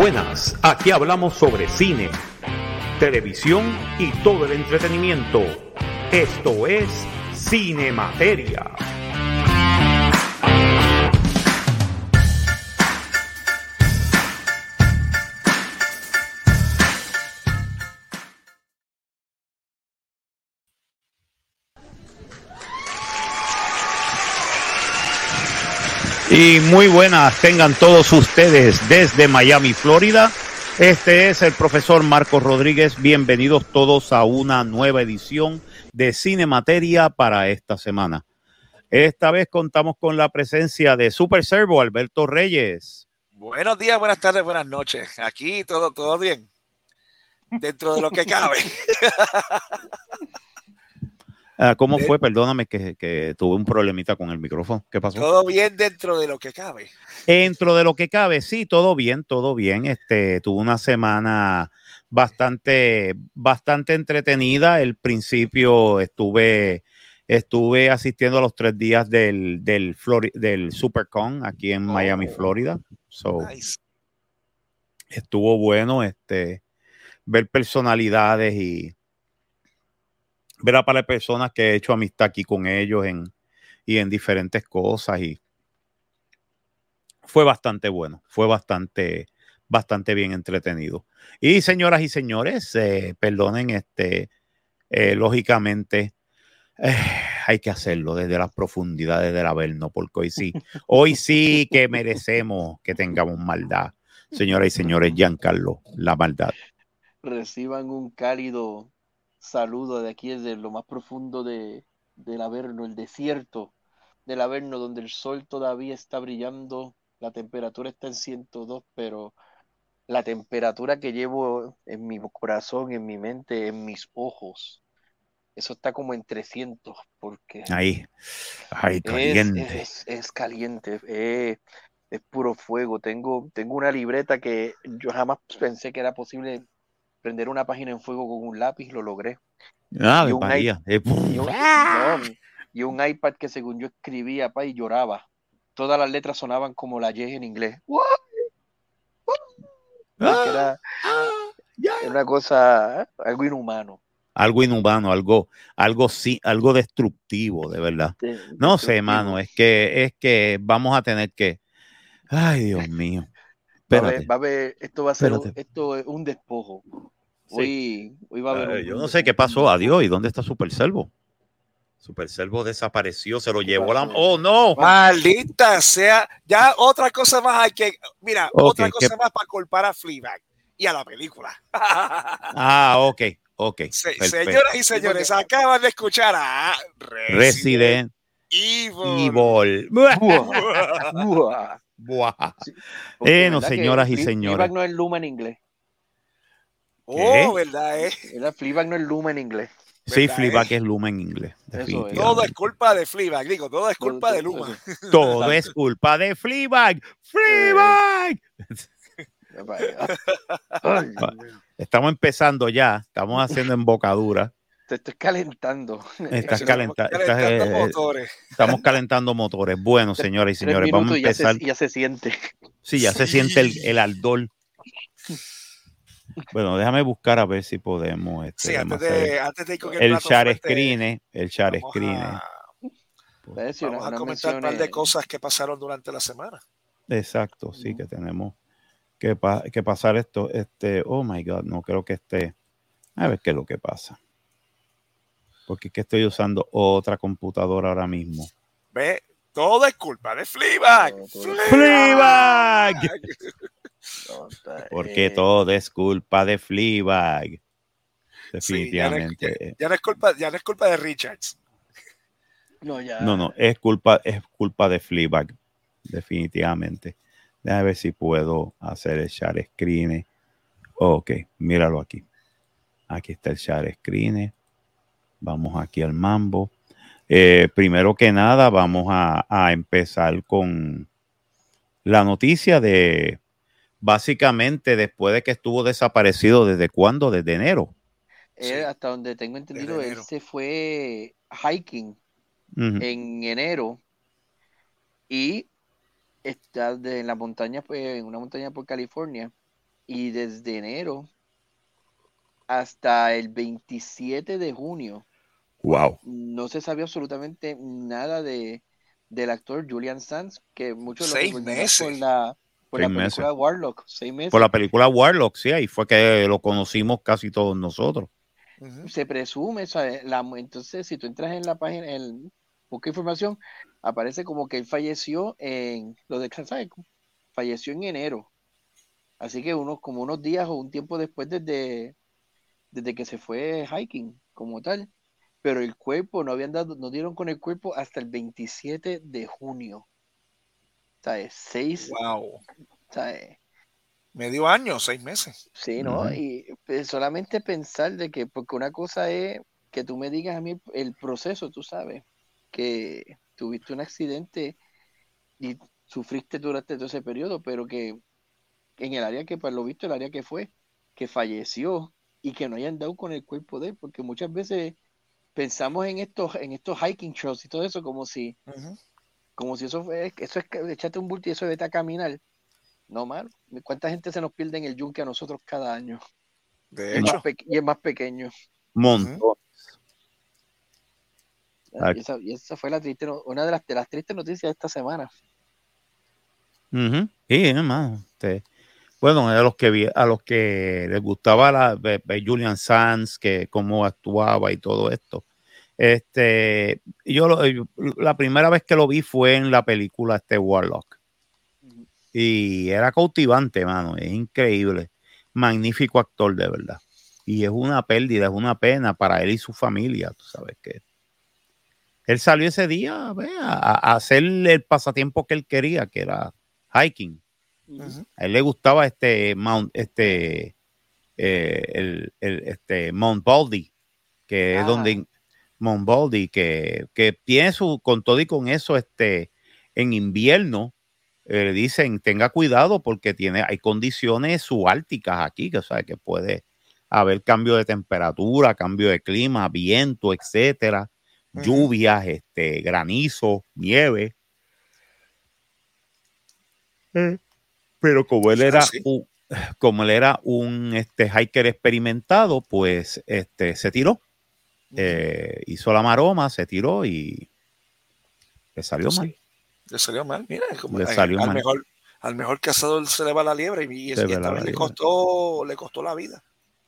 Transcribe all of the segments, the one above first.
buenas, aquí hablamos sobre cine, televisión y todo el entretenimiento. Esto es Cine Materia. Y muy buenas tengan todos ustedes desde Miami, Florida. Este es el profesor Marcos Rodríguez. Bienvenidos todos a una nueva edición de Cine Materia para esta semana. Esta vez contamos con la presencia de Super Servo Alberto Reyes. Buenos días, buenas tardes, buenas noches. Aquí todo, todo bien. Dentro de lo que cabe. Ah, ¿Cómo fue? Perdóname que, tuve un problemita con el micrófono. ¿Qué pasó? Todo bien dentro de lo que cabe. Dentro de lo que cabe, sí, todo bien, todo bien. Este, tuve una semana bastante, bastante entretenida. El principio estuve, estuve asistiendo a los tres días del, del, del SuperCon aquí en Miami, oh. Florida. So, Estuvo bueno este, ver personalidades y ver a para personas que he hecho amistad aquí con ellos en, y en diferentes cosas y fue bastante bueno, fue bastante, bastante bien entretenido. Y señoras y señores, eh, perdonen, este, eh, lógicamente eh, hay que hacerlo desde las profundidades del Averno, porque hoy sí, hoy sí que merecemos que tengamos maldad. Señoras y señores, Giancarlo, la maldad. Reciban un cálido saludo de aquí desde lo más profundo de, del Averno, el desierto del Averno, donde el sol todavía está brillando, la temperatura está en 102, pero la temperatura que llevo en mi corazón, en mi mente, en mis ojos, eso está como en 300, porque... Ahí, ahí caliente. Es, caliente, eh, es puro fuego. Tengo, tengo una libreta que yo jamás pensé que era posible prender una página en fuego con un lápiz, lo logré. Ah, y, un iPad, y, un, iPad que según yo escribía pa, y lloraba. Todas las letras sonaban como la Y en inglés. Ah, era, una cosa, algo inhumano. Algo inhumano, algo, algo sí, algo destructivo, de verdad. no sé, hermano, es que, es que vamos a tener que. Ay, Dios mío. Va a ver, esto va a ser un, esto es un despojo. Hoy, va a haber. yo no sé qué pasó. Adiós. ¿Y dónde está Super Servo? Super Servo desapareció, se lo llevó la. ¡Oh, no! Maldita sea. Ya otra cosa más hay que. Mira, otra cosa más para culpar a Fleabag y a la película. ah, ok, ok. señoras y señores, acaban de escuchar a Resident, Evil. Evil. Buah. bueno, señoras y señores. Fleabag no es Luma en inglés. Oh, ¿verdad? Eh? La Fleabag no es Luma en inglés. Sí, Fleabag es Luma en inglés. Todo es culpa de Fleabag, digo, todo es culpa de Luma. Todo es culpa de Fleabag. ¡Fleabag! Estamos empezando ya, estamos haciendo embocadura. Te estoy calentando. Estás calentando eh, motores. Estamos calentando motores. Bueno, señoras y señores, vamos a empezar. Ya se, siente. Sí, ya se siente el, el ardor. Bueno, déjame buscar a ver si podemos. Este, sí, antes de, antes de el, el share screen, el share screen. A, pues, vamos a comentar un par de cosas que pasaron durante la semana. Exacto, sí, que tenemos que, que pasar esto. Este, oh my God, no creo que esté. A ver qué es lo que pasa porque es que estoy usando otra computadora ahora mismo. Ve, todo es culpa de Fleabag. Fleabag. porque todo es culpa de Fleabag. Definitivamente. ya, no es, culpa, ya no es culpa de Richards. No, ya. No, no, es culpa, es culpa de Fleabag. Definitivamente. Déjame ver si puedo hacer el share screen. ok, míralo aquí. Aquí está el share screen. Vamos aquí al mambo. Eh, primero que nada, vamos a, empezar con la noticia de básicamente después de que estuvo desaparecido, ¿desde cuándo? Desde enero. Eh, hasta donde tengo entendido, él se fue hiking en enero y está en la montaña, pues, en una montaña por California. y desde enero hasta el 27 de junio. Wow. No se sabía absolutamente nada de, del actor Julian Sands, que muchos Seis lo meses. por la, por la película Warlock. Seis meses. Por la película Warlock, sí, ahí fue que lo conocimos casi todos nosotros. Se presume, La, entonces si tú entras en la página, en busca información, aparece como que él falleció en lo de falleció en enero. Así que unos, como unos días o un tiempo después desde, desde que se fue hiking como tal. Pero el cuerpo, no habían dado, no dieron con el cuerpo hasta el 27 de junio. ¿Sabes? Seis. Wow. ¿sabes? Medio año, seis meses. Sí, ¿no? Y pues, solamente pensar de que, porque una cosa es que tú me digas a mí el proceso, tú sabes, que tuviste un accidente y sufriste durante todo ese periodo, pero que en el área que, por lo visto, el área que fue, que falleció y que no hayan dado con el cuerpo de él, porque muchas veces pensamos en estos, en estos hiking shows y todo eso como si, como si eso fue, eso es echate un bulto y eso vete a caminar. No mal, ¿cuánta gente se nos pierde en el yunque a nosotros cada año? De hecho. Y es más pequeño. Montón. Y esa, y esa, fue la triste, una de las, de las tristes noticias de esta semana. Sí, hermano. Este, bueno, a los que a los que les gustaba la, Julian Sands, que cómo actuaba y todo esto. Este, yo la primera vez que lo vi fue en la película este Warlock. Y era cautivante, mano, es increíble. Magnífico actor, de verdad. Y es una pérdida, es una pena para él y su familia, tú sabes que. Él salió ese día a, a hacer el pasatiempo que él quería, que era hiking a él le gustaba este Mount, este, eh, el, este Mount Baldy, que es donde Mount Baldy, que, que tiene su, con todo y con eso, este, en invierno, eh, dicen tenga cuidado porque tiene, hay condiciones subárticas aquí, que o sea, que puede haber cambio de temperatura, cambio de clima, viento, etcétera, lluvias, este, granizo, nieve. Mm. Pero como él era un, como él era un este, hiker experimentado, pues este, se tiró. Eh, hizo la maroma, se tiró y le salió mal. Le salió mal, mira, como le salió al, Mejor, al mejor cazador se le va la liebre y, le, costó, le costó la vida.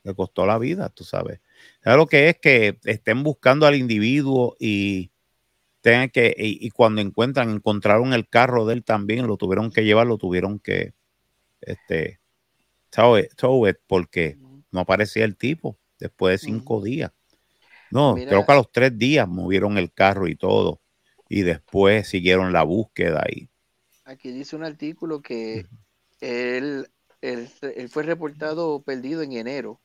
Le costó la vida, tú sabes. ¿Sabes lo que es? Que estén buscando al individuo y tengan que, y, y cuando encuentran, encontraron el carro de él también, lo tuvieron que llevar, lo tuvieron que, este, tow porque no aparecía el tipo después de cinco días. No, creo que a los tres días movieron el carro y todo. Y después siguieron la búsqueda. Y... Aquí dice un artículo que él, él, fue reportado perdido en enero,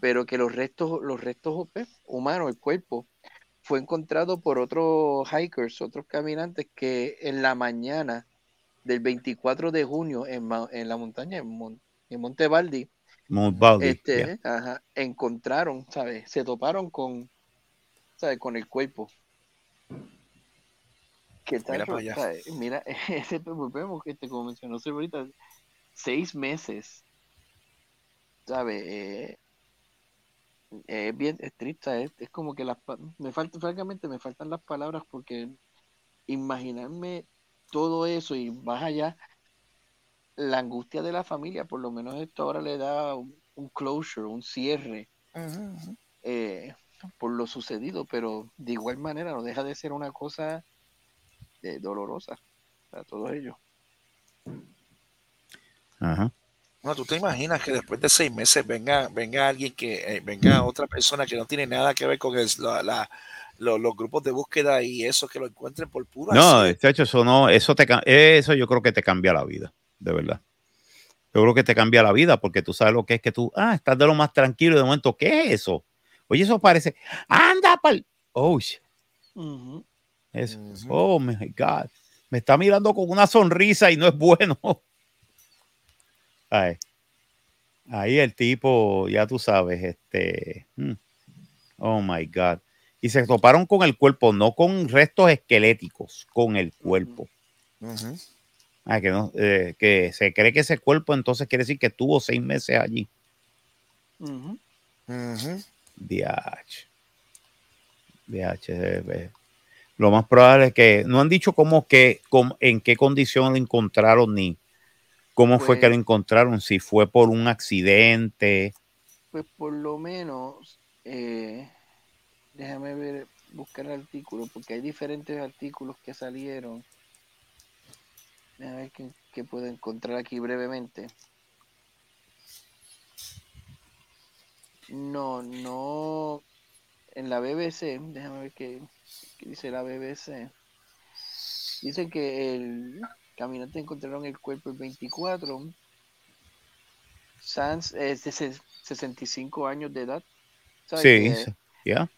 pero que los restos, los restos pues, humanos, el cuerpo, fue encontrado por otros hikers, otros caminantes que en la mañana del 24 de junio en, en la montaña, en, en Baldi, este, encontraron, ¿sabes? Se toparon con, ¿sabes? Con el cuerpo. ¿Qué tal? Mira, ese vemos que te como mencionó ahorita, seis meses, ¿sabes? Eh, es bien estricta, es, es, como que las me falta, francamente me faltan las palabras porque imaginarme todo eso y más allá, la angustia de la familia, por lo menos esto ahora le da un, closure, un cierre eh, por lo sucedido, pero de igual manera no deja de ser una cosa eh, dolorosa para todos ellos. Ajá. No, tú te imaginas que después de seis meses venga, venga alguien que, eh, venga otra persona que no tiene nada que ver con la, los, grupos de búsqueda y eso que lo encuentren por puro No, hecho, eso no, eso te eso yo creo que te cambia la vida, de verdad. Yo creo que te cambia la vida porque tú sabes lo que es que tú, ah, estás de lo más tranquilo y de momento, ¿qué es eso? Oye, eso parece, anda pal, oh, eso, oh my God, me está mirando con una sonrisa y no es bueno. Ahí el tipo, ya tú sabes, este, hmm, oh my God y se toparon con el cuerpo, no con restos esqueléticos, con el cuerpo. Ah, que, no, eh, que se cree que ese cuerpo entonces quiere decir que estuvo seis meses allí. Ujú. DH. DH. eh, Lo más probable es que no han dicho cómo que, cómo- en qué condición lo encontraron ni cómo fue Pues- que lo encontraron, si fue por un accidente. Pues por lo menos, eh, déjame ver, buscar el artículo, porque hay diferentes artículos que salieron. Déjame ver qué, qué puedo encontrar aquí brevemente. No, no. En la BBC, déjame ver qué, qué dice la BBC. Dice que el caminante encontraron el cuerpo el 24. Sanz es de ses- 65 años de edad. ¿Sabes Sí, que sí, ya.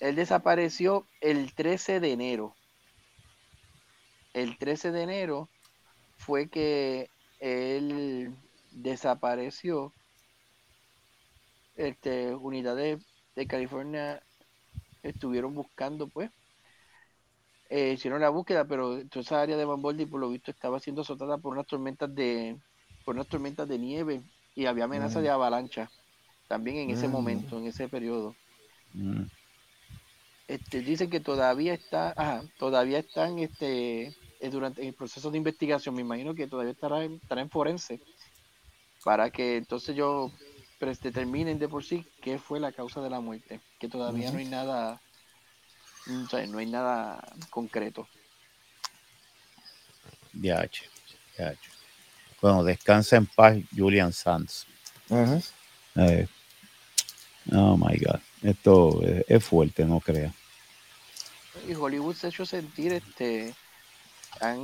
Él desapareció el 13 de enero. El 13 de enero fue que él desapareció. Este, unidades de California estuvieron buscando, pues. Eh, hicieron la búsqueda, pero toda esa área de Van por lo visto, estaba siendo azotada por unas tormentas de, por unas tormentas de nieve y había amenaza Mm. de avalancha también en ese Mm. momento, en ese periodo. Mm, Este, dicen que todavía está, ajá, todavía están este, eh, durante el proceso de investigación, me imagino que todavía estará en, estará en forense, para que entonces yo pues, determinen de por sí qué fue la causa de la muerte, que todavía no hay nada, o sea, no hay nada concreto. DH, DH. Bueno, descansa en paz, Julian Sanz. Ujú. Eh, oh my God. Esto es, es fuerte, no crea. Y Hollywood se ha hecho sentir, este, han,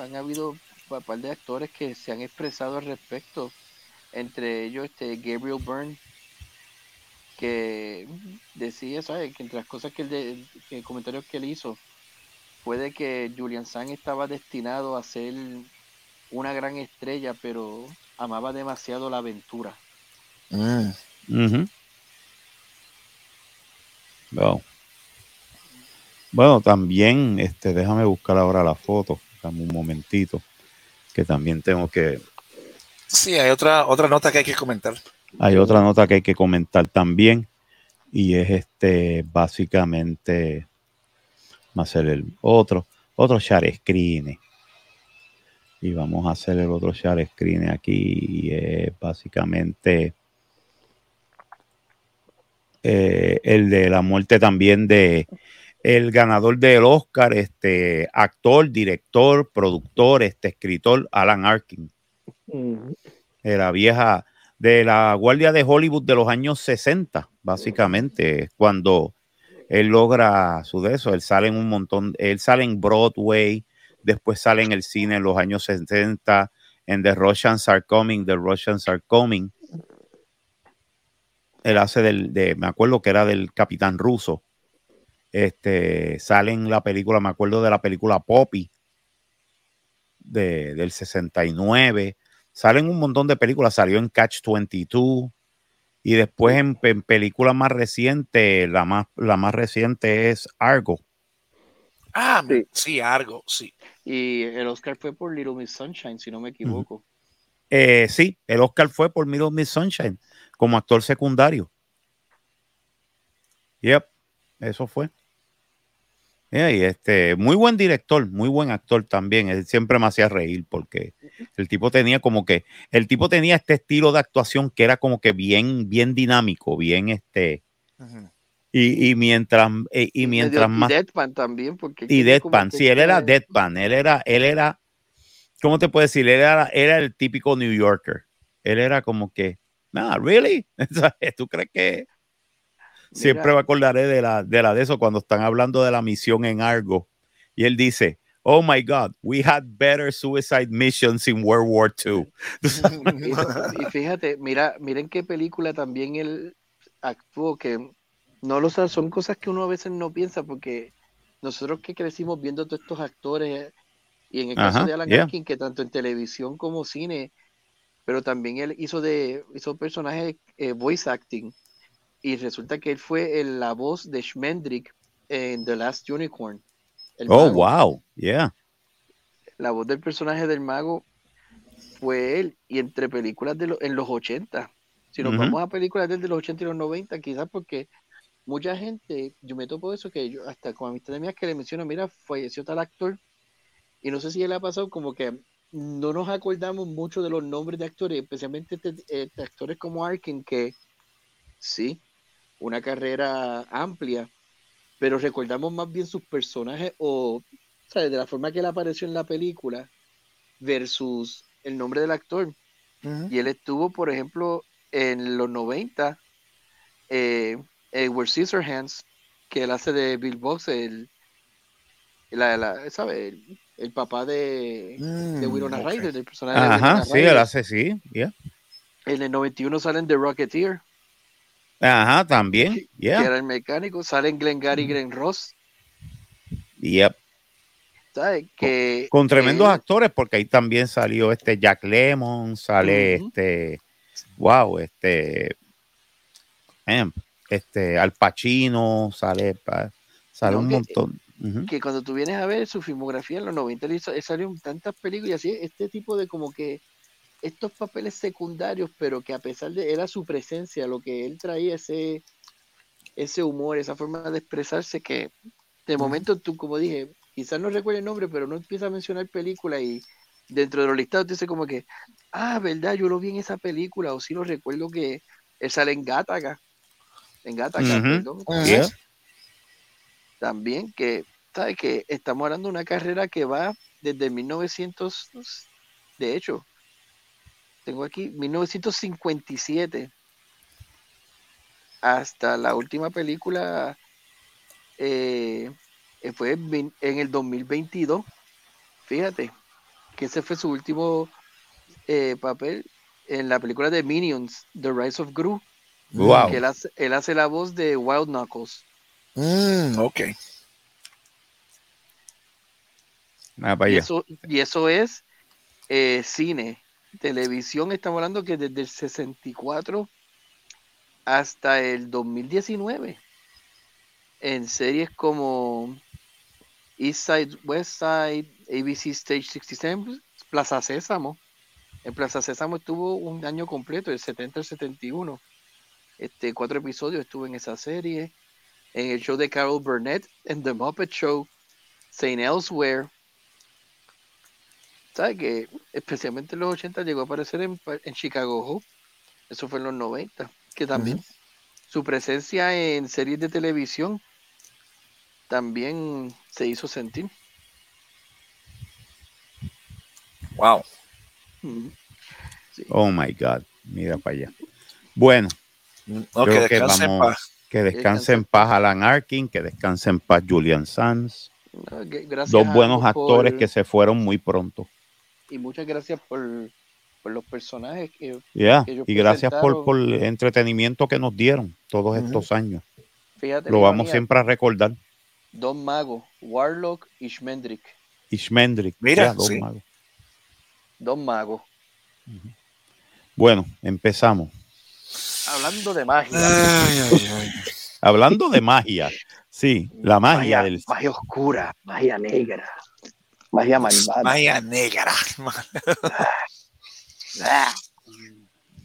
han habido un par de actores que se han expresado al respecto, entre ellos este Gabriel Byrne, que decía, ¿sabes? Que entre las cosas que él, de, que comentarios que él hizo, fue de que Julian Sang estaba destinado a ser una gran estrella, pero amaba demasiado la aventura. Mm. Ujú. Wow. Bueno, también, este, déjame buscar ahora la foto, dame un momentito, que también tengo que, Sí, hay otra, otra nota que hay que comentar. hay otra nota que hay que comentar también, y es este, básicamente, hacer el otro, otro share screen. Y vamos a hacer el otro share screen aquí, y es básicamente eh, el de la muerte también de el ganador del Oscar, este actor, director, productor, este escritor, Alan Arkin, de la vieja, de la Guardia de Hollywood de los años 60, básicamente, cuando él logra su de eso, él sale en un montón, él sale en Broadway, después sale en el cine en los años 60, en The Russians Are Coming, The Russians Are Coming. Él hace del, de, me acuerdo que era del capitán ruso. Este, sale en la película, me acuerdo de la película Poppy de, del 69. Salen un montón de películas, salió en Catch 22 y después en, en películas más recientes, la más, la más reciente es Argo. Ah, Sí. sí, Argo, sí. Y el Oscar fue por Little Miss Sunshine, si no me equivoco. Eh, sí, el Oscar fue por Little Miss Sunshine como actor secundario. Yep, eso fue. Yeah, y este, muy buen director, muy buen actor también. Él siempre me hacía reír porque el tipo tenía como que, el tipo tenía este estilo de actuación que era como que bien, bien dinámico, bien este, y, y mientras, eh, y medio- mientras más Y Deadpan también, porque... y Deadpan, sí, él era Deadpan, él era, él era, ¿cómo te puedo decir? Él era, era el típico New Yorker. Él era como que, nah, really? ¿Tú crees que siempre Mira. me acordaré de la, de la de eso cuando están hablando de la misión en Argo? Y él dice, oh my God, we had better suicide missions in World War II. Y, fíjate, mira, miren qué película también él actuó, que no lo sabe, son cosas que uno a veces no piensa, porque nosotros que crecimos viendo todos estos actores, y en el caso Ajá, de Alan yeah. Arkin, que tanto en televisión como cine, pero también él hizo de hizo personajes eh, voice acting, y resulta que él fue el- la voz de Schmendrick en The Last Unicorn. el Oh, mago. wow, yeah. la voz del personaje del mago fue él. Y entre películas de lo- en los 80, si nos vamos a películas desde los 80 y los 90, quizás porque mucha gente, yo me topo eso que yo, hasta con amistades mías que le menciono, mira, falleció tal actor. Y no sé si le ha pasado como que no nos acordamos mucho de los nombres de actores, especialmente este- este actores como Arkin, que sí, una carrera amplia, pero recordamos más bien sus personajes o, ¿sabes? De la forma que él apareció en la película versus el nombre del actor. Y él estuvo, por ejemplo, en los 90, eh, Edward Scissorhands, que él hace de Bill Box, el, la, la- ¿sabe? El, el papá de, de Mm, Winona ok. Ryder, del personaje de Ajá, Winona sí, él hace sí. yeah. En el 91 salen The Rocketeer, Ajá, también. que Yeah. era el mecánico, salen Glenn Gary y Glenn Ross, Yep. ¿sabes? Que, Con tremendos que- actores, porque ahí también salió este Jack Lemon, sale este, wow, este, este Al Pacino, sale, sale No, un que- montón. Que cuando tú vienes a ver su filmografía en los 90 él, salió en tantas películas y así, este tipo de como que estos papeles secundarios, pero que a pesar de era su presencia, lo que él traía ese ese humor, esa forma de expresarse que de momento tú, como dije, quizás no recuerde el nombre, pero no empieza a mencionar películas y dentro de los listados te dice como que, ah, verdad, yo lo vi en esa película, o sí lo recuerdo que él sale en Gataca, en Gataca, Ujú. perdón, Ujú. Yeah. también que, ¿sabes? Que estamos hablando de una carrera que va desde 1900, de hecho, tengo aquí 1957 hasta la última película eh, fue en el 2022. Fíjate que ese fue su último eh, papel en la película de Minions, The Rise of Gru, Wow. que él hace, él hace la voz de Wild Knuckles. Mm, ok. Ah, eso, y eso es eh, cine. Televisión, estamos hablando que desde el 64 hasta el 2019. En series como East Side, West Side, ABC Stage 67, Plaza Sésamo. En Plaza Sésamo estuvo un año completo, del 70 al 71. Este, cuatro episodios estuvo en esa serie. En el show de Carol Burnett, en The Muppet Show, Saint Elsewhere. ¿Sabes que Especialmente en los 80 llegó a aparecer en, en Chicago Hope. Eso fue en los 90. Que también su presencia en series de televisión también se hizo sentir. Wow. Oh my God. Mira para allá. Bueno, Ok, Creo que descansa en vamos- paz. que descanse en paz Alan Arkin, que descanse en paz Julian Sands. No, que- gracias Dos buenos por- actores que se fueron muy pronto. Y muchas gracias por, por los personajes que, Yeah, que ellos Y gracias por, por el entretenimiento que nos dieron todos estos años. fíjate, Lo vamos siempre a recordar. Dos magos, Warlock y Schmendrick. Ishmendrick. Mira, yeah, dos sí. magos. Dos magos. Bueno, empezamos. Hablando de magia. Ay, ay, ay. Hablando de magia. Sí, la magia del. magia oscura, magia negra, magia malvada. Magia negra.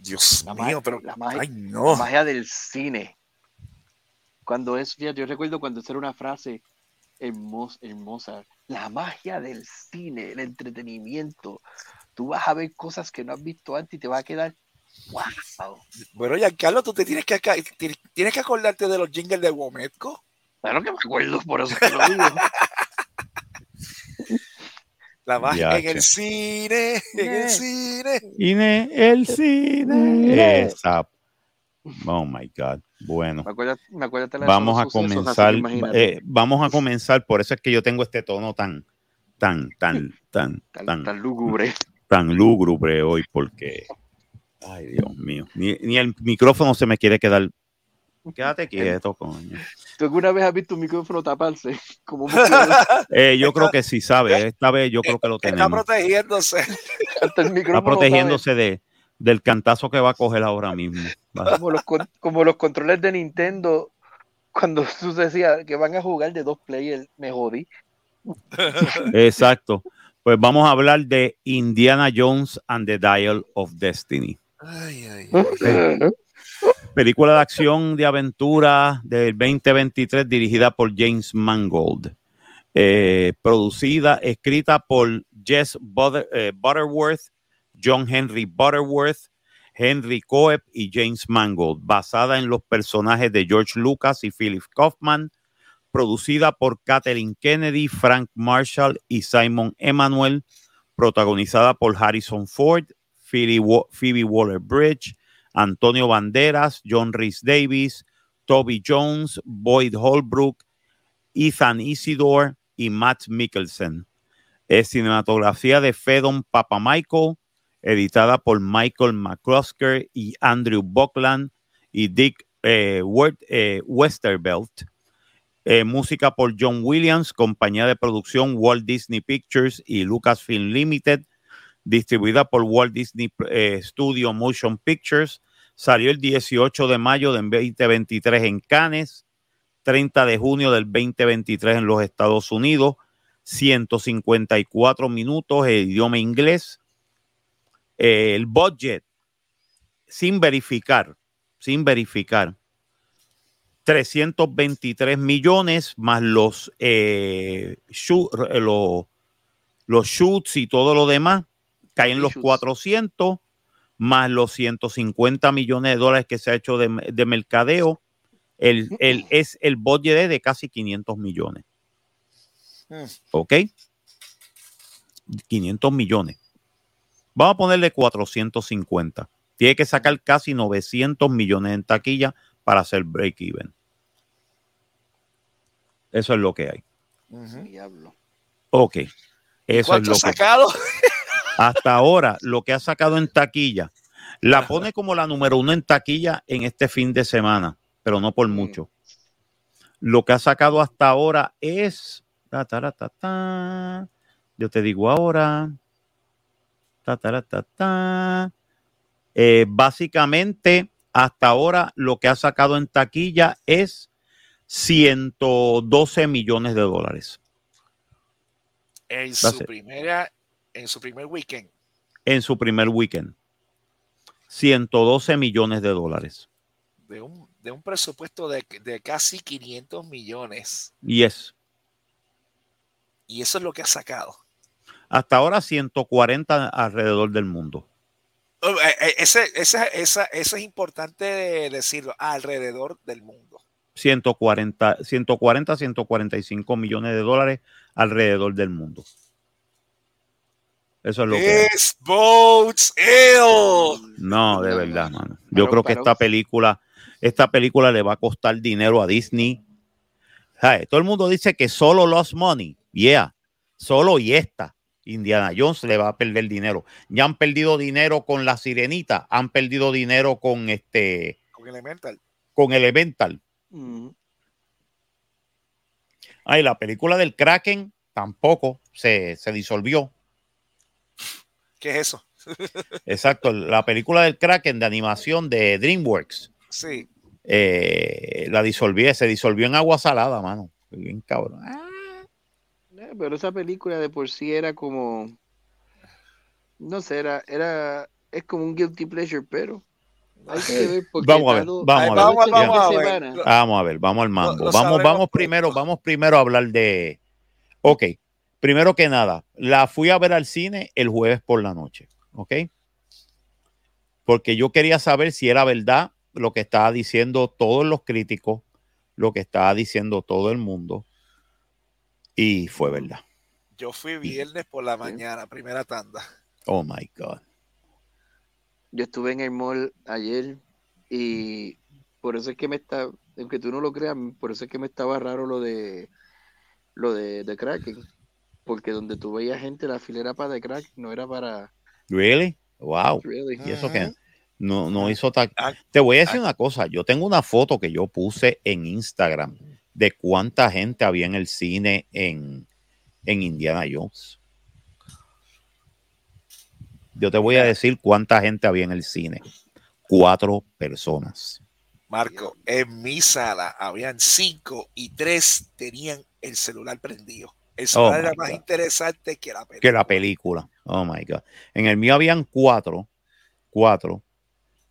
Dios La mío, pero. la magia- Ay, no. magia del cine. Cuando es, fíjate, yo recuerdo cuando era una frase hermosa, hermosa. La magia del cine, el entretenimiento. Tú vas a ver cosas que no has visto antes y te va a quedar. ¡Wow! Bueno, Giancarlo, tú te tienes que, tienes- tienes que acordarte de los jingles de Wometco. Claro que me acuerdo, por eso que lo digo. La Ya, en el cine, en el cine. Cine, el cine. Esa. Oh my God. Bueno, Me acuerdo, me acuerdo vamos a comenzar. eh, vamos a comenzar. Por eso es que yo tengo este tono tan, tan, tan, tan, tan, tan, tan lúgubre. tan lúgubre hoy, porque. Ay, Dios mío. Ni, ni el micrófono se me quiere quedar. Quédate quieto, coño. ¿Tú alguna vez has visto un micrófono taparse? Como Eh, yo creo que sí, sabe. Esta vez yo creo que lo Está tenemos. protegiéndose. hasta el Está micrófono protegiéndose de, del cantazo que va a coger ahora mismo. Como los, con- como los controles de Nintendo cuando tú decías que van a jugar de dos players, me jodí. Exacto. Pues vamos a hablar de Indiana Jones and the Dial of Destiny. Ay, ay, ay. Película de acción de aventura del 2023 dirigida por James Mangold. Eh, producida, escrita por Jess eh, Butterworth, John Henry Butterworth, Henry Coep y James Mangold, basada en los personajes de George Lucas y Philip Kaufman, producida por Kathleen Kennedy, Frank Marshall y Simon Emanuel, protagonizada por Harrison Ford, Phoebe Waller-Bridge, Antonio Banderas, John Rhys Davis, Toby Jones, Boyd Holbrook, Ethan Isidore y Matt Mikkelsen. Es cinematografía de Fedon Papamichael, editada por Michael McClusker y Andrew Buckland y Dick eh, eh, Westervelt. Eh, música por John Williams, compañía de producción Walt Disney Pictures y Lucasfilm Limited, distribuida por Walt Disney eh, Studio Motion Pictures. Salió el 18 de mayo del 2023 en Cannes, 30 de junio del 2023 en los Estados Unidos, 154 minutos, el idioma inglés. Eh, el budget, sin verificar, sin verificar, 323 millones más eh, eh, los shoots y todo lo demás, caen los Reshoots. 400 más los 150 millones de dólares que se ha hecho de, de mercadeo. El, el- es el budget de casi 500 millones. Mm. ¿Ok? 500 millones. Vamos a ponerle 450. Tiene que sacar casi 900 millones en taquilla para hacer break even. Eso es lo que hay. Ujú. Diablo. Ok. Eso es ¿Cuánto lo ha que sacado? hasta ahora lo que ha sacado en taquilla. La pone como la número uno en taquilla en este fin de semana, pero no por mucho. Lo que ha sacado hasta ahora es. ta, ta, ta, ta. Yo te digo ahora. ta, ta, ra, ta, ta. Eh, básicamente, hasta ahora lo que ha sacado en taquilla es 112 millones de dólares En su primera, en su primer weekend. en su primer weekend. 112 millones de dólares. De un, de un presupuesto de, de casi 500 millones. Y es Y eso es lo que ha sacado. hasta ahora 140 alrededor del mundo. Oh, eh, eh, Ese, ese- esa- eso es importante decirlo, alrededor del mundo. 140, 140, 145 millones de dólares alrededor del mundo. Eso es lo que. This boats ill. No, de No, verdad, no. mano. Yo creo que esta película, esta película le va a costar dinero a Disney. Ay, todo el mundo dice que solo Lost Money. Yeah. Solo y esta. Indiana Jones le va a perder dinero. Ya han perdido dinero con la sirenita, han perdido dinero con este, Con Elemental. con Elemental. Mm. Ay, la película del Kraken tampoco se, se disolvió. ¿Qué es eso? Exacto, la película del Kraken de animación de DreamWorks. Sí. eh, la disolví, se disolvió en agua salada, mano. Bien cabrón. Eh, Pero esa película de por sí era como. No sé, era. era es como un guilty pleasure, pero. Hay que ver porque Vamos a ver, vamos Ay, a ver. vamos, a ver. Vamos a ver, vamos al mambo. lo vamos, vamos primero, vamos primero a hablar de. Ok, primero que nada, la fui a ver al cine el jueves por la noche, ¿ok? Porque yo quería saber si era verdad lo que estaba diciendo todos los críticos, lo que estaba diciendo todo el mundo, y fue verdad. Yo fui viernes por la mañana, primera tanda. Oh my God. Yo estuve en el mall ayer y por eso es que me está, aunque tú no lo creas, por eso es que me estaba raro lo de lo de, de Kraken, porque donde tú veías gente, la fila era para The Kraken, no era para Really? Wow. really. Y eso que no, no hizo ta- Ah, Te voy a decir ah. una cosa. Yo tengo una foto que yo puse en Instagram de cuánta gente había en el cine en, en Indiana Jones. Yo te voy a decir cuánta gente había en el cine. Cuatro personas. Marco, en mi sala habían cinco y tres tenían el celular prendido. Eso Oh, era más God. interesante que la película. que la película. Oh my God. En el mío habían cuatro, cuatro.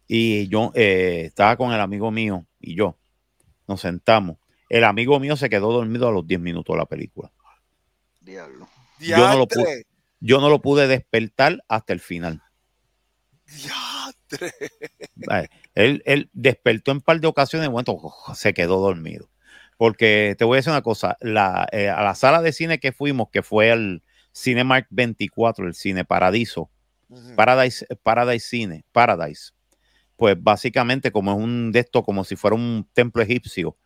Y yo eh, estaba con el amigo mío y yo. Nos sentamos. El amigo mío se quedó dormido a los 10 minutos de la película. Diablo. yo no lo Diantre, Yo no lo pude despertar hasta el final. diantre. Ay, Él, él despertó en un par de ocasiones y bueno, se quedó dormido. Porque te voy a decir una cosa, la, eh, a la sala de cine que fuimos, que fue el Cinemark 24, el Cine Paradiso. Paradise, Paradise Cine, Paradise, pues básicamente como es un de esto, como si fuera un templo egipcio,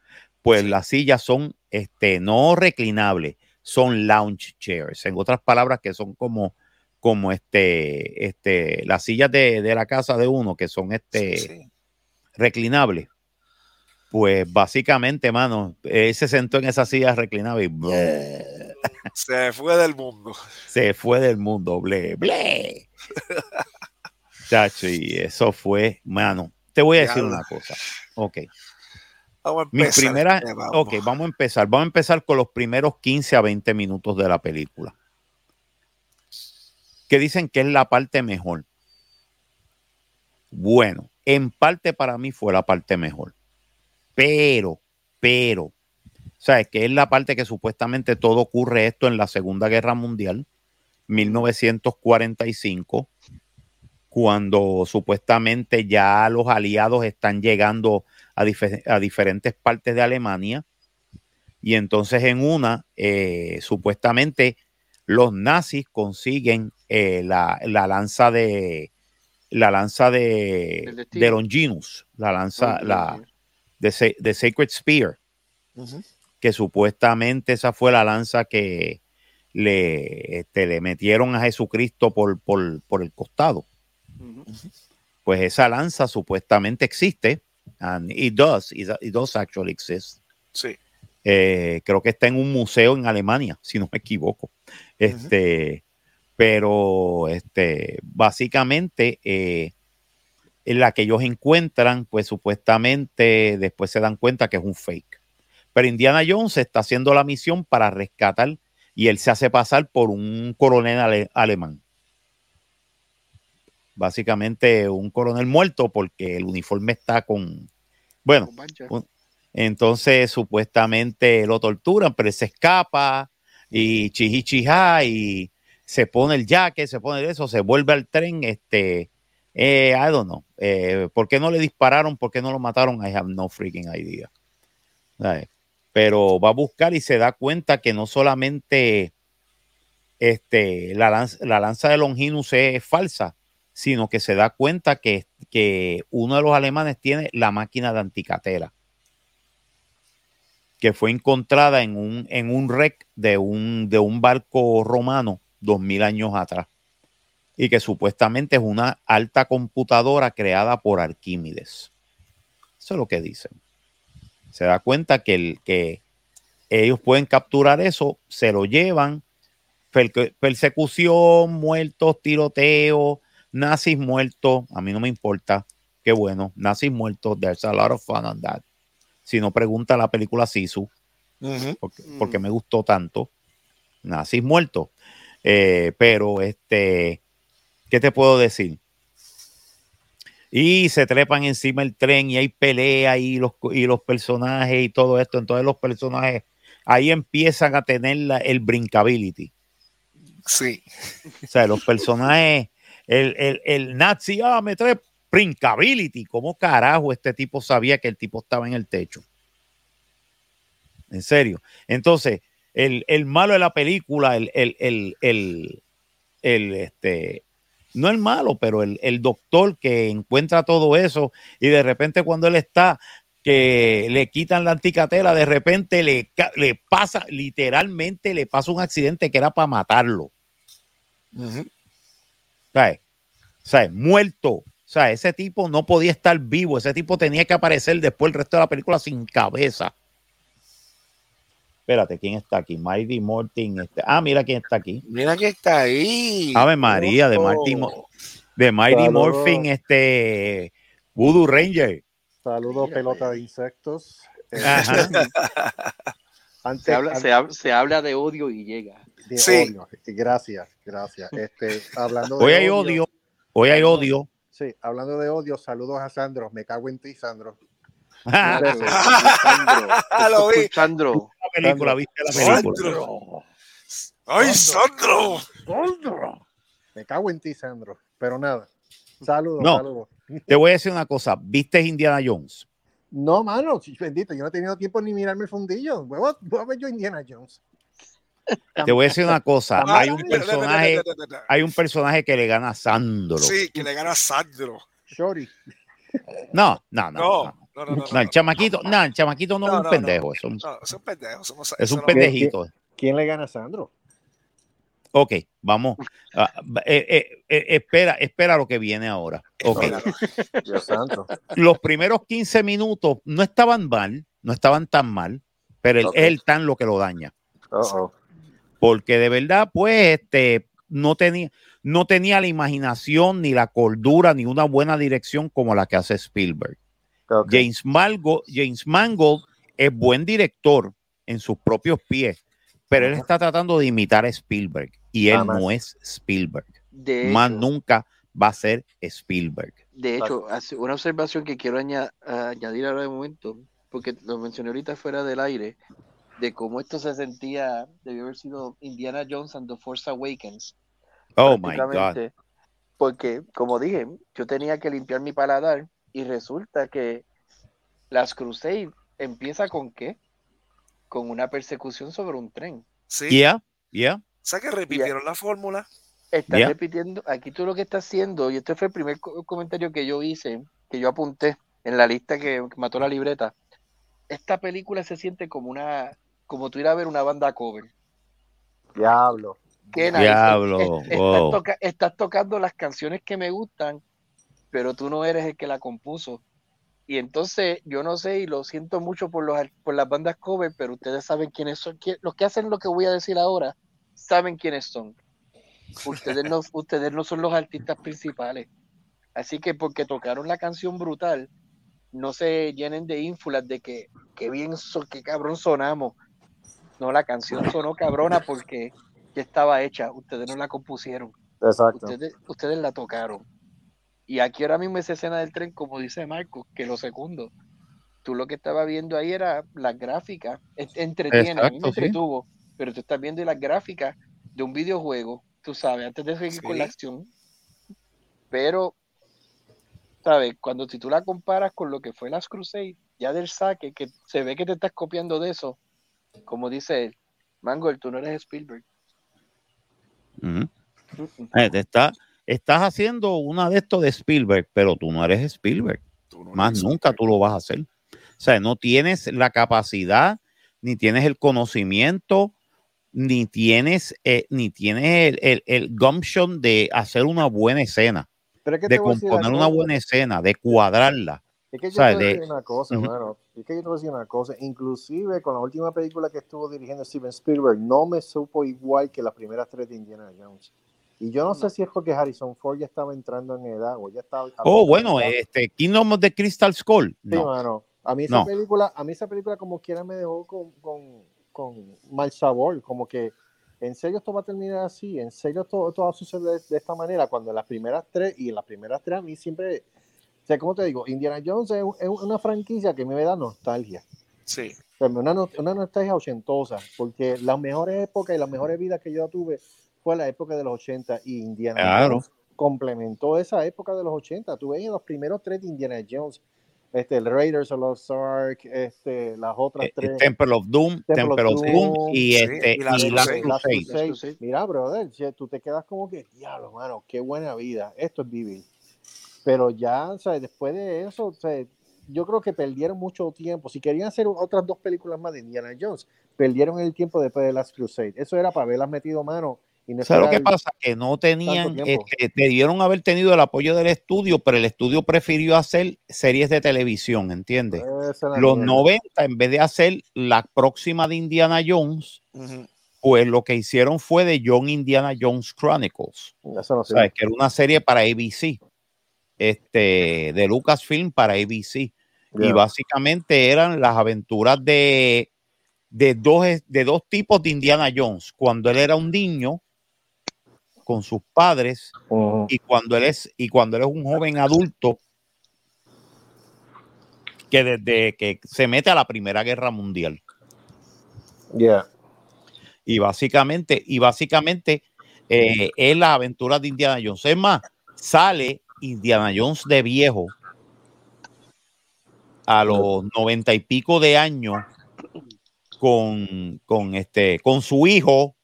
pues Sí. las sillas son este, no reclinables, son lounge chairs. En otras palabras, que son como, como este, este, las sillas de, de la casa de uno, que son este Sí, sí. reclinables. Pues básicamente, mano, él se sentó en esa silla reclinable y Se fue del mundo. se fue del mundo, ble, ble. Chacho, y eso fue, mano. Te voy a decir una cosa. Ok. Vamos a empezar. primeras. Eh, vamos. Ok, vamos a empezar. Vamos a empezar con los primeros 15 a 20 minutos de la película. Que dicen que es la parte mejor. Bueno, en parte para mí fue la parte mejor. Pero, pero, ¿sabes? Que es la parte que supuestamente todo ocurre esto en la Segunda Guerra Mundial, 1945, cuando supuestamente ya los aliados están llegando a, dife- a diferentes partes de Alemania. Y entonces en una, eh, supuestamente los nazis consiguen eh, la, la lanza de la lanza de, Longinus, la lanza, la de, de Sacred Spear, que supuestamente esa fue la lanza que le, este, le metieron a Jesucristo por, por, por el costado pues esa lanza supuestamente existe. And it does, it, it does actually exist. Sí. Eh, creo que está en un museo en Alemania, si no me equivoco. Este, pero este, básicamente eh, en la que ellos encuentran, pues supuestamente después se dan cuenta que es un fake. Pero Indiana Jones está haciendo la misión para rescatar y él se hace pasar por un coronel ale- alemán. Básicamente un coronel muerto porque el uniforme está con, bueno, Con entonces supuestamente lo torturan, pero él se escapa y chihichija y se pone el jaque, se pone eso, se vuelve al tren, este, eh, I don't know, eh, ¿por qué no le dispararon? ¿Por qué no lo mataron? I have no freaking idea. Pero va a buscar y se da cuenta que no solamente este, la, lanza, la lanza de Longinus es falsa, sino que se da cuenta que, que uno de los alemanes tiene la máquina de anticatera que fue encontrada en un, en un wreck de un, de un barco romano dos mil años atrás y que supuestamente es una alta computadora creada por Arquímedes. Eso es lo que dicen. Se da cuenta que, el, que ellos pueden capturar eso, se lo llevan, per- persecución, muertos, tiroteo, nazis muertos, a mí no me importa, qué bueno, nazis muertos, there's a lot of fun on that. Si no pregunta la película Sisu, porque, Mm. porque me gustó tanto, nazis muertos. Eh, pero este, ¿qué te puedo decir? Y se trepan encima del tren y hay pelea y los, y los personajes y todo esto. Entonces los personajes ahí empiezan a tener la- el brinkability. Sí. O sea, los personajes, el, el, el nazi, ah, me trae brinkability. ¿Cómo carajo este tipo sabía que el tipo estaba en el techo? En serio. Entonces, el, el malo de la película, el, el, el, el, el, este, no el malo, pero el, el doctor que encuentra todo eso y de repente cuando él está que le quitan la anticatera, de repente le, le pasa, literalmente le pasa un accidente que era para matarlo. ¿sabes? ¿Sabes? Muerto. O sea, ese tipo no podía estar vivo. Ese tipo tenía que aparecer después el resto de la película sin cabeza. Espérate, ¿quién está aquí? Mighty Mortin. Este. Ah, mira quién está aquí. Mira que está ahí. Ave María, de Marty, Mo- de Mighty Saludos. Morphin, este Voodoo Ranger. Saludos, pelota de insectos. Eh, Ajá. Antes, Se habla, antes se, hab- se habla de odio y llega. de Sí. odio. Gracias, gracias. Este, hablando de Hoy hay odio, hoy hay odio. Sí, hablando de odio, saludos a Sandro. Me cago en ti, Sandro. Sandro, Lo vi. Sandro, La película, ¿viste la película? Sandro. ¡Ay, Sandro! Sandro. Me cago en ti, Sandro. Pero nada. Saludos, No. saludos. Te voy a decir una cosa. ¿Viste Indiana Jones? No, mano, bendito, yo no he tenido tiempo ni mirarme el fundillo. Voy a, voy a ver yo Indiana Jones. Te voy a decir una cosa. Ah, Hay un personaje, hay un personaje que le gana a Sandro. Sí, que le gana a Sandro. Shorty. No, no, no. No, no. No, no, no. No, el chamaquito, no, el chamaquito no, No, es un pendejo, es un, pendejos. somos- es un pendejito. ¿Quién le gana a Sandro? Ok, vamos. Ah, eh, eh, eh, espera, espera lo que viene ahora. Dios santo. Los primeros 15 minutos no estaban mal, no estaban tan mal, pero es el tan lo que lo daña. Porque de verdad, pues, este, no tenía, no tenía la imaginación, ni la cordura, ni una buena dirección como la que hace Spielberg. James Mangold, James Mangold es buen director en sus propios pies, pero él está tratando de imitar a Spielberg y él no es Spielberg. de Más hecho, nunca va a ser Spielberg. de hecho, hace una observación que quiero aña- añadir ahora de momento, porque lo mencioné ahorita fuera del aire, de cómo esto se sentía, debió haber sido Indiana Jones and the Force Awakens. Oh my God. prácticamente, Porque, como dije, yo tenía que limpiar mi paladar y resulta que las Crusade empieza con qué? Con una persecución sobre un tren. Sí. Yeah, yeah. O sea que repitieron la fórmula. Estás Ya. repitiendo, aquí tú lo que estás haciendo, y este fue el primer co- comentario que yo hice, que yo apunté en la lista que, mató la libreta. Esta película se siente como una, como tú ir a ver una banda cover. Diablo. Qué. Diablo, Es- es- wow. estás, toca- estás tocando las canciones que me gustan, pero tú no eres el que la compuso. Y entonces, yo no sé, y lo siento mucho por, los, por las bandas cover, pero ustedes saben quiénes son. Los que hacen lo que voy a decir ahora, saben quiénes son. Ustedes no, ustedes no son los artistas principales. Así que porque tocaron la canción brutal, no se llenen de ínfulas de que, que bien, so, que cabrón sonamos. No, la canción sonó cabrona porque ya estaba hecha, ustedes no la compusieron, Exacto. ustedes, ustedes la tocaron. Y aquí ahora mismo esa escena del tren, como dice Marco, que lo segundo, tú lo que estabas viendo ahí era las gráficas, entretiene, a mí me Exacto, sí. entretuvo, pero tú estás viendo las gráficas de un videojuego, tú sabes, antes de seguir con la Sí. acción. Pero, ¿sabes? Cuando si tú la comparas con lo que fue las Crusade, ya del saque, que se ve que te estás copiando de eso, como dice él, Mangold, tú no eres Spielberg. Mm, mm. Eh, te está, estás haciendo una de estos de Spielberg, pero tú no eres Spielberg. No Más eres- nunca tú lo vas a hacer. O sea, no tienes la capacidad, ni tienes el conocimiento, ni tienes, eh, ni tienes el, el, el gumption de hacer una buena escena, Pero es que de componer una buena escena, de cuadrarla. Es que yo te voy a De- decir una cosa, Ujú. mano. Es que yo te voy a decir una cosa. Inclusive con la última película que estuvo dirigiendo Steven Spielberg, no me supo igual que las primeras tres de Indiana Jones. Y yo no, sé si es porque Harrison Ford ya estaba entrando en edad o ya estaba... Oh, bueno, este Kingdom of the Crystal Skull. Sí, No. mano. A mí esa No. película, a mí esa película como quiera me dejó con, con, con mal sabor, como que en serio esto va a terminar así, en serio todo, todo va a suceder de, de esta manera, cuando en las primeras tres, y en las primeras tres a mí siempre, o sea, como te digo, Indiana Jones es, es una franquicia que me da nostalgia, Sí. o sea, una, no- una nostalgia ochentosa, porque las mejores épocas y las mejores vidas que yo tuve fue la época de los 80 y Indiana Claro. Jones complementó esa época de los 80. Tú veías los primeros tres de Indiana Jones, este, el Raiders of Lost Ark, este, las otras Eh, tres. Temple of Doom, Temple Temple, of Doom, Doom, y, sí, este, y las y Crusade. Mira, brother, che, tú te quedas como que, diablo, mano, qué buena vida. Esto es vivir. Pero ya, o sea, después de eso, o sea, yo creo que perdieron mucho tiempo. Si querían hacer otras dos películas más de Indiana Jones, perdieron el tiempo después de las Crusade. Eso era para haberlas metido mano. ¿Sabes lo que pasa? Que no tenían, este, debieron haber tenido el apoyo del estudio, pero el estudio prefirió hacer series de televisión, ¿entiendes? Los mierda. 90, en vez de hacer la próxima de Indiana Jones, pues lo que hicieron fue de John Indiana Jones Chronicles. Eso no ¿sabes? Que era una serie para ABC, este, de Lucasfilm para ABC. Y básicamente eran las aventuras de, de dos, de dos tipos de Indiana Jones. Cuando él era un niño con sus padres y cuando él es y cuando él es un joven adulto que desde que se mete a la Primera Guerra Mundial Yeah. y básicamente y básicamente eh, es la aventura de Indiana Jones. Es más, sale Indiana Jones de viejo a los noventa y pico de años con, con este con su hijo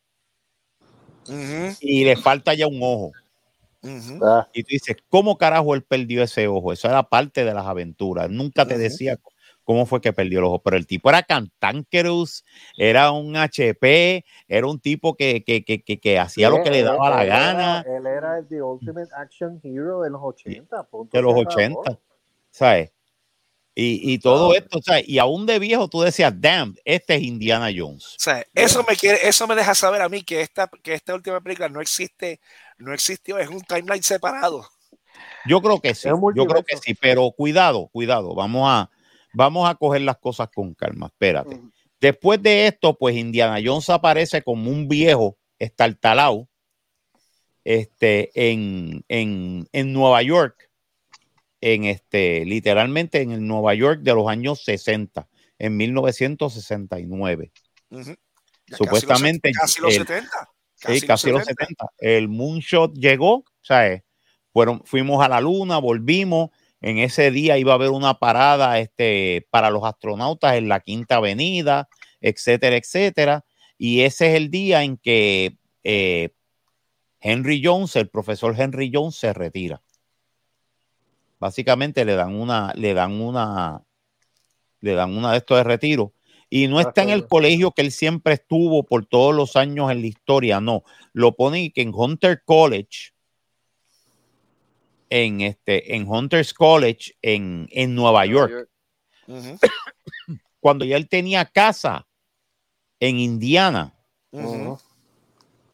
Y le falta ya un ojo. Ah, Y tú dices, ¿cómo carajo él perdió ese ojo? Eso era parte de las aventuras. Nunca te decía cómo fue que perdió el ojo, pero el tipo era cantankerous, era un HP, era un tipo que, que, que, que, que hacía lo que le él- daba la él era- gana Él era el the ultimate action hero de los 80. punto, de los se acabó. 80, ¿sabes? Y, y todo esto, ¿sabes? Y aún de viejo tú decías, damn, este es Indiana Jones. O sea, eso me quiere, eso me deja saber a mí que esta, que esta última película no existe, no existió, es un timeline separado. Yo creo que sí, yo creo que sí, pero cuidado, cuidado, vamos a, vamos a coger las cosas con calma, espérate. Después de esto, pues Indiana Jones aparece como un viejo estartalado este, en, en, en Nueva York, en este, literalmente en el Nueva York de los años 60, en 1969. Ujú. Ya Supuestamente, Casi los, el- 70. Sí, casi los 70. El Moonshot llegó, ¿sabes? Fueron, fuimos a la luna, volvimos. En ese día iba a haber una parada este, para los astronautas en la Quinta Avenida, etcétera, etcétera. Y ese es el día en que eh, Henry Jones, el profesor Henry Jones, se retira. Básicamente le dan una, le dan una, le dan una de estos de retiro. Y no está en el colegio que él siempre estuvo por todos los años en la historia, no. Lo ponen que en Hunter College, en este, en Hunter's College, en, en Nueva York, cuando ya él tenía casa en Indiana.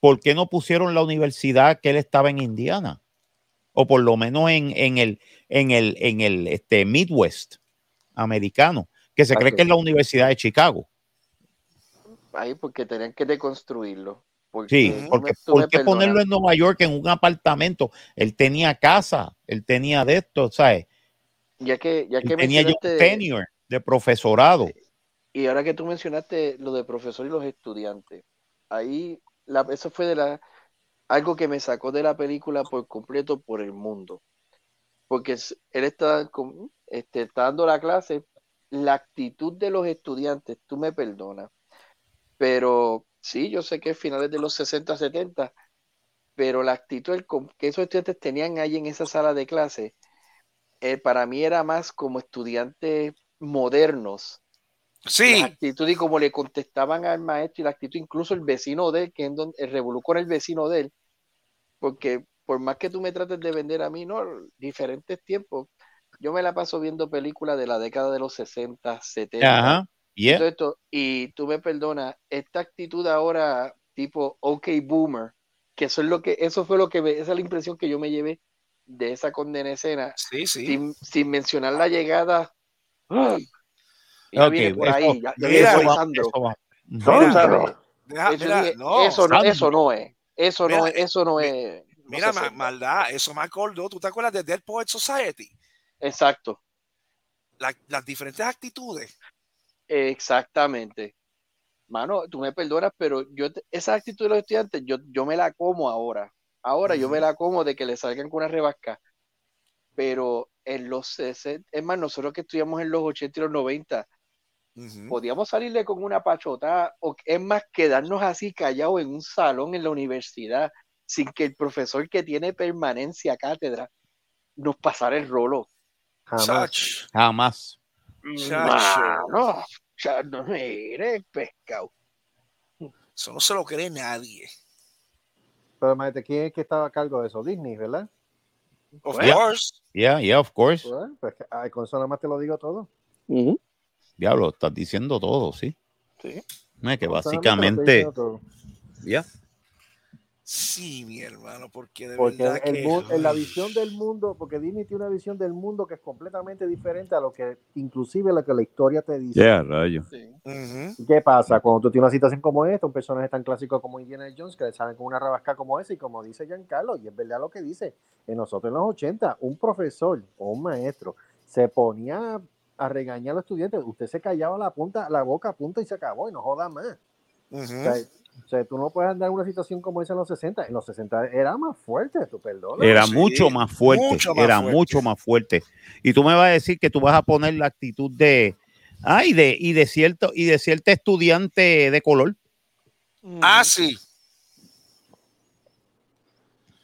¿por qué no pusieron la universidad que él estaba en Indiana? O por lo menos en, en el, en el, en el este, Midwest americano, que se cree Exacto. que es la Universidad de Chicago. Ahí porque tenían que deconstruirlo. Porque Sí, porque ¿por qué ponerlo en Nueva York en un apartamento? Él tenía casa, él tenía de esto, ¿sabes? Ya que, ya Él que tenía ya un tenure de profesorado. y ahora que tú mencionaste lo de profesor y los estudiantes, ahí la, eso fue de la algo que me sacó de la película por completo por el mundo. Porque él está, este, está dando la clase, la actitud de los estudiantes, tú me perdonas, pero sí, yo sé que es finales de los 60, 70, pero la actitud el que esos estudiantes tenían ahí en esa sala de clase, eh, para mí era más como estudiantes modernos. Sí, La actitud y como le contestaban al maestro y la actitud, incluso el vecino de él, que es donde, el con el vecino de él, porque por más que tú me trates de vender a mí, no, diferentes tiempos, yo me la paso viendo películas de la década de los 60, 70, Ajá. y Yeah. todo esto, y tú me perdonas, esta actitud ahora tipo OK Boomer, que eso es lo que, eso fue lo que me, esa es la impresión que yo me llevé de esa condena escena, sí, sí. sin, sin mencionar la llegada. ¡Ah! Ya Ok, viene por eso- ahí, ya, ya mira, viene por ahí, va- Sandro. eso va. Mira, Deja- Eso, mira, dije, no, eso, no, Sandro. eso no es. Eso no Mira, es, eso no es. Mira, ma- maldad, eso me acordó. ¿Tú te acuerdas de Dead Poet Society? Exacto, La- las diferentes actitudes. exactamente. Mano, tú me perdonas, pero yo esa actitud de los estudiantes, yo, yo me la como ahora. Ahora yo me la como de que le salgan con una rebasca. Pero en los 60, es más, nosotros que estudiamos en los 80 y los 90, Ujú. podíamos salirle con una pachota, o es más, quedarnos así callados en un salón en la universidad, sin que el profesor que tiene permanencia cátedra nos pasara el rolo. Jamás. Jamás. Ya no mire, pescado. Eso no se lo cree nadie. Pero imagínate, ¿quién es que estaba a cargo de eso? Disney, ¿verdad? Of Yeah. course. Yeah, yeah, of course. Pues, pues, ay, con eso nada más te lo digo todo. Diablo, estás diciendo todo, sí. Sí. No, es que básicamente, ya. Sí, mi hermano, porque de Porque verdad el que... mu- en la visión del mundo, porque Disney tiene una visión del mundo que es completamente diferente a lo que, inclusive lo que la historia te dice. Yeah, rayo. Sí. Ujú. ¿Y ¿Qué pasa? Cuando tú tienes una situación como esta, un personaje tan clásico como Indiana Jones, que salen con una rabasca como esa, y como dice Giancarlo, y es verdad lo que dice, en nosotros en los 80, un profesor o un maestro se ponía a regañar a los estudiantes, usted se callaba la punta, la boca a punta y se acabó, y no joda más. O sea, o sea, tú no puedes andar en una situación como esa en los 60. En los 60 era más fuerte, tú perdona. Era Sí, mucho más fuerte, mucho más era fuerte. mucho más fuerte. Y tú me vas a decir que tú vas a poner la actitud de, ay, de, y de cierto, y de cierto estudiante de color. Ah, sí.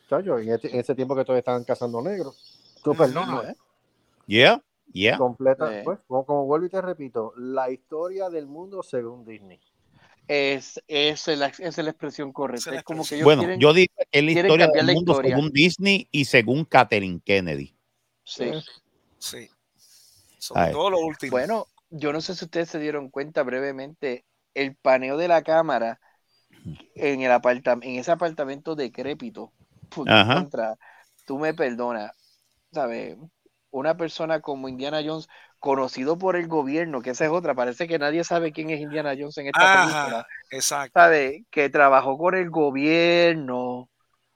Chacho, en, este- en ese tiempo que todavía estaban cazando negros. Tú perdona. ¿eh? Yeah, yeah. Completa, Sí. pues, como, como vuelvo y te repito, la historia del mundo según Disney. Es, es, la, es la expresión correcta. Es la Es como que ellos Bueno, quieren- yo digo que es la historia del mundo historia. según Disney y según Catherine Kennedy. sí. Sí. Sobre todo lo último. Bueno, yo no sé si ustedes se dieron cuenta brevemente, el paneo de la cámara en el apartam- en ese apartamento decrépito. contra, tú me perdonas, ¿sabes? Una persona como Indiana Jones, conocido por el gobierno, que esa es otra, parece que nadie sabe quién es Indiana Jones en esta película. Exacto. ¿sabe? Que trabajó con el gobierno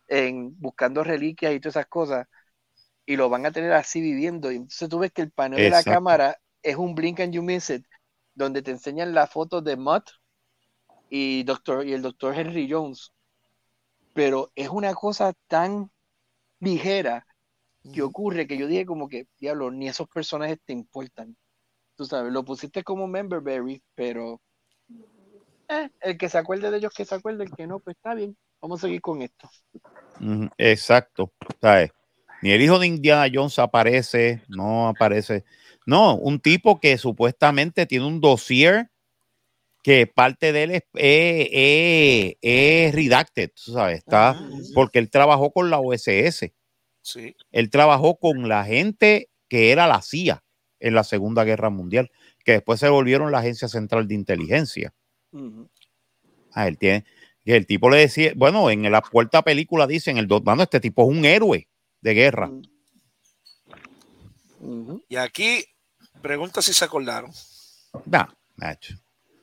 en buscando reliquias y todas esas cosas, y lo van a tener así viviendo. Y entonces tú ves que el panel de la cámara es un blink and you miss it, donde te enseñan la foto de Mutt y, doctor, y el doctor Henry Jones. Pero es una cosa tan ligera que ocurre que yo dije como que, diablo, ni esos personajes te importan. Tú sabes, lo pusiste como member berry, pero eh, el que se acuerde de ellos, que se acuerde, el que no, pues está bien. Vamos a seguir con esto. Exacto. ¿sabes? Ni el hijo de Indiana Jones aparece, no aparece. No, un tipo que supuestamente tiene un dossier que parte de él es, es- es redacted, tú ¿sabes? Está, Ujú. porque él trabajó con la OSS, Sí. él trabajó con la gente que era la CIA en la Segunda Guerra Mundial, que después se volvieron la Agencia Central de Inteligencia. Ah, él tiene, que el tipo le decía, bueno, en la cuarta película dicen, el dos, mano, este tipo es un héroe de guerra. Y aquí, pregunta si se acordaron. Nah, Nacho.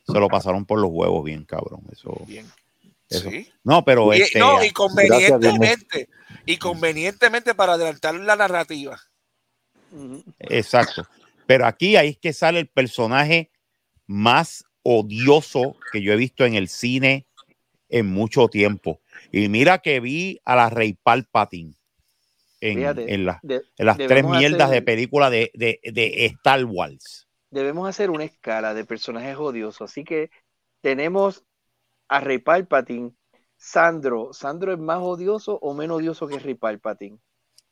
Se lo pasaron por los huevos bien, cabrón. Eso. Bien. Eso. Sí. No, pero Y, este, no, y convenientemente, y convenientemente para adelantar la narrativa. Exacto. Pero aquí ahí es que sale el personaje más odioso que yo he visto en el cine en mucho tiempo. Y mira que vi a la Rey Palpatine en, Fíjate, en, la- De- en las tres mierdas hacer- de película de, de, de Star Wars. debemos hacer una escala de personajes odiosos. Así que tenemos a Rey Palpatine, Sandro. ¿Sandro es más odioso o menos odioso que Rey Palpatine?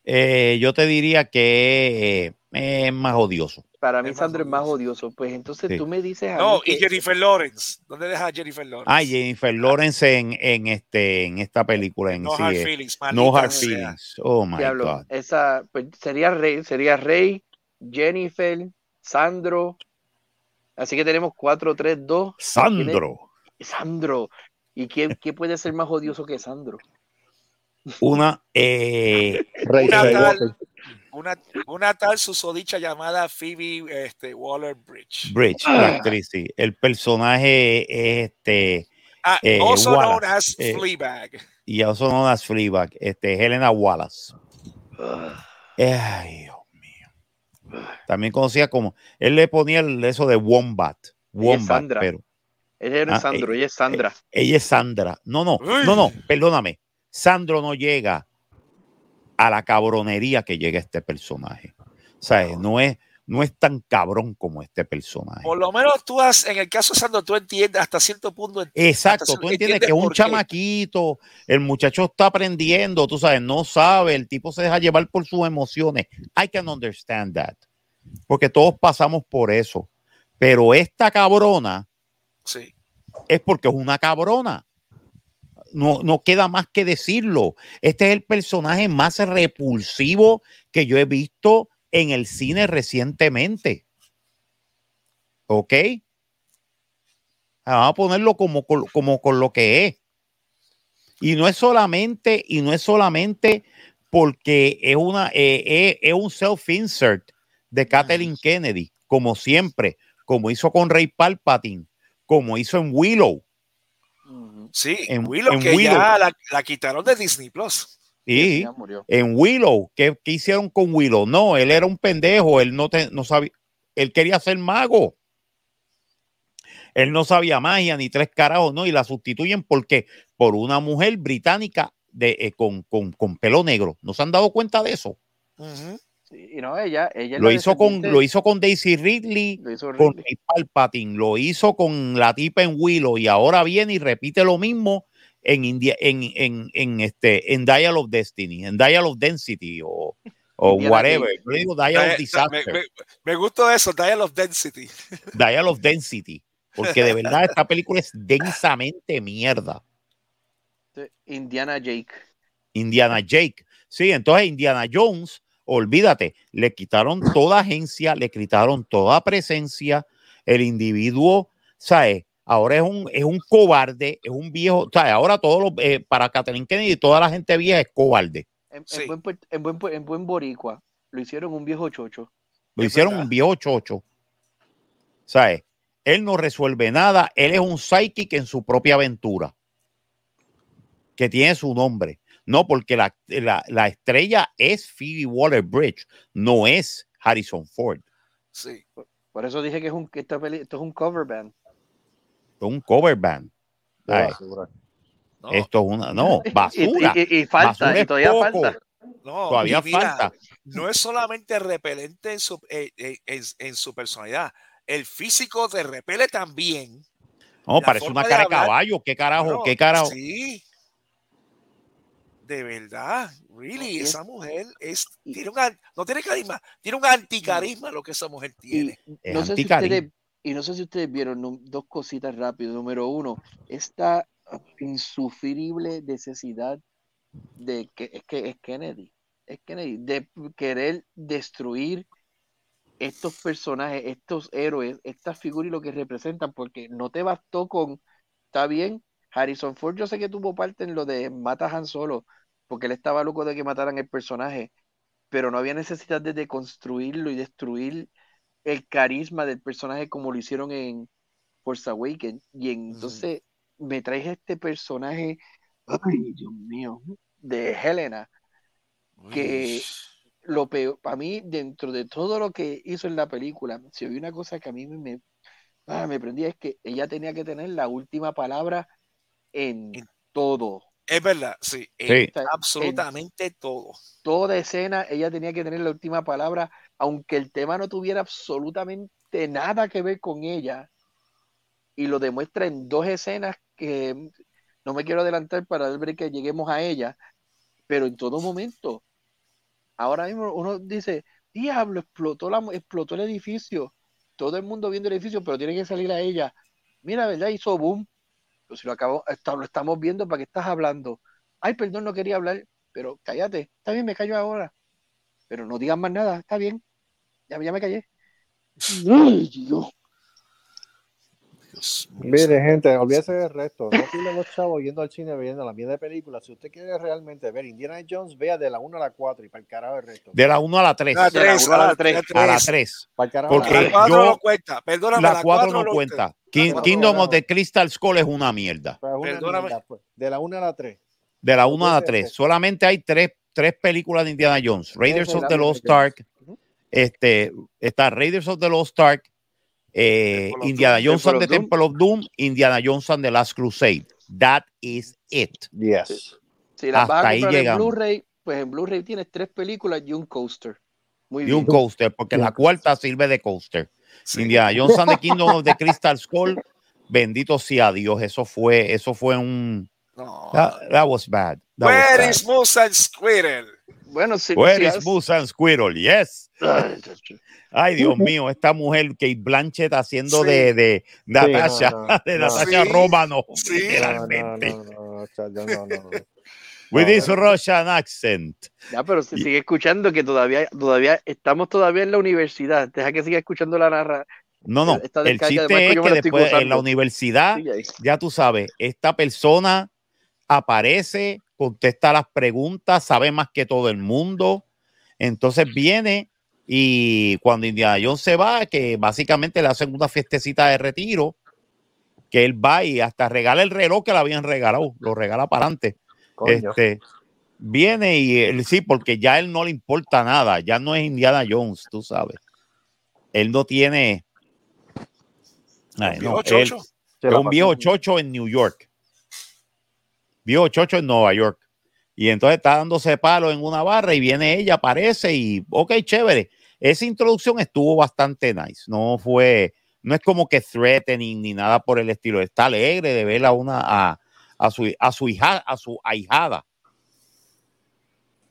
Eh, yo te diría que eh, es más odioso. Para mí Es más Sandro es más odioso. Pues entonces Sí. tú me dices a No, mí que- y Jennifer Lawrence. ¿Dónde deja a Jennifer Lawrence? Ah, Jennifer Lawrence en, en, este, en esta película. En, no sí, hard eh, feelings. no Hard. Feelings. Oh my Diablo, God. esa pues, sería Rey, sería Rey, Jennifer, Sandro. Así que tenemos 4, 3, 2. Sandro. Sandro. ¿Y quién, quién puede ser más odioso que Sandro? Una. eh, Rey Una tal, una, una tal susodicha llamada Phoebe este, Waller Bridge. Bridge, la actriz, sí. El personaje es este. Ah, Eh, also known Wallace, as eh, Fleabag. Y also known as Fleabag, este, Helena Wallace. Ay, Dios mío. También conocía como. Él le ponía el, eso de Wombat. Wombat, Sandra. pero. Ella no Ah, es Sandro, ella es Sandra. Ella es Sandra. No, no, Uy. no, no, perdóname. Sandro no llega a la cabronería que llega este personaje. O sea, no es, no es tan cabrón como este personaje. Por lo menos tú has, en el caso de Sandro, tú entiendes hasta cierto punto. Exacto, tú se- entiendes que es un chamaquito, el muchacho está aprendiendo, tú sabes, no sabe, el tipo se deja llevar por sus emociones. I can understand that. Porque todos pasamos por eso. Pero esta cabrona Sí. Es porque es una cabrona. No, no queda más que decirlo. Este es el personaje más repulsivo que yo he visto en el cine recientemente. ¿Ok? Ah, Vamos a ponerlo como, con- como con lo que es. Y no es solamente, y no es solamente porque es una eh, eh, es un self-insert de Kathleen Kennedy, como siempre, como hizo con Ray Palpatine, como hizo en Willow. Sí, En- Willow, en que Willow. ya la, la quitaron de Disney Plus. Y Ya murió. en Willow, ¿qué, qué hicieron con Willow? No, él era un pendejo, él no, te- no sabía, él quería ser mago. Él no sabía magia ni tres carajos, ¿no? Y la sustituyen ¿por qué? Por una mujer británica de, eh, con, con- con pelo negro. ¿No se han dado cuenta de eso? Sí, y no, ella, ella Lo hizo, con, lo hizo con Daisy Ridley, lo hizo con Ridley. Ray Palpatine, lo hizo con la tipa en Willow y ahora viene y repite lo mismo en, India, en, en, en, este, en Dial of Destiny, en Dial of Density o, o Indiana whatever. Yo le digo Dial Eh, of me, Disaster, me, me gustó eso, Dial of Density. Dial of Density, porque de verdad esta película es densamente mierda. Indiana Jake. Indiana Jake. Sí, entonces Indiana Jones, olvídate, le quitaron toda agencia, le quitaron toda presencia, el individuo, ¿sabes? Ahora es un, es un cobarde, es un viejo, ¿sabes? Ahora todos los, eh, para Catherine Kennedy, toda la gente vieja es cobarde. En, buen, en, buen, en buen boricua, lo hicieron un viejo chocho. Lo Es hicieron verdad. un viejo chocho. ¿Sabes? Él no resuelve nada, él es un psychic en su propia aventura, que tiene su nombre. No, porque la, la, la estrella es Phoebe Waller-Bridge, no es Harrison Ford. Sí. Por eso dije que, es un, que esta peli- esto es un cover band. Es un cover band. No, Esto es una, no, basura. Y, y- y falta, Basura y todavía poco. falta. no, Todavía mira, falta. No es solamente repelente en su, eh, eh, en, en su personalidad. El físico te repele también. No, la parece una cara de hablar, caballo. ¿Qué carajo? Bueno, ¿Qué carajo? Sí. De verdad, really, No, y es- esa mujer es, y- tiene un, no tiene carisma, tiene un anticarisma lo que esa mujer Y tiene. Es no, sé si anticarisma. ustedes, y no sé si ustedes vieron dos cositas rápido. Número uno, esta insufrible necesidad de que es que es Kennedy, es Kennedy, de querer destruir estos personajes, estos héroes, estas figuras y lo que representan, porque no te bastó con, está bien, Harrison Ford, yo sé que tuvo parte en lo de mata Han Solo, porque él estaba loco de que mataran el personaje, pero no había necesidad de deconstruirlo y destruir el carisma del personaje como lo hicieron en Force Awakens. Y entonces me traes este personaje, ay Dios mío, de Helena, que- lo peor, para mí, dentro de todo lo que hizo en la película, si había una cosa que a mí me, me, ah, me prendía es que ella tenía que tener la última palabra en En- todo. Es verdad, sí, en Sí. Absolutamente todo. toda escena, ella tenía que tener la última palabra, aunque el tema no tuviera absolutamente nada que ver con ella. Y lo demuestra en dos escenas que no me quiero adelantar para break que lleguemos a ella, pero en todo momento. Ahora mismo uno dice, diablo, explotó, la, explotó el edificio. Todo el mundo viendo el edificio, pero tiene que salir a ella. Mira, ¿verdad? Hizo boom. Pues si lo, acabo, lo estamos viendo, ¿para qué estás hablando? Ay, perdón, no quería hablar, pero cállate. Está bien, me callo ahora. Pero no digas más nada, está bien. Ya, ya me callé. Ay, Dios. Dios mío, Mire, gente, olvídese del resto. No piden los chavos yendo al cine viendo la mierda de película. Si usted quiere realmente ver Indiana Jones, vea de la 1 a la 4 y para el carajo el resto. De la 1 a la 3. La De la tres, uno a la a la tres. tres. A la 3. Para el carajo Porque La la cuatro yo- no cuenta, perdóname, La la 4 cuatro no cuenta. King- Kingdom no. of the Crystal Skull es una mierda. Pues una Perdóname. mierda, pues. De la 1 a la 3. De la 1 a la Entonces, 3. Solamente hay tres, tres películas de Indiana Jones. Raiders of the Lost Ark. Este, está Raiders of the Lost Ark. Eh, Indiana Doom, Jones and the Temple of Doom. Indiana Jones and the Last Crusade. That is it. Yes. Si las vas Hasta a ahí en. Blu-ray, pues en Blu-ray tienes tres películas y un coaster. Muy Y bien. un coaster, porque la cuarta sirve de coaster. Sí. Indiana Jones and the Kingdom of the Crystal Skull. Bendito sea Dios. Eso fue, eso fue un. No. That, that was bad. That was Where bad. is Moose and Squirrel? Bueno, si, Where si is has- Moose and Squirrel? Yes. Ay, Dios mío, esta mujer Kate Blanchett haciendo Sí. de, de Natasha, no, no, de no. Natasha Sí, Romano, sí. literalmente. No, no, no, no, no, no, no. With No, this no. Russian accent. Ya, pero se sigue escuchando que todavía, todavía estamos todavía en la universidad. Deja que siga escuchando la narra. No, no. El chiste Marco es que después en la universidad, ya tú sabes, esta persona aparece, contesta las preguntas, sabe más que todo el mundo. Entonces viene y cuando Indiana Jones se va, que básicamente le hacen una fiestecita de retiro, que él va y hasta regala el reloj que le habían regalado, lo regala para adelante. Este, viene y él sí, porque ya él no le importa nada, ya no es Indiana Jones, tú sabes. Él no tiene. Ay, no, él, es un viejo chocho en New York. Viejo chocho en Nueva York. Y entonces está dándose palo en una barra y viene ella, aparece y, ok, chévere. Esa introducción estuvo bastante nice. No fue, no es como que threatening ni nada por el estilo. Está alegre de ver a una, a, a su, a su hija, a su ahijada.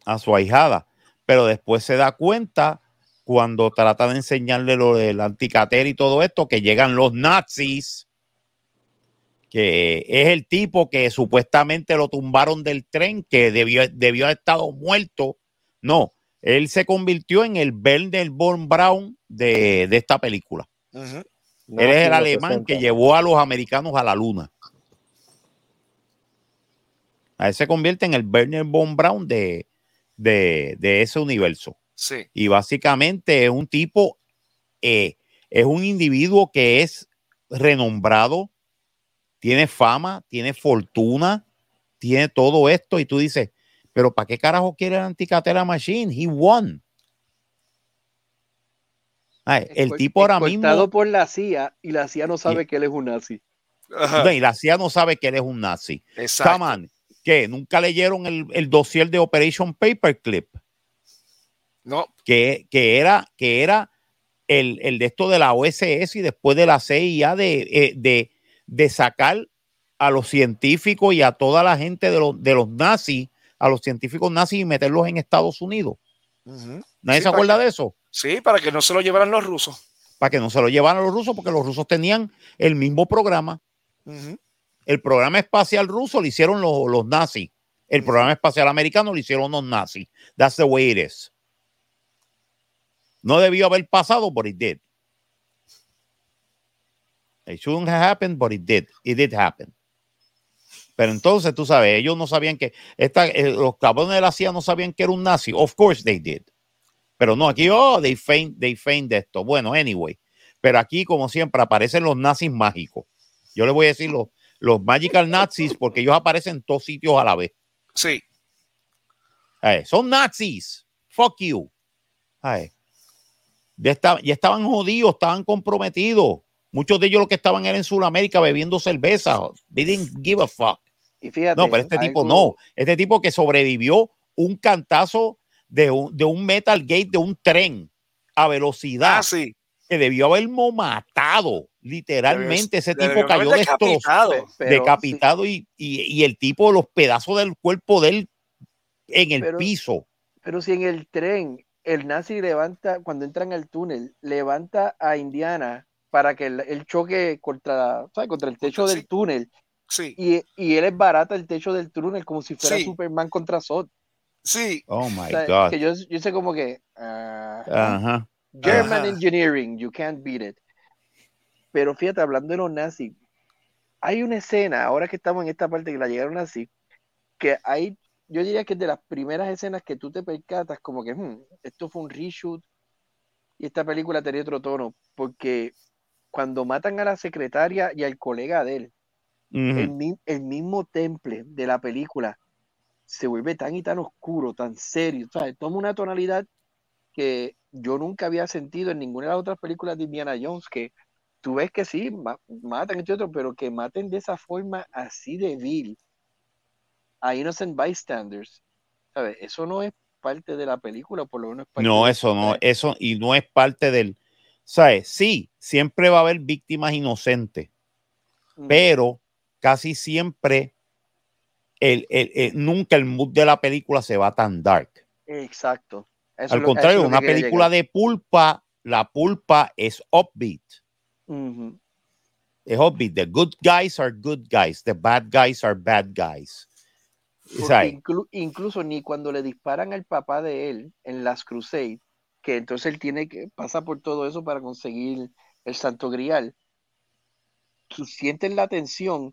A su ahijada. Pero después se da cuenta cuando trata de enseñarle lo del anticater y todo esto, que llegan los nazis que es el tipo que supuestamente lo tumbaron del tren, que debió, debió haber estado muerto. No, él se convirtió en el Werner von Braun de, esta película. él es el alemán que llevó a los americanos a la luna. A él se convierte en el Werner von Braun de, de, ese universo. Sí. Y básicamente es un tipo, eh, es un individuo que es renombrado tiene fama, tiene fortuna, tiene todo esto y tú dices, pero ¿para qué carajo quiere el anticatera machine? He won. el tipo ahora mismo. por la CIA y la CIA no sabe que él es un nazi. y la CIA no sabe que él es un nazi. Exacto. ¿Qué? ¿Nunca leyeron el, el dossier de Operation Paperclip? No. Que, que era, que era el, el, de esto de la OSS y después de la CIA de, eh, de de sacar a los científicos y a toda la gente de los, de los nazis, a los científicos nazis y meterlos en Estados Unidos. ¿Nadie se acuerda de eso? Sí, para que no se lo llevaran los rusos. Para que no se lo llevaran los rusos, porque los rusos tenían el mismo programa. El programa espacial ruso lo hicieron los, los nazis. El programa espacial americano lo hicieron los nazis. That's the way it is. No debió haber pasado, but it did. It shouldn't have happened, but it did. It did happen. Pero entonces, tú sabes, ellos no sabían que esta, eh, los cabrones de la CIA no sabían que era un nazi. Of course they did. Pero no, aquí, oh, they feigned, they feigned esto. Bueno, anyway. Pero aquí, como siempre, aparecen los nazis mágicos. Yo les voy a decir los, los magical nazis porque ellos aparecen en todos sitios a la vez. Sí. son nazis. Fuck you. ya, ya estaban jodidos, estaban comprometidos. Muchos de ellos lo que estaban era en Sudamérica bebiendo cerveza. They didn't give a fuck. no, pero este tipo no. Este tipo que sobrevivió un cantazo de un, de un metal gate de un tren a velocidad. Ah, sí. Que debió haberlo matado. Literalmente, ese tipo cayó destrozado, decapitado y, y, el tipo, los pedazos del cuerpo de él en el piso. Pero si en el tren el nazi levanta, cuando entran al túnel, levanta a Indiana para que el, choque contra, contra el techo del túnel. Sí. Y, y, él es barata el techo del túnel como si fuera Superman contra Zod. Sí. Oh my God. Que yo, yo, sé como que. Uh, German Engineering, you can't beat it. Pero fíjate, hablando de los nazis, hay una escena, ahora que estamos en esta parte que la llegaron así, que hay, yo diría que es de las primeras escenas que tú te percatas, como que hmm, esto fue un reshoot y esta película tenía otro tono, porque cuando matan a la secretaria y al colega de él, el, mismo temple de la película se vuelve tan y tan oscuro, tan serio, ¿sabes? Toma una tonalidad que yo nunca había sentido en ninguna de las otras películas de Indiana Jones, que tú ves que sí, matan este otro, pero que maten de esa forma así de vil a innocent bystanders, ¿sabes? Eso no es parte de la película, por lo menos. no, eso no, eso, y no es parte del, ¿sabes? Sí, siempre va a haber víctimas inocentes, pero casi siempre el, nunca el mood de la película se va tan dark. Exacto. Al contrario, una película de pulpa, la pulpa es upbeat. Es upbeat. The good guys are good guys. The bad guys are bad guys. incluso ni cuando le disparan al papá de él en las Crusades, que entonces él tiene que pasar por todo eso para conseguir el Santo Grial. Tú sientes la tensión,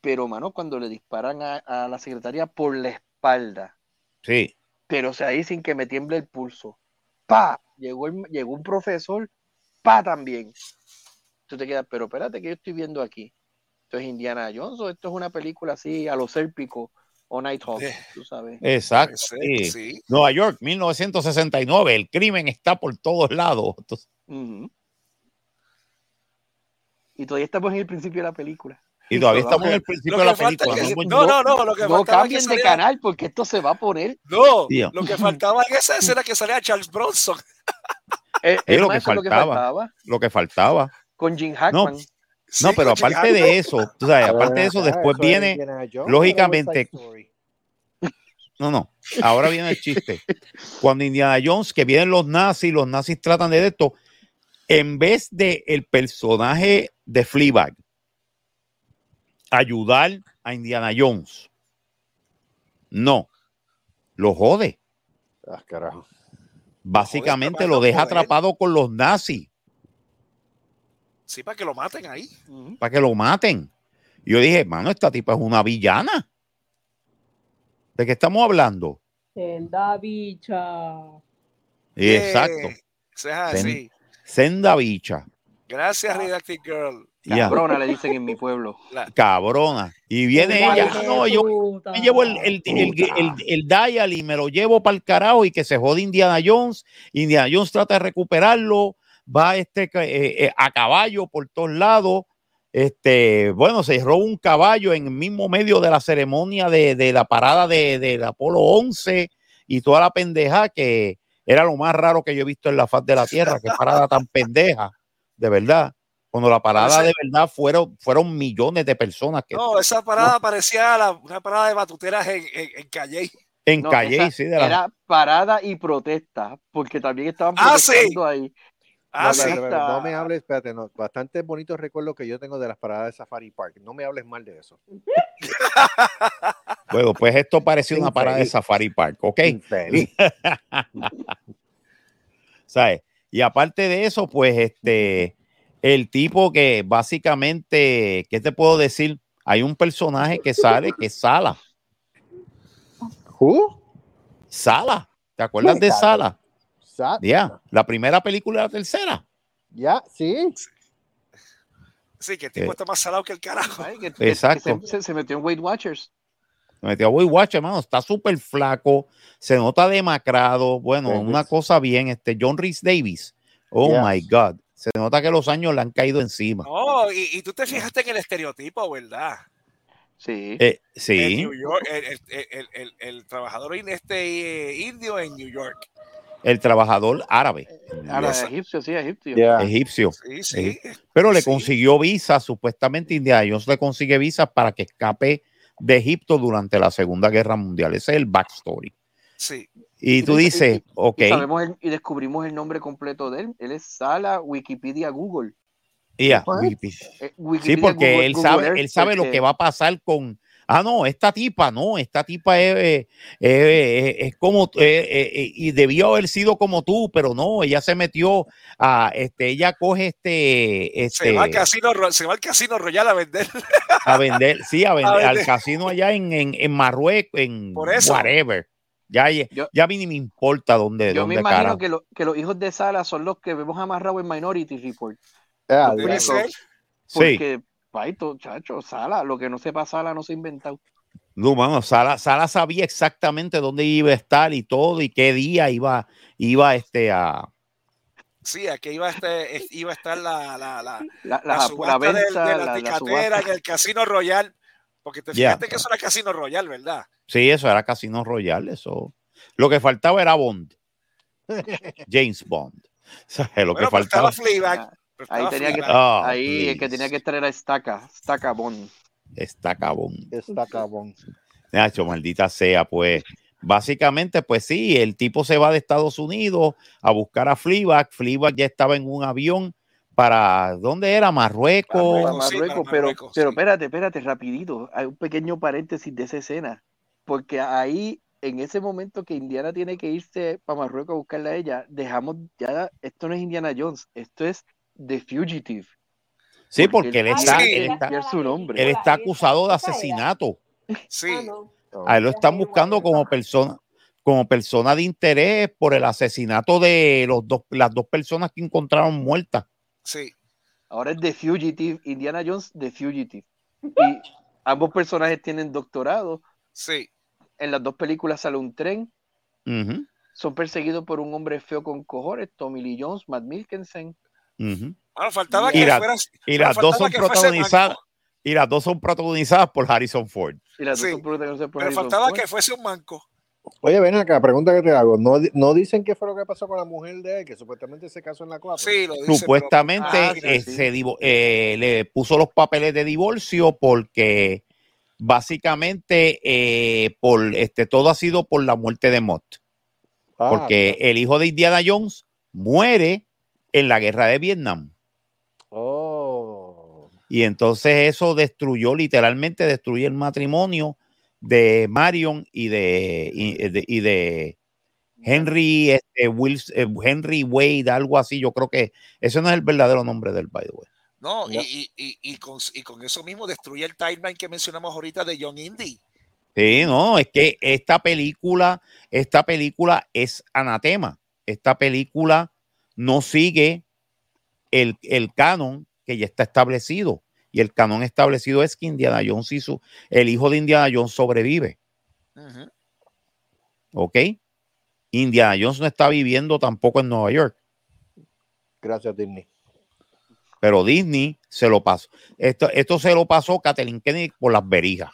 pero mano, cuando le disparan a, a la secretaria por la espalda, Sí. pero o sea, ahí sin que me tiemble el pulso. ¡Pa! Llegó, el- llegó un profesor, ¡pa! también. Tú te quedas, pero espérate, que yo estoy viendo aquí? ¿Esto es Indiana Jones o esto es una película así a lo sérpico o Nighthawk? Eh. Tú sabes. Exacto. Sí. sí. Nueva York, 1969. El crimen está por todos lados. Y todavía estamos en el principio de la película. y todavía estamos en el principio de la película. es que- ¿no? no, no, no, lo que No que cambien de saliera- canal porque esto se va a poner. No, lo que faltaba en esa escena que salía Charles Bronson. Eh, Es lo que faltaba. Lo que faltaba. Con Jim Hackman. Sí, No, pero aparte de eso, tú sabes, aparte de eso, después viene, lógicamente- no, no, ahora viene el chiste. Cuando Indiana Jones, que vienen los nazis, los nazis tratan de esto, en vez de el personaje de Fleabag ayudar a Indiana Jones, no, lo jode. Ah, carajo. Básicamente lo deja atrapado con los nazis Sí, para que lo maten ahí. Para que lo maten. Yo dije, mano, esta tipa es una villana. ¿De qué estamos hablando? Senda bicha. Exacto. Eh, eso es así. Senda bicha. Gracias, Redacted Girl. Ya, Cabrona le dicen en mi pueblo. La- cabrona. Y viene ella. No, yo puta. me llevo el, el, el, el, el dial y me lo llevo para el carajo y que se jode Indiana Jones. Indiana Jones trata de recuperarlo. Va este eh, eh, a caballo por todos lados. Este, bueno, se roba un caballo en el mismo medio de la ceremonia de, de la parada de, del Apolo 11 y toda la pendeja que era lo más raro que yo he visto en la faz de la tierra. Qué parada tan pendeja, de verdad. Cuando la parada de verdad fueron, fueron millones de personas que No, esa parada parecía la- una parada de batuteras en, en, en Calle. en No, Calle, esa sí, de la- Era parada y protesta, porque también estaban Ah, sí. protestando ahí. Ah, No, sí. me hables, espérate, no, bastante bonitos recuerdos que yo tengo de las paradas de Safari Park. No me hables mal de eso. Bueno, pues esto parecía una parada de. Safari Park, ¿ok? ¿Sabes? Y aparte de eso, pues este, el tipo que básicamente, ¿qué te puedo decir? Hay un personaje que sale que es Sala. Who? Sala. ¿Te acuerdas de Sala? Ya, la primera película y la tercera. Ya, sí. Sí, que el tipo Eh. está más salado que el carajo. Ay, que- que- que Exacto. se, se- se metió en Weight Watchers. Me metió a Boy Watch, hermano, está súper flaco, se nota demacrado. Bueno, una cosa bien, este John Rhys Davis. Oh Yes. my God. Se nota que los años le han caído encima. No, y, y tú te fijaste en el estereotipo, ¿verdad? Sí. Eh, En sí, New York, el, el- el- el- el trabajador este, eh, indio en New York. El trabajador árabe, Ahora, Yes. egipcio, sí, egipcio. Egipcio. Sí, sí. Pero le Sí. consiguió visa, supuestamente Indiana Jones le consigue visa para que escape de Egipto durante la Segunda Guerra Mundial. Ese es el backstory. Sí. Y tú dices, ok, Y, sabemos el- y descubrimos el nombre completo de él. Él es Sala Wikipedia Google. ya, What? Wikipedia. Eh, sí, porque Google- él Google sabe, Earth, él sabe lo porque- que va a pasar con, ah, no, esta tipa, no, esta tipa es, eh, eh, eh, es como, eh, y debió haber sido como tú, pero no, ella se metió a, este, ella coge este, Se, va al este, casino, se va al casino Royal a vender. a vender, sí, a vender, A al vender. casino allá en, en, en Marruecos, en Por eso. whatever. Ya, ya, Yo- ya a mí ni me importa dónde, Yo me dónde imagino cara. que, lo- que los hijos de Sala son los que vemos amarrados en Minority Report. Ah, ser. Sí, Porque, paito, chacho, Sala, lo que no sepa Sala no se ha inventado. no, mano, Sara, Sara sabía exactamente dónde iba a estar y todo y qué día iba, iba este a, Sí, aquí iba a, este, es- iba a estar la, la, la, La, la del- venta, de, la, la la ticatera en el Casino Royal. Porque te Ya. fijaste que eso era Casino Royal, ¿verdad? Sí, eso era Casino Royale, eso. Lo que faltaba era Bond. James Bond. O sea, lo Bueno, que estaba faltaba. Fleabag. Pero Ahí tenía que. Ah, ahí el que tenía que estar era Estaca, Estaca Bond. Está cabón. Está cabrón. Nacho, maldita sea, pues. Básicamente, pues sí, el tipo se va de Estados Unidos a buscar a Fleabag. Fleabag ya estaba en un avión para, ¿dónde era? Marruecos. Para Marruecos, sí, Marruecos, para pero, Marruecos, pero sí. espérate, espérate, rapidito. Hay un pequeño paréntesis de esa escena. Porque ahí, en ese momento que Indiana tiene que irse para Marruecos a buscarla a ella, dejamos ya, esto no es Indiana Jones, esto es The Fugitive. Sí, porque él él está, Sí. él está, su nombre. él está acusado de asesinato. Sí, Ah. A él lo están buscando como persona, como persona de interés por el asesinato de los dos, las dos personas que encontraron muertas. sí. Ahora es The Fugitive, Indiana Jones, The Fugitive. Y ambos personajes tienen doctorado. Sí. En las dos películas sale un tren. Son perseguidos por un hombre feo con cojones, Tommy Lee Jones, Matt Milkensen. Ujú. Bueno, faltaba Y que la- fueras. Y pero las dos son protagonizadas. Y las dos son protagonizadas por Harrison Ford. Y las dos Sí, son protagonizadas por Pero Harrison faltaba Ford. que fuese un manco. Oye, ven acá, pregunta que te hago. ¿No, no dicen qué fue lo que pasó con la mujer de él, que supuestamente se casó en la cuatro? Sí, lo dice. pero- Supuestamente Ah, eh, sí. se divo- eh, le puso los papeles de divorcio porque básicamente eh, por este todo ha sido por la muerte de Mott. Ah, Porque el hijo de Indiana Jones muere en la guerra de Vietnam. Oh. Y entonces eso destruyó, literalmente destruyó el matrimonio de Marion y de, y de, y de Henry, este, Wills- eh, Henry Wade, algo así. Yo creo que ese no es el verdadero nombre del by the way. No, y, y, y con, y con eso mismo destruye el timeline que mencionamos ahorita de John Indy. Sí, no, es que esta película, esta película es anatema. Esta película no sigue el, el canon que ya está establecido. Y el canon establecido es que Indiana Jones y su, el hijo de Indiana Jones sobrevive. ¿Ok? Indiana Jones no está viviendo tampoco en Nueva York, Gracias, Disney. pero Disney se lo pasó. Esto, esto se lo pasó Kathleen Kennedy por las berijas.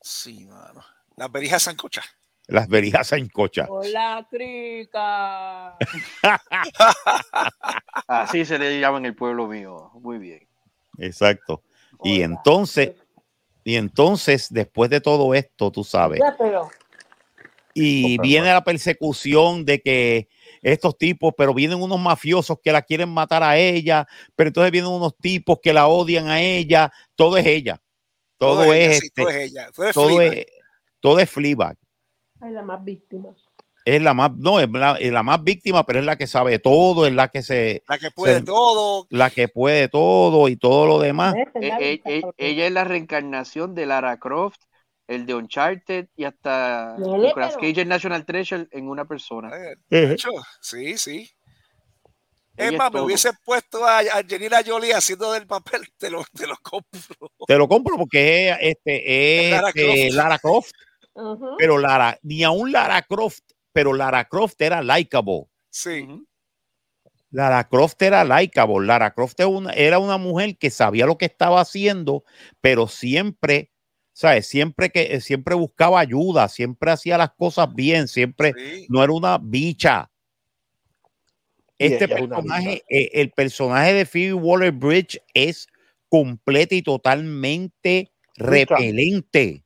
Sí, mano. Las berijas sancochas. Las berijas en cocha. Hola, crica. Así se le llama en el pueblo mío. Muy bien. Exacto. Y entonces, y entonces, después de todo esto, tú sabes, Ya, pero y viene la persecución de que estos tipos, pero vienen unos mafiosos que la quieren matar a ella, pero entonces vienen unos tipos que la odian a ella, todo es ella. Todo, ella, es, este, todo es ella. Todo es todo Fleabag. es, todo es Fleabag. Hay la más víctima. Es la más, no, es la, es la más víctima, pero es la que sabe todo, es la que se, La que puede se- todo. la que puede todo y todo lo demás. ¿Ves? Ten la E- e- vista, e- porque- ella es la reencarnación de Lara Croft, el de Uncharted y hasta Dale, Nicolas pero- Cage en National Treasure en una persona. Eh, de hecho, sí, sí. Es es más, me hubiese puesto a Angelina Jolie haciendo del papel, te lo, te lo compro. Te lo compro porque es, este, es Lara este, Croft. Lara Croft, Pero Lara, ni aún Lara Croft, pero Lara Croft era likable. Sí. Lara Croft era likable. Lara Croft era una, era una mujer que sabía lo que estaba haciendo, pero siempre, ¿sabes? Siempre que siempre buscaba ayuda, siempre hacía las cosas bien, siempre sí. no era una bicha. Este personaje, eh, el personaje de Phoebe Waller Bridge es completa y totalmente repelente.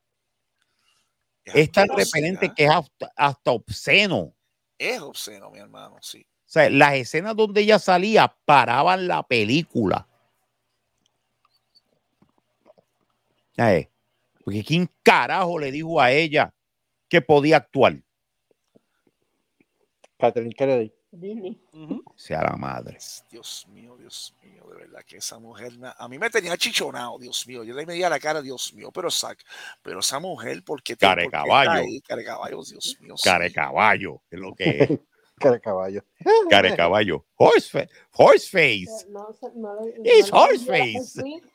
Es tan repelente que es hasta, hasta obsceno. Es obsceno, mi hermano, sí. O sea, las escenas donde ella salía paraban la película. ¿Sabes? Porque ¿quién carajo le dijo a ella que podía actuar? Catherine Kennedy. Disney. Sea la madre. Dios mío, Dios mío, de verdad que esa mujer, na- a mí me tenía chichonado, Dios mío, yo le medía la cara, Dios mío, pero sac, pero esa mujer, ¿por qué te Care caballo. Care caballo, Dios mío. sí. Care caballo, es lo que es. Cara de caballo. Care caballo. Horse, horse face. No, no, It's no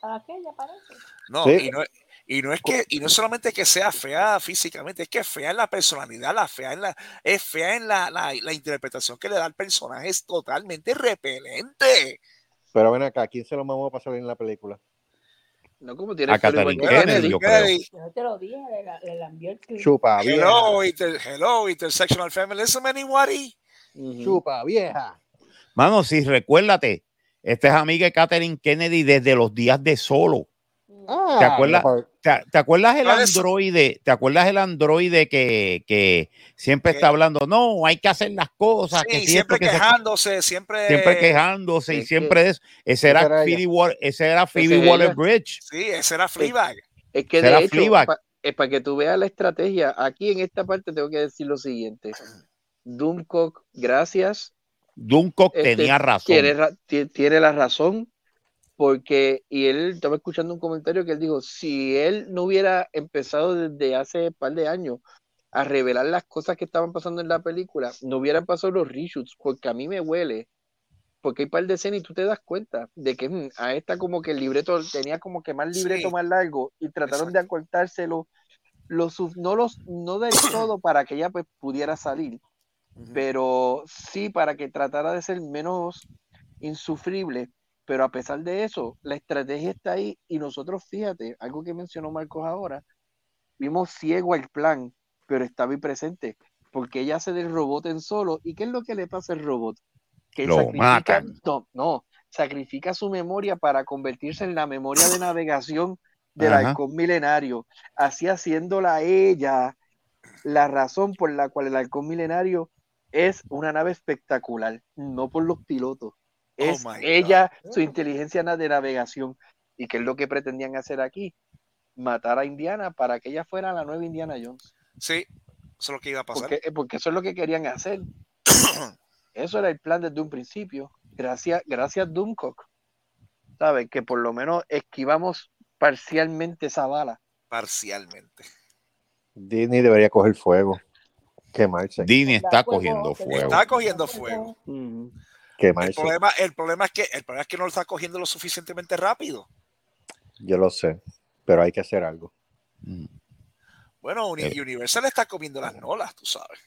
a aquella, parece. No, Sí. y no, y no es que, y no solamente que sea fea físicamente, es que es fea en la personalidad, la fea en la, es fea en la, la, la interpretación que le da al personaje, es totalmente repelente. Pero ven acá, ¿quién se lo mamó para salir en la película? No como tiene A Catherine Kennedy, yo creo. Kennedy, Yo te lo dije, le, la- le envió el tweet. Chupa vieja. Hello, inter- hello, intersectional feminism, anybody? Ujú. Chupa vieja. Mano, si recuérdate, esta es amiga de Catherine Kennedy desde los días de solo. Ah, ¿Te acuerdas? no, ¿Te, te acuerdas el androide? ¿Te acuerdas el androide que, que siempre ¿Qué? está hablando? No, hay que hacer las cosas. Sí, si siempre esto, que se- quejándose, siempre. siempre quejándose y siempre es. Ese era, era Phoebe ese era Phoebe. Waller Bridge. Sí, ese era Fleabag. Es que de hecho, Fleabag. pa- es para que tú veas la estrategia. Aquí en esta parte tengo que decir lo siguiente. Doomcock, gracias. Duncock Este, tenía razón. Tiene, ra- ti- tiene la razón. Porque, y él estaba escuchando un comentario que él dijo, si él no hubiera empezado desde hace un par de años a revelar las cosas que estaban pasando en la película, no hubieran pasado los reshoots, porque a mí me huele, porque hay un par de escenas y tú te das cuenta de que mm, a esta como que el libreto tenía como que más libreto Sí. más largo y trataron de acortárselo lo suf- no los no del todo para que ella pues pudiera salir pero sí para que tratara de ser menos insufrible. Pero a pesar de eso, la estrategia está ahí y nosotros, fíjate, algo que mencionó Marcos ahora, vimos ciego el plan, pero estaba ahí presente, porque ella hace del robot en solo. ¿Y qué es lo que le pasa al robot? Que Lo sacrifica, matan. no, no, sacrifica su memoria para convertirse en la memoria de navegación del Ajá. halcón milenario, así haciéndola ella la razón por la cual el halcón milenario es una nave espectacular, no por los pilotos. Es Oh God. ella, su inteligencia de navegación. ¿Y qué es lo que pretendían hacer aquí? Matar a Indiana para que ella fuera la nueva Indiana Jones. Sí, eso es lo que iba a pasar. Porque, porque eso es lo que querían hacer. Eso era el plan desde un principio. Gracias, gracias Doomcock. ¿Sabes? Que por lo menos esquivamos parcialmente esa bala. Parcialmente. Disney debería coger fuego. Quemarse. Disney está Fuego, cogiendo fuego. Está cogiendo fuego. El problema, el problema es que el problema es que no lo está cogiendo lo suficientemente rápido. Yo lo sé. Pero hay que hacer algo. Mm. Bueno, Uni- Eh. Universal está comiendo las nolas, tú sabes.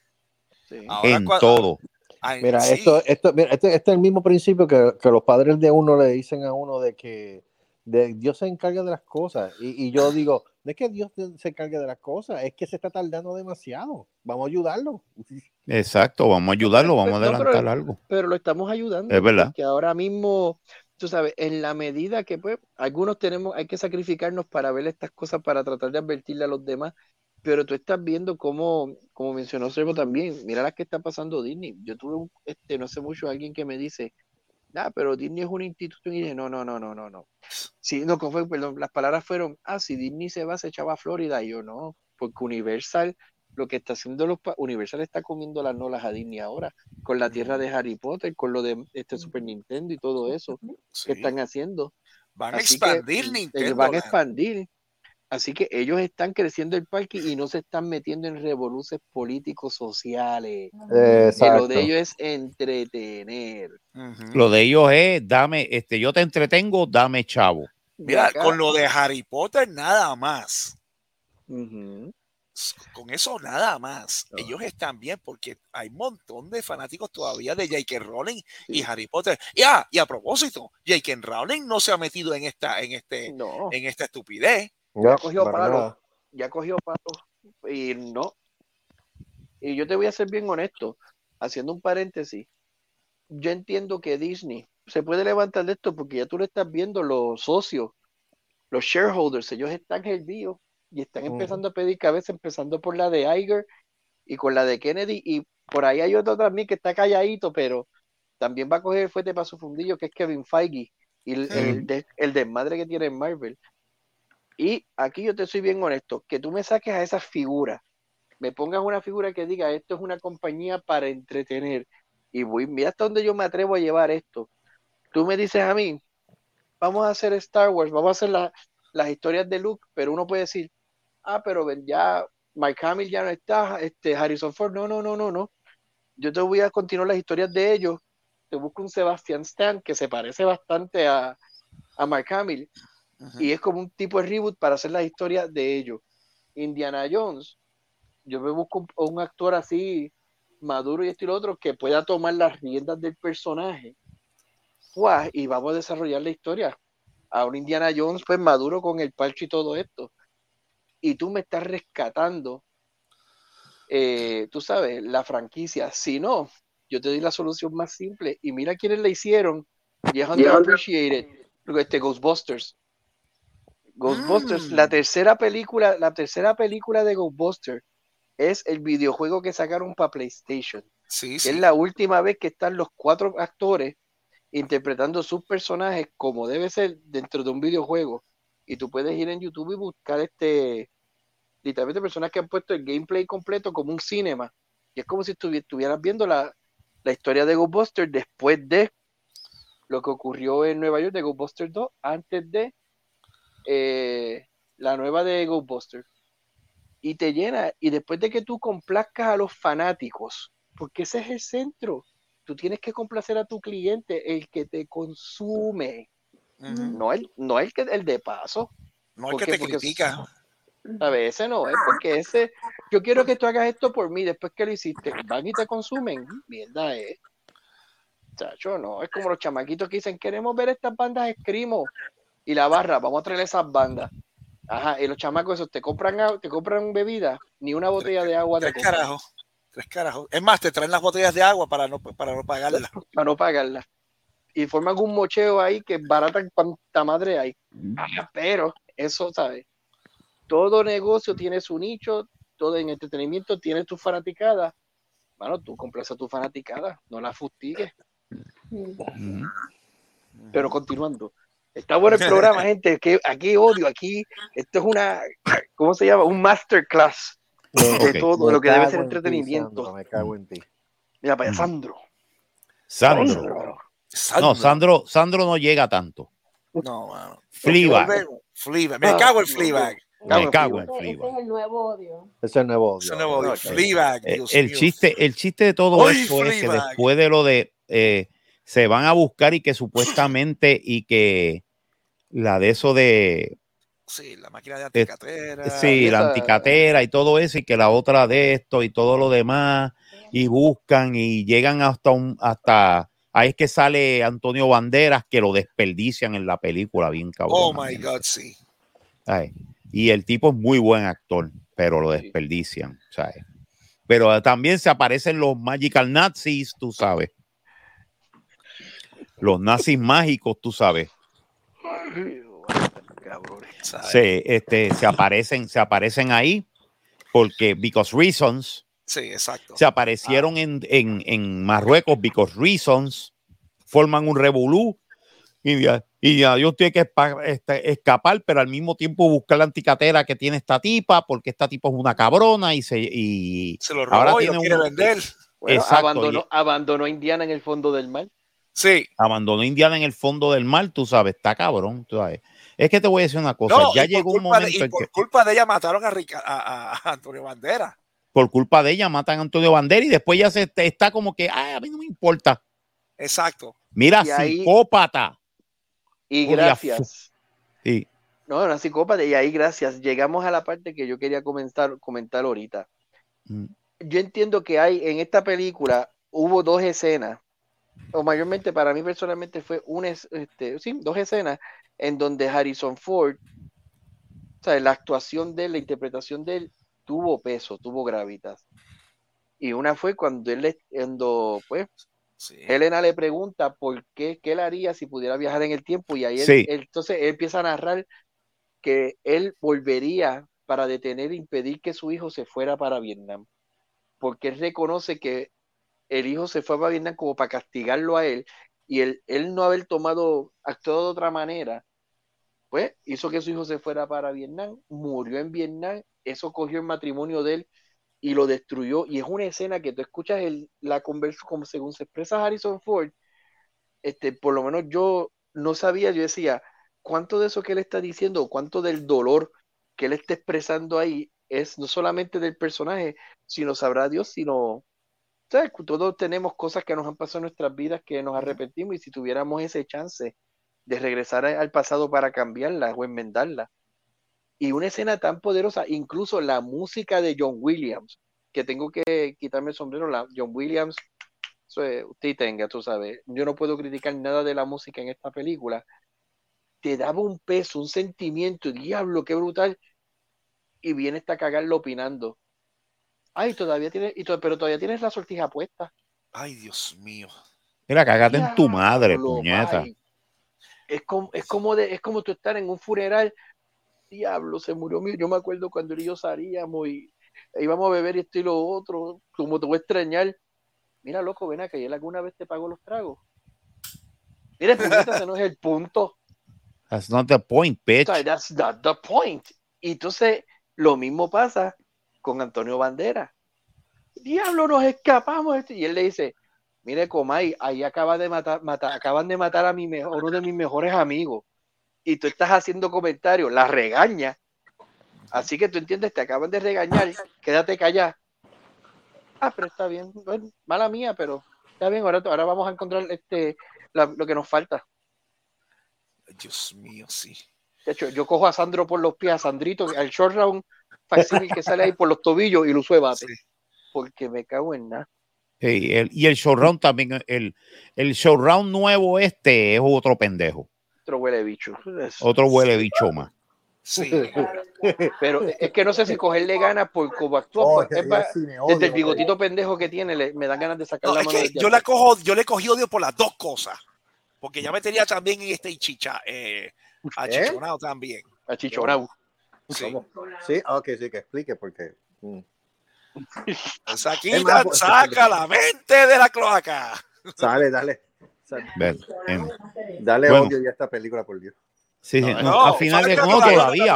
Sí. Ahora En todo. Ay, Mira, sí. esto, esto, mira, este, este es el mismo principio que, que los padres de uno le dicen a uno de que de, Dios se encarga de las cosas. Y, y yo digo, no es que Dios se- encargue de las cosas, es que se está tardando demasiado. Vamos a ayudarlo. Exacto, vamos a ayudarlo, vamos a No, pero- adelantar algo. pero lo estamos ayudando. Es verdad. Porque ahora mismo, tú sabes, en la medida que pues algunos tenemos, hay que sacrificarnos para ver estas cosas, para tratar de advertirle a los demás, pero tú estás viendo cómo, como mencionó Servo también, mira las que está pasando Disney. Yo tuve, un, este, no sé mucho, alguien que me dice, ah, pero Disney es una institución, y dije, no, no, no, no, no, no. Sí, no, ¿cómo fue? perdón, las palabras fueron, ah, si Disney se va, se echaba a Florida, y yo no, porque Universal, lo que está haciendo los, Universal está comiendo las nolas a Disney ahora con la tierra de Harry Potter, con lo de este Super Nintendo y todo eso Sí. que están haciendo. Van a expandir que, Nintendo. van a expandir. Así que ellos están creciendo el parque y no se están metiendo en revoluciones políticos sociales. Exacto. lo de ellos es entretener. Lo de ellos es, dame, este, yo te entretengo, dame chavo. Mira, acá- con lo de Harry Potter nada más. Con eso nada más. Ellos están bien porque hay un montón de fanáticos todavía de J.K. Rowling y. Harry Potter. Y, ah, y a propósito, J.K. Rowling no se ha metido en esta, en este, No, en esta estupidez. No, cogió para palo. nada. ya cogió palos y no. Y yo te voy a ser bien honesto, haciendo un paréntesis. Yo entiendo que Disney se puede levantar de esto porque ya tú lo estás viendo, los socios, los shareholders, ellos están hervidos y están empezando a pedir cabeza, empezando por la de Iger y con la de Kennedy. Y por ahí hay otro también que está calladito, pero también va a coger el fuete para su fundillo, que es Kevin Feige y el, el, de- el desmadre que tiene en Marvel. Y aquí yo te soy bien honesto, que tú me saques a esas figuras, me pongas una figura que diga esto es una compañía para entretener y voy, mira hasta dónde yo me atrevo a llevar esto. Tú me dices a mí, vamos a hacer Star Wars, vamos a hacer la- las historias de Luke, pero uno puede decir, ah, pero ya Mike Hamill ya no está, este Harrison Ford, no, no, no, no, no. Yo te voy a continuar las historias de ellos. Te busco un Sebastian Stan que se parece bastante a, a Mark Hamill Y es como un tipo de reboot para hacer la historia de ellos. Indiana Jones, yo me busco un, un actor así maduro y esto y lo otro que pueda tomar las riendas del personaje ¡fua! y vamos a desarrollar la historia. A un Indiana Jones pues maduro con el parche y todo esto. Y tú me estás rescatando, eh, tú sabes, la franquicia. Si no, yo te doy la solución más simple. Y mira quiénes la hicieron. Y es underappreciated. Este Ghostbusters. Ghostbusters, Mm. la tercera película, la tercera película de Ghostbusters es el videojuego que sacaron para PlayStation. Sí. Es la última vez que están los cuatro actores interpretando sus personajes como debe ser dentro de un videojuego. Y tú puedes ir en YouTube y buscar este literalmente personas que han puesto el gameplay completo como un cinema. Y es como si estuvi- estuvieras viendo la, la historia de Ghostbusters después de lo que ocurrió en Nueva York de Ghostbusters 2 antes de eh, la nueva de Ghostbusters. Y te llena, y después de que tú complazcas a los fanáticos, porque ese es el centro, tú tienes que complacer a tu cliente, el que te consume, no el, no el, que, el de paso. No ¿Por que te Porque- critica. A ver, ese no es porque ese, yo quiero que tú hagas esto por mí después que lo hiciste. Van y te consumen. Mierda es. Chacho, no, es como los chamaquitos que dicen, queremos ver estas bandas escrimo y la barra, vamos a traer esas bandas. Ajá, y los chamacos esos te compran agua- te compran bebida, ni una botella de agua Tres carajos. Tres carajos. Es más, te traen las botellas de agua para no, para no pagarlas. para no pagarla. Y forman un mocheo ahí que barata cuanta madre hay. Ah, pero eso, ¿sabes? Todo negocio tiene su nicho, todo en entretenimiento tiene tu fanaticada. Bueno, tú complaces a tu fanaticada, no la fustigues. Pero continuando. Está bueno el programa, gente. Que aquí odio, aquí. Esto es una, ¿cómo se llama? Un masterclass de todo Me lo que debe ser ti, entretenimiento. Sandro, me cago en ti. Mira, para allá. Sandro. Sandro. No, Sandro, Sandro no llega tanto. No, mano. Fleabag. Fleabag. Me cago en Fleabag. Me cago en Ese, ese Fleabag. es el nuevo odio. Ese es el nuevo odio. Ese nuevo odio. No, Fleabag, Eh, Dios el mío. chiste, el chiste de todo Ay, esto es que después de lo de eh, se van a buscar y que supuestamente y que la de eso de Sí, la máquina de anticatera. sí, la esa- anticatera y todo eso y que la otra de esto y todo lo demás y buscan y llegan hasta un hasta ahí es que sale Antonio Banderas que lo desperdician en la película bien cabrón. Oh my God, sí. Y el tipo es muy buen actor, pero lo desperdician, ¿sabes? Pero también se aparecen los Magical Nazis, tú sabes. Los nazis mágicos, tú sabes. Se, este, se aparecen, se aparecen ahí porque because reasons Sí, exacto. se aparecieron en, en, en Marruecos because reasons forman un revolú y ya, y ya Dios tiene que este, escapar, pero al mismo tiempo buscar la anticatera que tiene esta tipa, porque esta tipa es una cabrona y se y Se lo ahora robó y lo tiene quiere un- vender. Bueno, Exacto, abandonó, y- abandonó a Indiana en el fondo del mar. Sí. abandonó Indiana en el fondo del mar, tú sabes, está cabrón, tú sabes. Es que te voy a decir una cosa, No, ya y por llegó un culpa de- momento y en por que culpa de ella mataron a, Rica- a, a Antonio Bandera. por culpa de ella matan a Antonio Bandera y después ya se está como que, ay, a mí no me importa. Exacto. Mira, Y ahí- psicópata. Y Oye, gracias. Sí. No, una psicópata. Y ahí gracias. Llegamos a la parte que yo quería comentar, comentar ahorita. Mm. Yo entiendo que hay en esta película hubo dos escenas, o mayormente para mí personalmente fue una, es- este, sí, dos escenas en donde Harrison Ford, o sea, la actuación de él, la interpretación de él tuvo peso, tuvo gravitas. Y una fue cuando él, le- cuando, pues, Sí. Helena le pregunta por qué, qué él haría si pudiera viajar en el tiempo y ahí él- Sí. él- entonces él empieza a narrar que él volvería para detener e impedir que su hijo se fuera para Vietnam, porque él reconoce que el hijo se fue para Vietnam como para castigarlo a él y él, él no haber tomado, actuado de otra manera, pues hizo que su hijo se fuera para Vietnam, murió en Vietnam, eso cogió el matrimonio de él y lo destruyó. Y es una escena que tú escuchas el, la conversación, como según se expresa Harrison Ford, este, por lo menos yo no sabía, yo decía, ¿cuánto de eso que él está diciendo, cuánto del dolor que él está expresando ahí es no solamente del personaje, sino sabrá Dios, sino, ¿sabes? Todos tenemos cosas que nos han pasado en nuestras vidas que nos arrepentimos y si tuviéramos ese chance de regresar al pasado para cambiarla o enmendarla. Y una escena tan poderosa, incluso la música de John Williams, que tengo que quitarme el sombrero, la John Williams, es, usted tenga, tú sabes, yo no puedo criticar nada de la música en esta película, te daba un peso, un sentimiento, diablo, qué brutal, y viene esta cagarlo opinando. Ay, todavía tienes, y to- pero todavía tienes la sortija puesta. Ay, Dios mío. Mira, cagate en tu madre, puñeta. Es como, es como de, es como tú estar en un funeral. Diablo, se murió mi. Yo me acuerdo cuando él y yo salíamos y íbamos a beber esto y lo otro. Como te voy a extrañar. Mira, loco, ven acá, ¿y él alguna vez te pagó los tragos? Mira, puñeta, ese no es el punto. That's not the point, bitch. O sea, that's not the point. Y entonces, lo mismo pasa con Antonio Bandera. Diablo, nos escapamos. de esto. Y él le dice, Mire, Comay, ahí acaba de matar, matar, acaban de matar a mi mejor, uno de mis mejores amigos. Y tú estás haciendo comentarios, la regaña. Así que tú entiendes, te acaban de regañar, quédate callado. Ah, pero está bien, bueno, mala mía, pero está bien, ahora, ahora vamos a encontrar este la- lo que nos falta. Dios mío, sí. De hecho, yo cojo a Sandro por los pies, a Sandrito, al short round facsímil que sale ahí por los tobillos y lo uso de bate. Sí. Porque me cago en nada. Sí, el- y el showround también, el, el showround nuevo este es otro pendejo, Otro huele bicho. Otro huele bicho más. Sí. Pero es que no sé si cogerle ganas por cómo actúa. Oh, pues, desde el bigotito pendejo que tiene, le- me dan ganas de sacar No, la es mano. que yo le cojo, yo le cogí odio por las dos cosas. Porque ya me tenía también en este chicha, eh, achichonado también. Achichonado. Sí. Sí, ah, ok, sí, que explique porque. mm. Saquita, Es más, pues, saca la mente de la cloaca. Sale, dale. Sale. Dale Bueno. odio ya a esta película, por Dios. Sí, No, no, al final de no todavía,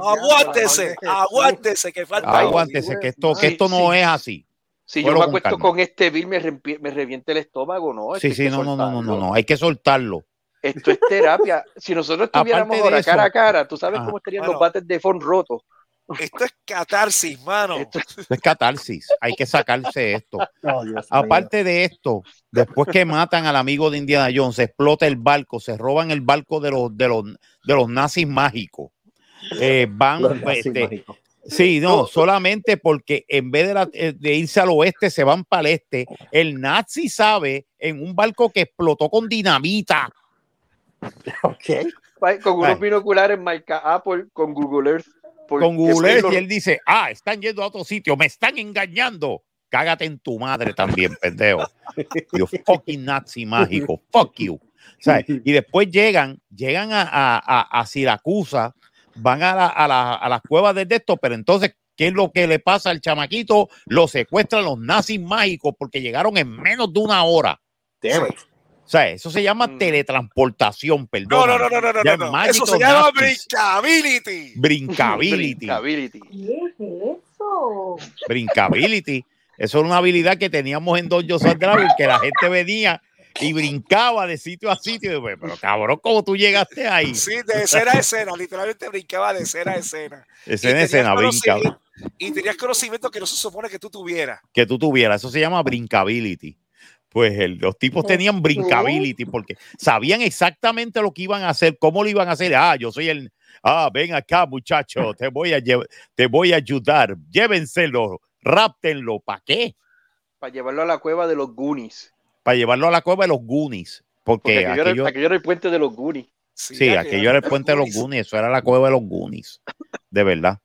Aguántese, aguántese que falta. Aguántese, que esto, que Sí, esto no sí. es así. Si yo me acuesto con este Bill, me, reviente el estómago, ¿no? Sí, sí, no, no, no, no, no, hay que soltarlo. Esto es terapia. Si nosotros estuviéramos de ahora eso- cara a cara, tú sabes Ajá. cómo estarían Bueno. los bates de phone rotos. Esto es catarsis, mano. Esto- es catarsis, hay que sacarse esto. Oh. Aparte de esto, después que matan al amigo de Indiana Jones, se explota el barco, se roban el barco de los, de los, de los nazis mágicos. Eh, van, Los nazis este, mágicos. sí, no, solamente porque en vez de, la- eh, de irse al oeste, se van para el este. El nazi sabe en un barco que explotó con dinamita. Ok. Con unos binoculares marca Apple con Google Earth. con Google Earth, y él dice, ah, están yendo a otro sitio, me están engañando. Cágate en tu madre también, pendejo. You fucking nazi mágico, fuck you. Sea, y después llegan, llegan a, a, a- a Siracusa, van a, la- a, la- a las cuevas de esto, pero entonces, ¿qué es lo que le pasa al chamaquito? Lo secuestran los nazis mágicos porque llegaron en menos de una hora. Damn it. O sea, eso se llama Mm. teletransportación, perdón. no, no, no, no, no, Ya no, no. Eso se llama Nazis. brincability. Brincability. Brincability. ¿Qué es eso? brincability. Eso era una habilidad que teníamos en Dojo Driver, que la gente venía y brincaba de sitio a sitio. Pero cabrón, ¿cómo tú llegaste ahí? Sí, de escena a escena, literalmente brincaba de escena a escena. Escena, tenías escena, brincaba. Y tenías conocimiento que no se supone que tú tuvieras. Que tú tuvieras. Eso se llama brincability. Pues el- los tipos tenían brincability porque sabían exactamente lo que iban a hacer, cómo lo iban a hacer. Ah, yo soy el. Ah, ven acá, muchacho, te voy a, te voy a ayudar. Llévenselo, ráptenlo. ¿Para qué? Para llevarlo a la cueva de los Goonies. Para llevarlo a la cueva de los Goonies. Porque Porque aquello, era, aquello, aquello era el puente de los Goonies. Sí, aquello era el puente de los Goonies, eso era la cueva de los Goonies, de verdad.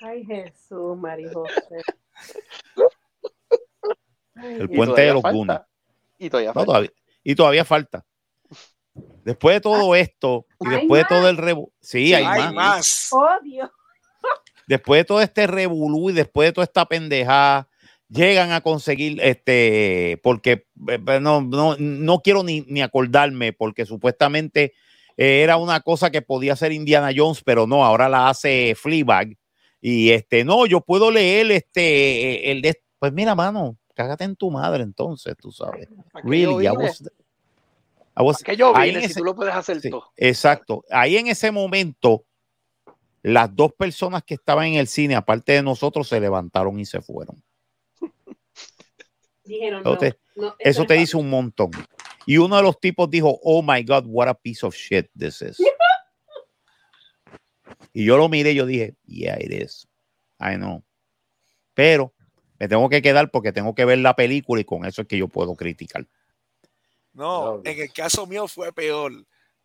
Ay, Jesús, María José. El puente de los falta. Goonies. Y todavía No, todavía, y todavía falta. Después de todo esto, y después de todo el revu, sí, hay, Hay más. Dios. Después de todo este revolú y después de toda esta pendejada, llegan a conseguir este, porque eh, eh, no, no, no quiero ni, ni acordarme, porque supuestamente eh, era una cosa que podía hacer Indiana Jones, pero no, ahora la hace Fleabag. Y este, no, yo puedo leer este, el de, pues mira, mano, cágate en tu madre entonces, tú sabes. Really, I vine, was, I was- aquello ahí vine, en si ese- tú lo puedes hacer Sí, todo. exacto. Ahí en ese momento, las dos personas que estaban en el cine, aparte de nosotros, se levantaron y se fueron. Dijeron, Eso no, te- no, Eso es te dice un montón. Y uno de los tipos dijo, oh my God, what a piece of shit this is. y yo lo miré y yo dije, yeah, it is. I know. Pero me tengo que quedar porque tengo que ver la película y con eso es que yo puedo criticar. No, No, en el caso mío fue peor.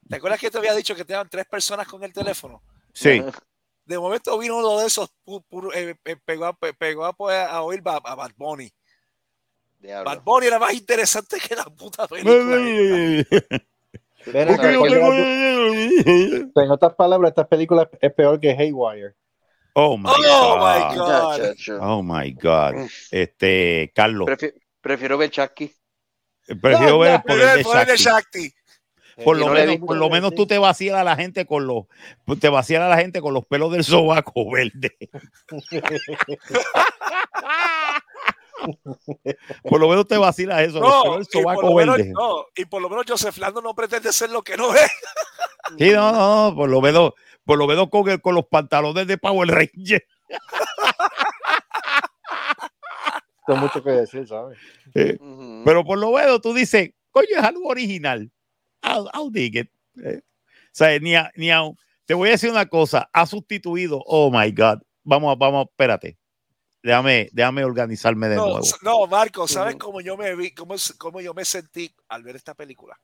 ¿Te acuerdas que te había dicho que tenían tres personas con el teléfono? Sí, De momento vino uno de esos, pu- pu- eh, pegó, a, pe- pegó a, pues, a oír ba- a Bad Bunny. Diablo. Bad Bunny era más interesante que la puta película. esta. Ven Porque acá, yo ¿cuál tengo- es la- En otras palabras, esta película es peor que Haywire. Oh my Oh God. my God. Oh my God. Este, Carlos, Prefi- prefiero ver Chucky. prefiero No, ver el poder El poder de Shakti. Shakti. Por Y lo no menos, visto, por lo menos tú te vacías a la gente con los, te vacías a la gente con los pelos del sobaco verde. Por lo menos te vacila eso. los No, pelos del y por, sobaco lo menos, verde. no, y por lo menos Joseph Lando no pretende ser lo que no es. Sí, no, no, no, por lo menos, por lo menos con, el- con los pantalones de Power Ranger. Esto es mucho que decir, ¿sabes? Eh. Pero por lo menos tú dices, coño, es algo original. I'll, I'll dig it. Eh, o sea, ni a- ni a- te voy a decir una cosa, ha sustituido, oh my God, vamos, a- vamos, espérate. Déjame, déjame organizarme de No, nuevo. no, Marco, ¿sabes cómo yo me vi, cómo, cómo yo me sentí al ver esta película?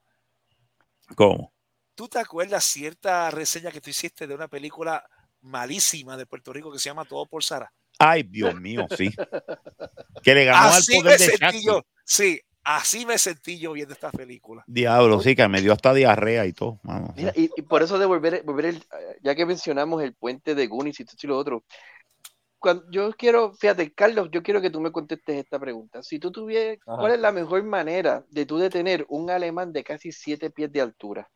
¿Cómo? ¿Tú te acuerdas cierta reseña que tú hiciste de una película malísima de Puerto Rico que se llama Todo por Sara? Ay, Dios mío, sí. Que le ganó al poder me de sentí yo. Sí, así me sentí yo viendo esta película. Diablo, sí, que me dio hasta diarrea y todo. mano. Mira, y, y por eso de volver, volver el- ya que mencionamos el puente de Goonies y esto y lo otro, cuando, yo quiero, fíjate, Carlos, yo quiero que tú me contestes esta pregunta. Si tú tuvieras, Ajá. ¿cuál es la mejor manera de tú detener un alemán de casi siete pies de altura?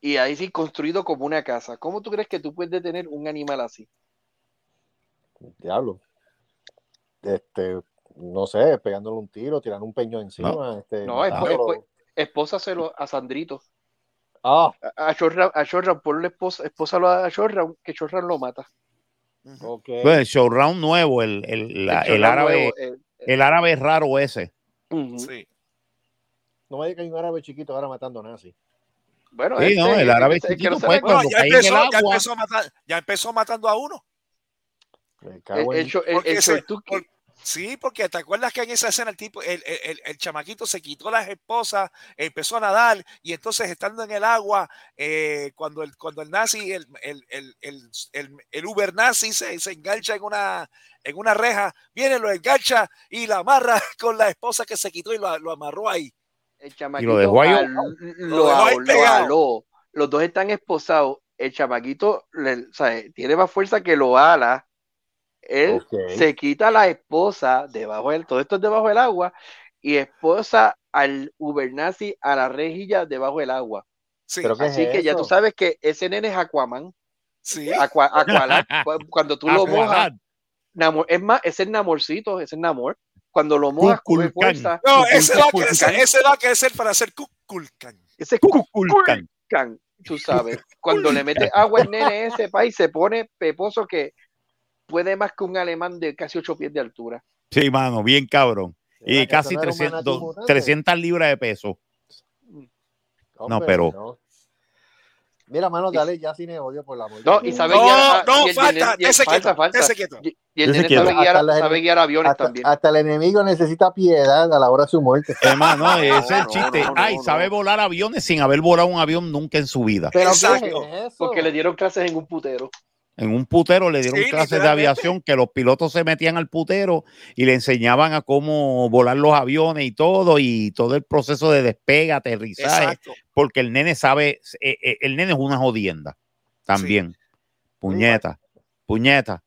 Y ahí sí construido como una casa. ¿Cómo tú crees que tú puedes detener un animal así? Diablo. Este, no sé, pegándole un tiro, tirando un peño encima. Este, No, es- matándolo. es- Espósaselo a Sandrito. Ah, A, a Shorran, a Shorran, ponle esposa, espósalo a Shorran, que Shorran lo mata. Ujú. ok. Bueno, el showround nuevo, el, el, la- El árabe, nuevo, el árabe raro ese. Sí. No me digas que hay un árabe chiquito ahora matando nazis. Bueno, Sí, no, el árabe que se- que chiquito, pues, cuando ya en el empezó, ya, empezó matar- ya empezó matando a uno. Me el, cago en- el, shor- el- Porque el ese- shortuki- por- Sí, porque te acuerdas que en esa escena el tipo, el, el- el- el chamaquito se quitó las esposas, empezó a nadar y entonces estando en el agua, eh, cuando, el, cuando el nazi, el, el, el, el, el- el Uber nazi se, se engancha en una, en una reja, viene, lo engancha y la amarra con la esposa que se quitó y lo, lo amarró ahí. El chamaquito dejó ahí al- Lo lo, dejó ahí lo aló. Los dos están esposados. El chamaquito le- o sea, tiene más fuerza que lo ala. Él se quita la esposa debajo del, todo esto es debajo del agua, y esposa al Ubernazi a la rejilla debajo del agua. Sí, Pero ¿qué es Así que ya tú sabes que ese nene es Aquaman. sí. Aqua- Aqualad. Cuando tú lo mojas. Namor- es más, ese es Namorcito, ese es Namor. Cuando lo mojas, coge fuerza. No, ese va, a crecer, ese va a crecer para ser Kukulkan. Ese. Kukulkan, tú sabes. Cuando le metes agua al nene ese país se pone peposo que puede más que un alemán de casi 8 pies de altura. Sí, mano, bien cabrón. Y casi eso no era un 300, manatí mutante. 300 libras de peso. Hombre, pero- no. Mira, mano, dale ya cine odio por la amor No, Dios. y sabe No, guiar. no, falta, ese falta, quieto, falta. ese quieto. Y, el nene sabe guiar, sabe aviones hasta, también. hasta el enemigo necesita piedad a la hora de su muerte. Hermano, ese es el chiste. no, no, Ay, no. sabe volar aviones sin haber volado un avión nunca en su vida. Pero Exacto. ¿qué es eso? Porque le dieron clases en un putero. En un putero le dieron Sí, clases de aviación que los pilotos se metían al putero y le enseñaban a cómo volar los aviones y todo, y todo el proceso de despegue, aterrizaje, Exacto. porque el nene sabe, eh, eh, el nene es una jodienda también. Puñeta, puñeta.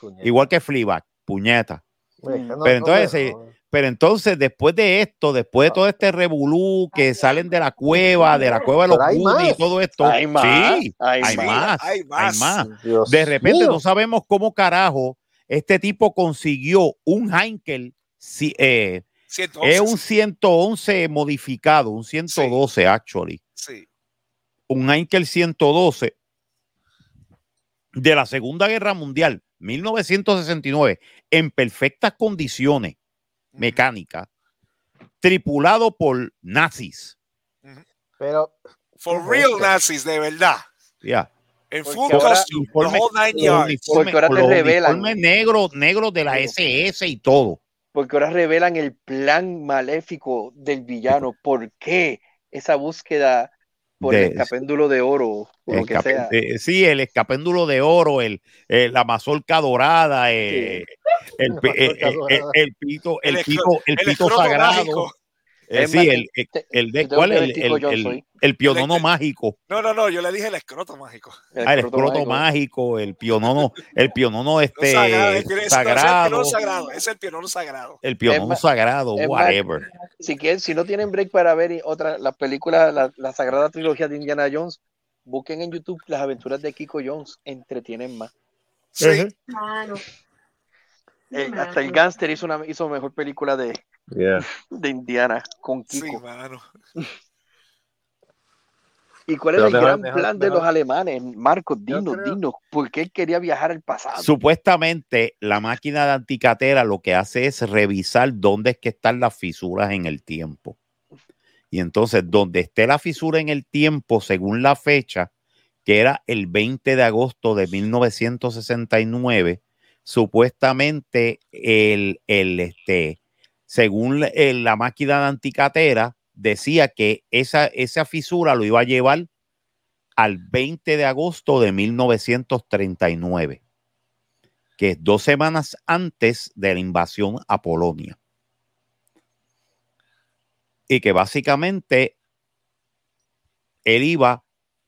Puñeta. Igual que Fleabag, puñeta. No, Pero entonces, no, no. Pero entonces, después de esto, después de todo este revolú que salen de la cueva, de la cueva de los hay Goonies y más. todo esto, Hay más, sí, hay hay más. más, Hay hay más. más. Dios De repente mío. no sabemos cómo carajo este tipo consiguió un Heinkel, si- eh, Sí, es un 111 modificado, un 112 actually, sí. un Heinkel 112 de la Segunda Guerra Mundial, 1969, en perfectas condiciones mecánicas, tripulado por nazis. Pero For ¿Qué es real esto? nazis, de verdad. Ya. En Porque full costume, uniforme- whole nine Los yards. uniformes- Porque ahora te revelan. negros, negros de la SS y todo. Porque ahora revelan el plan maléfico del villano. ¿Por qué esa búsqueda por De- el escapéndulo de oro o lo que sea? eh, sí, el escapéndulo de oro, el, eh, la mazorca dorada, eh, el, dorada. el pito, el, El pito, el El pito sagrado. Eh, Es sí, el, el, de cuál el, el, el, pionono El- mágico. No, no, no, yo le dije el escroto mágico. Ah, el escroto mágico. mágico, el pionono, el pionono No, este sagrado, el pionono- ese no, ese es el sagrado, pionono sagrado. Es el pionono sagrado. el pionono Es más- sagrado, es más- whatever. Si, quieren, si no tienen break para ver y otra, las películas, la, la sagrada trilogía de Indiana Jones, busquen en YouTube las aventuras de Kiko Jones. Entretienen más. Sí. Eh, hasta el gángster hizo una hizo mejor película de, Yeah. de Indiana con Sí, Kiko. mano. ¿Y cuál era el mejor- gran mejor- plan de mejor- los alemanes? Marcos, dinos, creo- dinos, ¿por qué él quería viajar al pasado? Supuestamente la máquina de anticatera lo que hace es revisar dónde es que están las fisuras en el tiempo. Y entonces, donde esté la fisura en el tiempo, según la fecha, que era el 20 de agosto de 1969, supuestamente el, el, este, según el- la máquina de anticatera, decía que esa, esa fisura lo iba a llevar al 20 de agosto de 1939, que es dos semanas antes de la invasión a Polonia. Y que básicamente él iba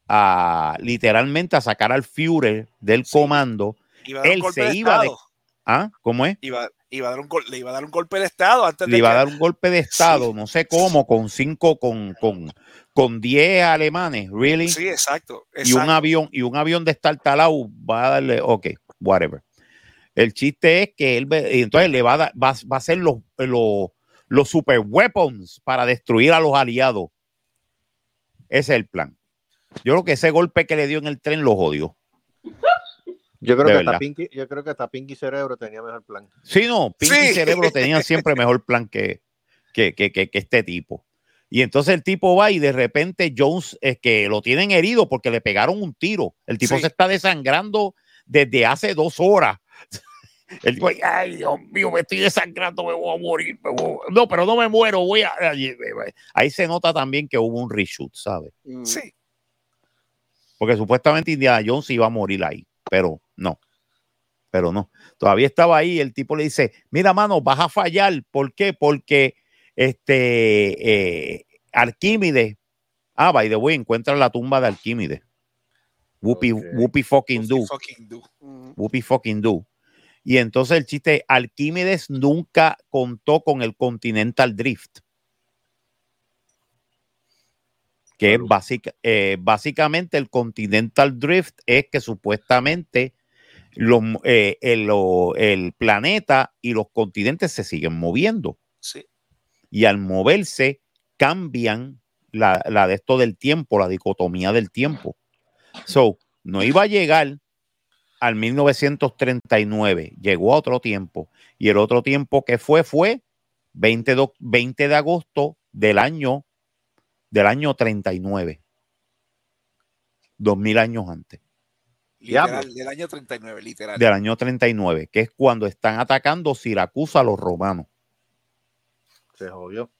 a literalmente a sacar al Führer del Sí. comando. Iba a dar Él se de iba de-. ¿Ah? ¿Cómo es? Iba, iba a dar un le iba a dar un golpe de Estado antes Le de iba a dar un golpe de estado, no sé cómo, con cinco, con, con, con diez alemanes, really. Sí, exacto. y un avión y un avión de estar talado va a darle, ok, whatever. El chiste es que él entonces le va a, dar- va, va a hacer los, los, los super weapons para destruir a los aliados. Ese es el plan. Yo creo que ese golpe que le dio en el tren lo jodió. Yo creo, que hasta Pinky, yo creo que hasta Pinky Cerebro tenía mejor plan. Sí, no, Pinky Sí. Cerebro tenían siempre mejor plan que, que, que, que- que este tipo. Y entonces el tipo va y de repente Jones, es que lo tienen herido porque le pegaron un tiro. El tipo Sí. se está desangrando desde hace dos horas. El tipo, ay, Dios mío, me estoy desangrando, me voy a morir. me voy a-". No, pero no me muero, voy a. Ahí se nota también que hubo un reshoot, ¿sabes? Mm, Sí, Porque supuestamente Indiana Jones iba a morir ahí, pero. Pero no. Todavía estaba ahí. El tipo le dice: Mira, mano, vas a fallar. ¿Por qué? Porque este eh, Arquímedes. Ah, by the way, encuentra la tumba de Arquímedes. Whoopi, Ok. whoopie fucking do. fucking do. mm, Whoopi fucking do. Y entonces el chiste, Arquímedes nunca contó con el Continental Drift. Que es eh, básicamente el Continental Drift es que supuestamente los, eh, el, lo- el planeta y los continentes se siguen moviendo. Sí. Y al moverse cambian la, la de esto del tiempo, la dicotomía del tiempo. So, no iba a llegar al 1939, llegó a otro tiempo. Y el otro tiempo que fue fue 20 de, 20 de agosto del año del año 39. 2000 años antes, Literal, del año 39, literal. del año 39, que es cuando están atacando Siracusa a los romanos. Se jodió.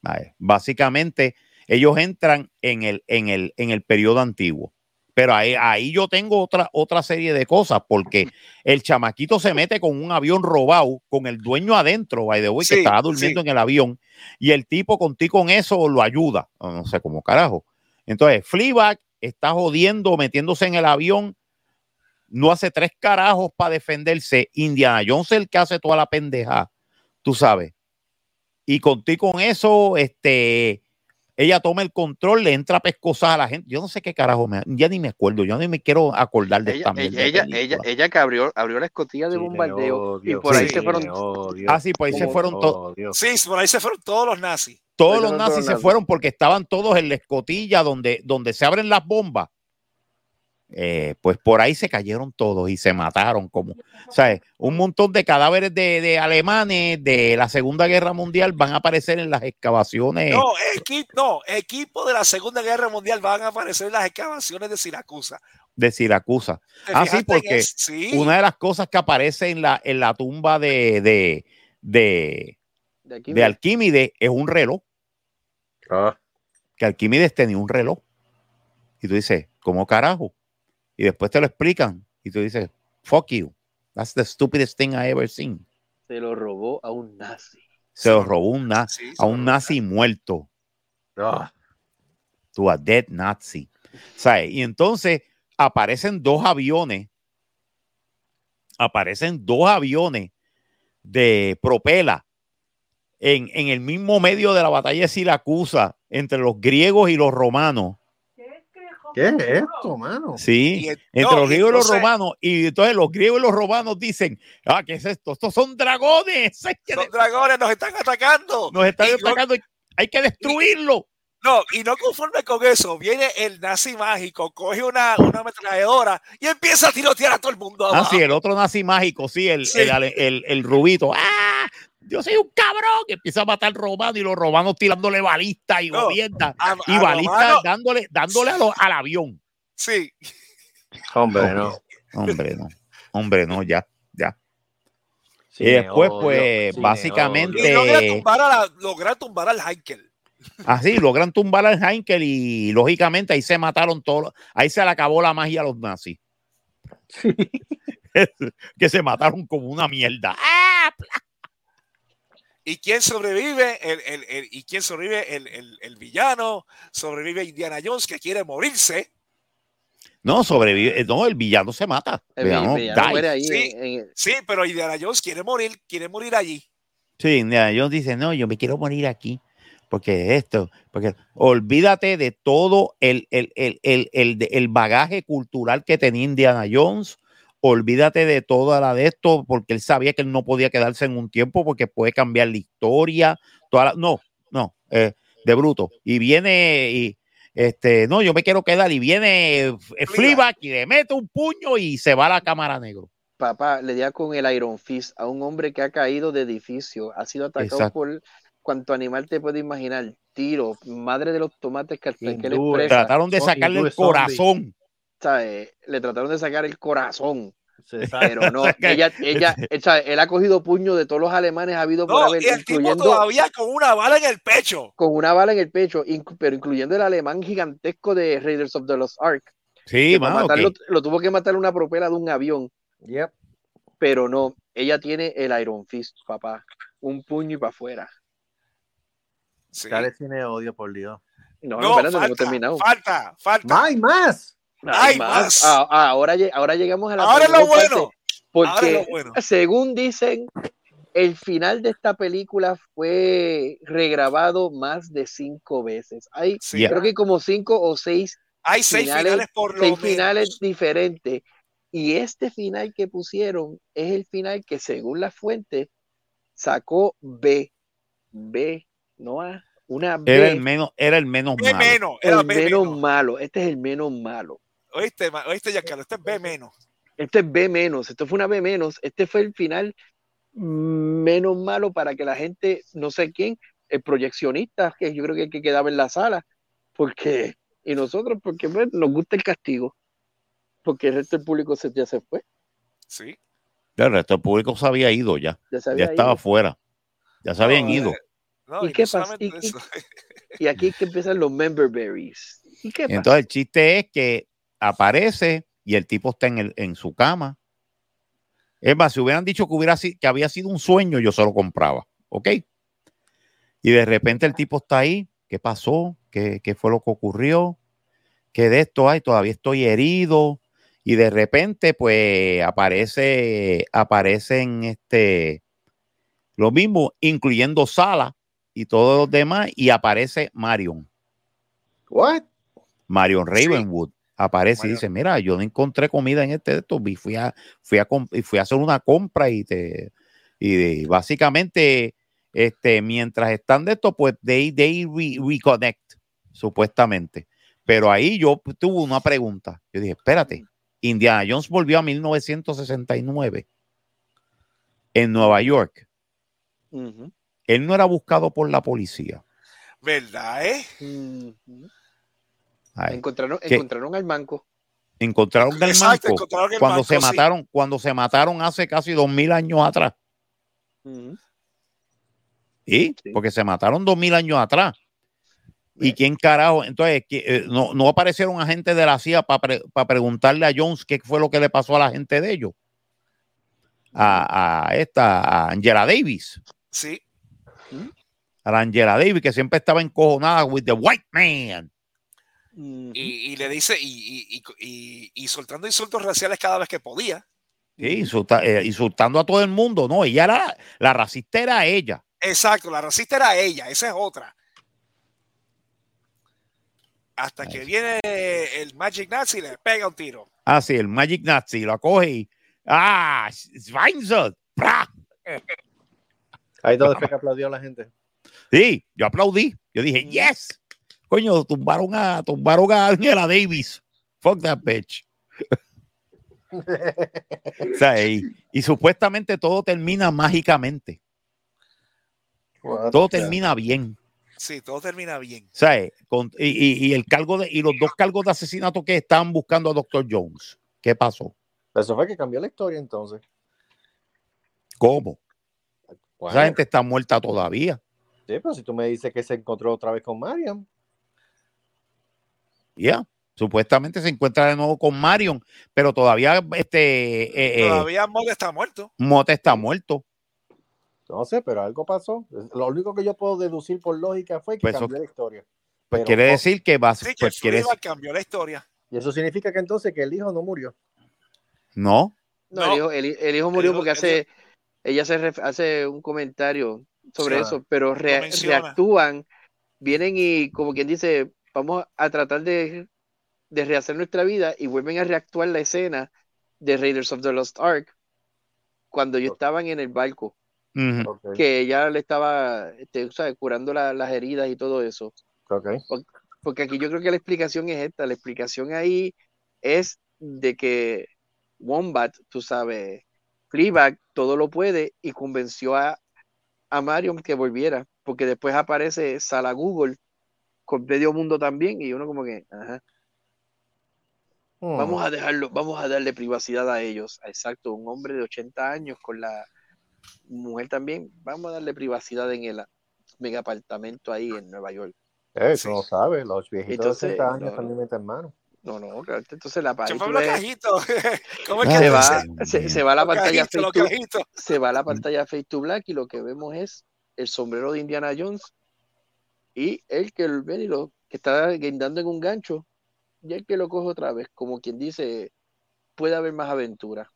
Vale. Básicamente, ellos entran en el, en el, en el periodo antiguo. Pero ahí, ahí yo tengo otra, otra serie de cosas, porque el chamaquito se mete con un avión robado, con el dueño adentro, by the way, que estaba durmiendo sí. en el avión, y el tipo contigo con eso lo ayuda. No, no sé cómo carajo. Entonces, Fleabag está jodiendo, metiéndose en el avión, no hace tres carajos para defenderse. Indiana Jones es el que hace toda la pendeja, tú sabes. Y contigo con eso, este, ella toma el control, le entra a pescosar a la gente. Yo no sé qué carajo, me, ya ni me acuerdo, yo ni me quiero acordar de Ella, esta ella, de ella, ella, ella que abrió, abrió la escotilla de Sí, bombardeo odio, y por ahí se fueron. odio, Ah, sí, pues ahí se fueron todos. Sí, por ahí se fueron todos los nazis. Todos los nazis todos se nazis. fueron porque estaban todos en la escotilla donde, donde se abren las bombas. Eh, pues por ahí se cayeron todos y se mataron como, ¿sabes? Un montón de cadáveres de, de alemanes de la Segunda Guerra Mundial van a aparecer en las excavaciones. No, equipo, no, equipo de la Segunda Guerra Mundial van a aparecer en las excavaciones de Siracusa. de Siracusa. ¿Te Ah, sí, porque sí, Una de las cosas que aparece en la, en la tumba de, de, de, De. Alquímedes es un reloj, Ah, que Alquímedes tenía un reloj. Y tú dices, ¿cómo carajo? Y después te lo explican. Y tú dices, fuck you. That's the stupidest thing I ever seen. se lo robó a un nazi. Se lo robó un na- Sí, se a un nazi muerto. ah, To a dead Nazi. ¿Sabes? Y entonces aparecen dos aviones. Aparecen dos aviones de propela en, en el mismo medio de la batalla de Siracusa entre los griegos y los romanos. ¿Qué crejo ¿Qué es esto, mano? Sí, el- entre no, los griegos y los romanos. Y entonces los griegos y los romanos dicen, ah, ¿qué es esto? Estos son dragones. Que Los de- dragones nos están atacando. nos están y atacando. Hay que destruirlo. No, y no conforme con eso, viene el nazi mágico, coge una, una ametralladora y empieza a tirotear a todo el mundo. Ah, abajo. sí, el otro nazi mágico, sí, el, Sí. el, el- el rubito. ¡Ah! Yo soy un cabrón que empieza a matar romanos y los romanos tirándole balistas y No, gobiernas A- y balistas dándole, dándole a lo- al avión. sí, Hombre, no. Hombre, no. Hombre, no, ya, ya. Y después, odio, pues, básicamente- y logra tumbar, a la- logra tumbar al Heinkel. Así logran tumbar al Heinkel y lógicamente ahí se mataron todos. Ahí se le acabó la magia a los nazis. que se mataron como una mierda. ¡Ah! ¿Y quién sobrevive? El, el- el- ¿Y quién sobrevive? El, el- el villano. Sobrevive Indiana Jones que quiere morirse. No, sobrevive. eh, No, el villano se mata. El Villano villano die. muere ahí. Sí. en- en- Sí, pero Indiana Jones quiere morir, quiere morir allí. Sí, Indiana Jones dice, no, yo me quiero morir aquí. Porque esto, porque olvídate de todo el, el, el, el, el- el bagaje cultural que tenía Indiana Jones. Olvídate de toda la de esto, porque él sabía que él no podía quedarse en un tiempo porque puede cambiar la historia. Toda la- no, no, eh, de bruto. Y viene y este, no, yo me quiero quedar. Y viene eh, Fleabag y le mete un puño y se va a la cámara negro. papá le da con el Iron Fist a un hombre que ha caído de edificio, ha sido atacado Exacto. por cuanto animal te puede imaginar, tiro, madre de los tomates que, que le Trataron de sacarle el corazón. ¿Sabes? le trataron de sacar el corazón, pero no, ella, ella, ¿sabes? él ha cogido puño de todos los alemanes ha habido por No, haber, y el tipo incluyendo todavía con una bala en el pecho. con una bala en el pecho, inc- pero incluyendo el alemán gigantesco de Raiders of the Lost Ark, Sí, mano, matarlo, lo tuvo que matar una propela de un avión, Yep. pero no, ella tiene el Iron Fist, papá, un puño y para afuera. Sí. Dale cine odio, por Dios. No, no, No, espérate, no hemos falta, terminado. falta, falta. ¡Más y más! Hay más. Ah, ah, ahora, lle- ahora llegamos a la Ahora es lo bueno. Ahora Porque es lo bueno. según dicen, el final de esta película fue regrabado más de cinco veces. Hay, Sí. Creo que como cinco o seis, Hay seis finales- finales, por lo seis menos. finales diferentes. Y este final que pusieron es el final que según la fuente sacó B. B, no A, una B. era el menos, era el menos B malo. menos. Era el B menos menos. malo. Este es el menos malo. Oíste, oíste, Giancarlo, este es B menos. Este es B menos, esto fue una B menos, este fue el final menos malo para que la gente, no sé quién, el proyeccionista, que yo creo que, que quedaba en la sala, porque, y nosotros, porque pues, nos gusta el castigo, porque el resto del público se, ya se fue, Sí. El resto del público se había ido ya. ya se Ya había estaba ido. fuera. Ya se habían No, ido. eh, No, ¿Y y, qué no pasa? ¿Y- y- eso. Y aquí es que empiezan los member berries. ¿Y qué pasa? Entonces el chiste es que aparece y el tipo está en, el, en su cama. Es más, si hubieran dicho que, hubiera, que había sido un sueño, yo se lo compraba. ¿Ok? Y de repente el tipo está ahí. ¿Qué pasó? ¿Qué, qué fue lo que ocurrió? ¿Qué de esto hay? Todavía estoy herido. Y de repente, pues, aparece, aparecen este, lo mismo, incluyendo Sala y todos los demás, y aparece Marion. ¿What? Marion Sí. Aparece y dice, mira, yo no encontré comida en este de estos, y fui a, fui a, fui a hacer una compra y te y básicamente este mientras están de esto pues they, they re- reconnect supuestamente pero ahí yo tuve una pregunta. Yo dije espérate Indiana Jones volvió a 1969 en Nueva York. Él no era buscado por la policía. ¿Verdad, eh? Ay, Encontraron, encontraron al manco. encontraron el Exacto, manco encontraron el cuando se sí. mataron, cuando se mataron hace casi dos mil años atrás. Ujú. ¿Sí? Sí. Porque se mataron dos mil años atrás. ¿Y quién carajo? Entonces, ¿qué- eh, no, no aparecieron agentes de la CIA para preguntarle a Jones qué fue lo que le pasó a la gente de ellos. A, a esta, a Angela Davis. Sí. A la Angela Davis, que siempre estaba encojonada with the white man. Y, y le dice, y, y, y, y- y soltando insultos raciales cada vez que podía. Sí, insulta- eh, insultando a todo el mundo. No, ella era, la racista era ella. Exacto, la racista era ella, esa es otra. hasta que viene el Magic Nazi y le pega un tiro. Ah, sí, el Magic Nazi lo coge y. ¡Ah! Schweinsohn. ¡Pra! Ahí donde fue que aplaudió la gente. Sí, yo aplaudí. Yo dije, yes. Coño, tumbaron a, tumbaron a Angela Davis. Fuck that bitch. O sea, y, y supuestamente todo termina mágicamente. Todo termina bien. Sí, todo termina bien. O sea, con- y, y- y el cargo de, y los dos cargos de asesinato que estaban buscando a Dr. Jones. ¿Qué pasó? Eso fue que cambió la historia entonces. ¿Cómo? Bueno, Esa gente está muerta todavía. sí, pero si tú me dices que se encontró otra vez con Mariam, Ya. Supuestamente se encuentra de nuevo con Marion, pero todavía este eh, eh, Todavía Mod está muerto. Mote está muerto. no sé, pero algo pasó. Lo único que yo puedo deducir por lógica fue que Pues eso- cambió la historia. Pues Pero- quiere decir que va, Sí, que pues quiere Fleabag cambió la historia. Y eso significa que entonces que el hijo no murió. no. No, No. El, hijo, el, hi- el hijo murió hijo- porque el hace, ella se ref- hace un comentario sobre Sí. eso, pero menciona. reactúan, vienen y como quien dice, vamos a tratar de, de rehacer nuestra vida y vuelven a reactuar la escena de Raiders of the Lost Ark cuando ellos estaban en el barco, que ella le estaba este, ¿sabes? curando la- las heridas y todo eso. Porque aquí yo creo que la explicación es esta, la explicación ahí es de que Wombat, tú sabes, Fleabag todo lo puede y convenció a, a Marion que volviera, porque después aparece Sala Google con medio mundo también y uno como que, ajá, Hmm. vamos a dejarlo, vamos a darle privacidad a ellos, exacto, un hombre de 80 años con la mujer también, vamos a darle privacidad en el mega apartamento ahí en Nueva York. Eh, Sí. tú no sabes, los viejitos Entonces, de 80 años no, también meten mano. No, no, claro, entonces la Se fue los ves- cajitos. ¿Cómo es que Ah, se va, se, se va a la pantalla cajitos, face los to, cajitos. se va a la pantalla face to black y lo que vemos es el sombrero de Indiana Jones y el que el ven y lo que está guindando en un gancho y el que lo coge otra vez, como quien dice, puede haber más aventura.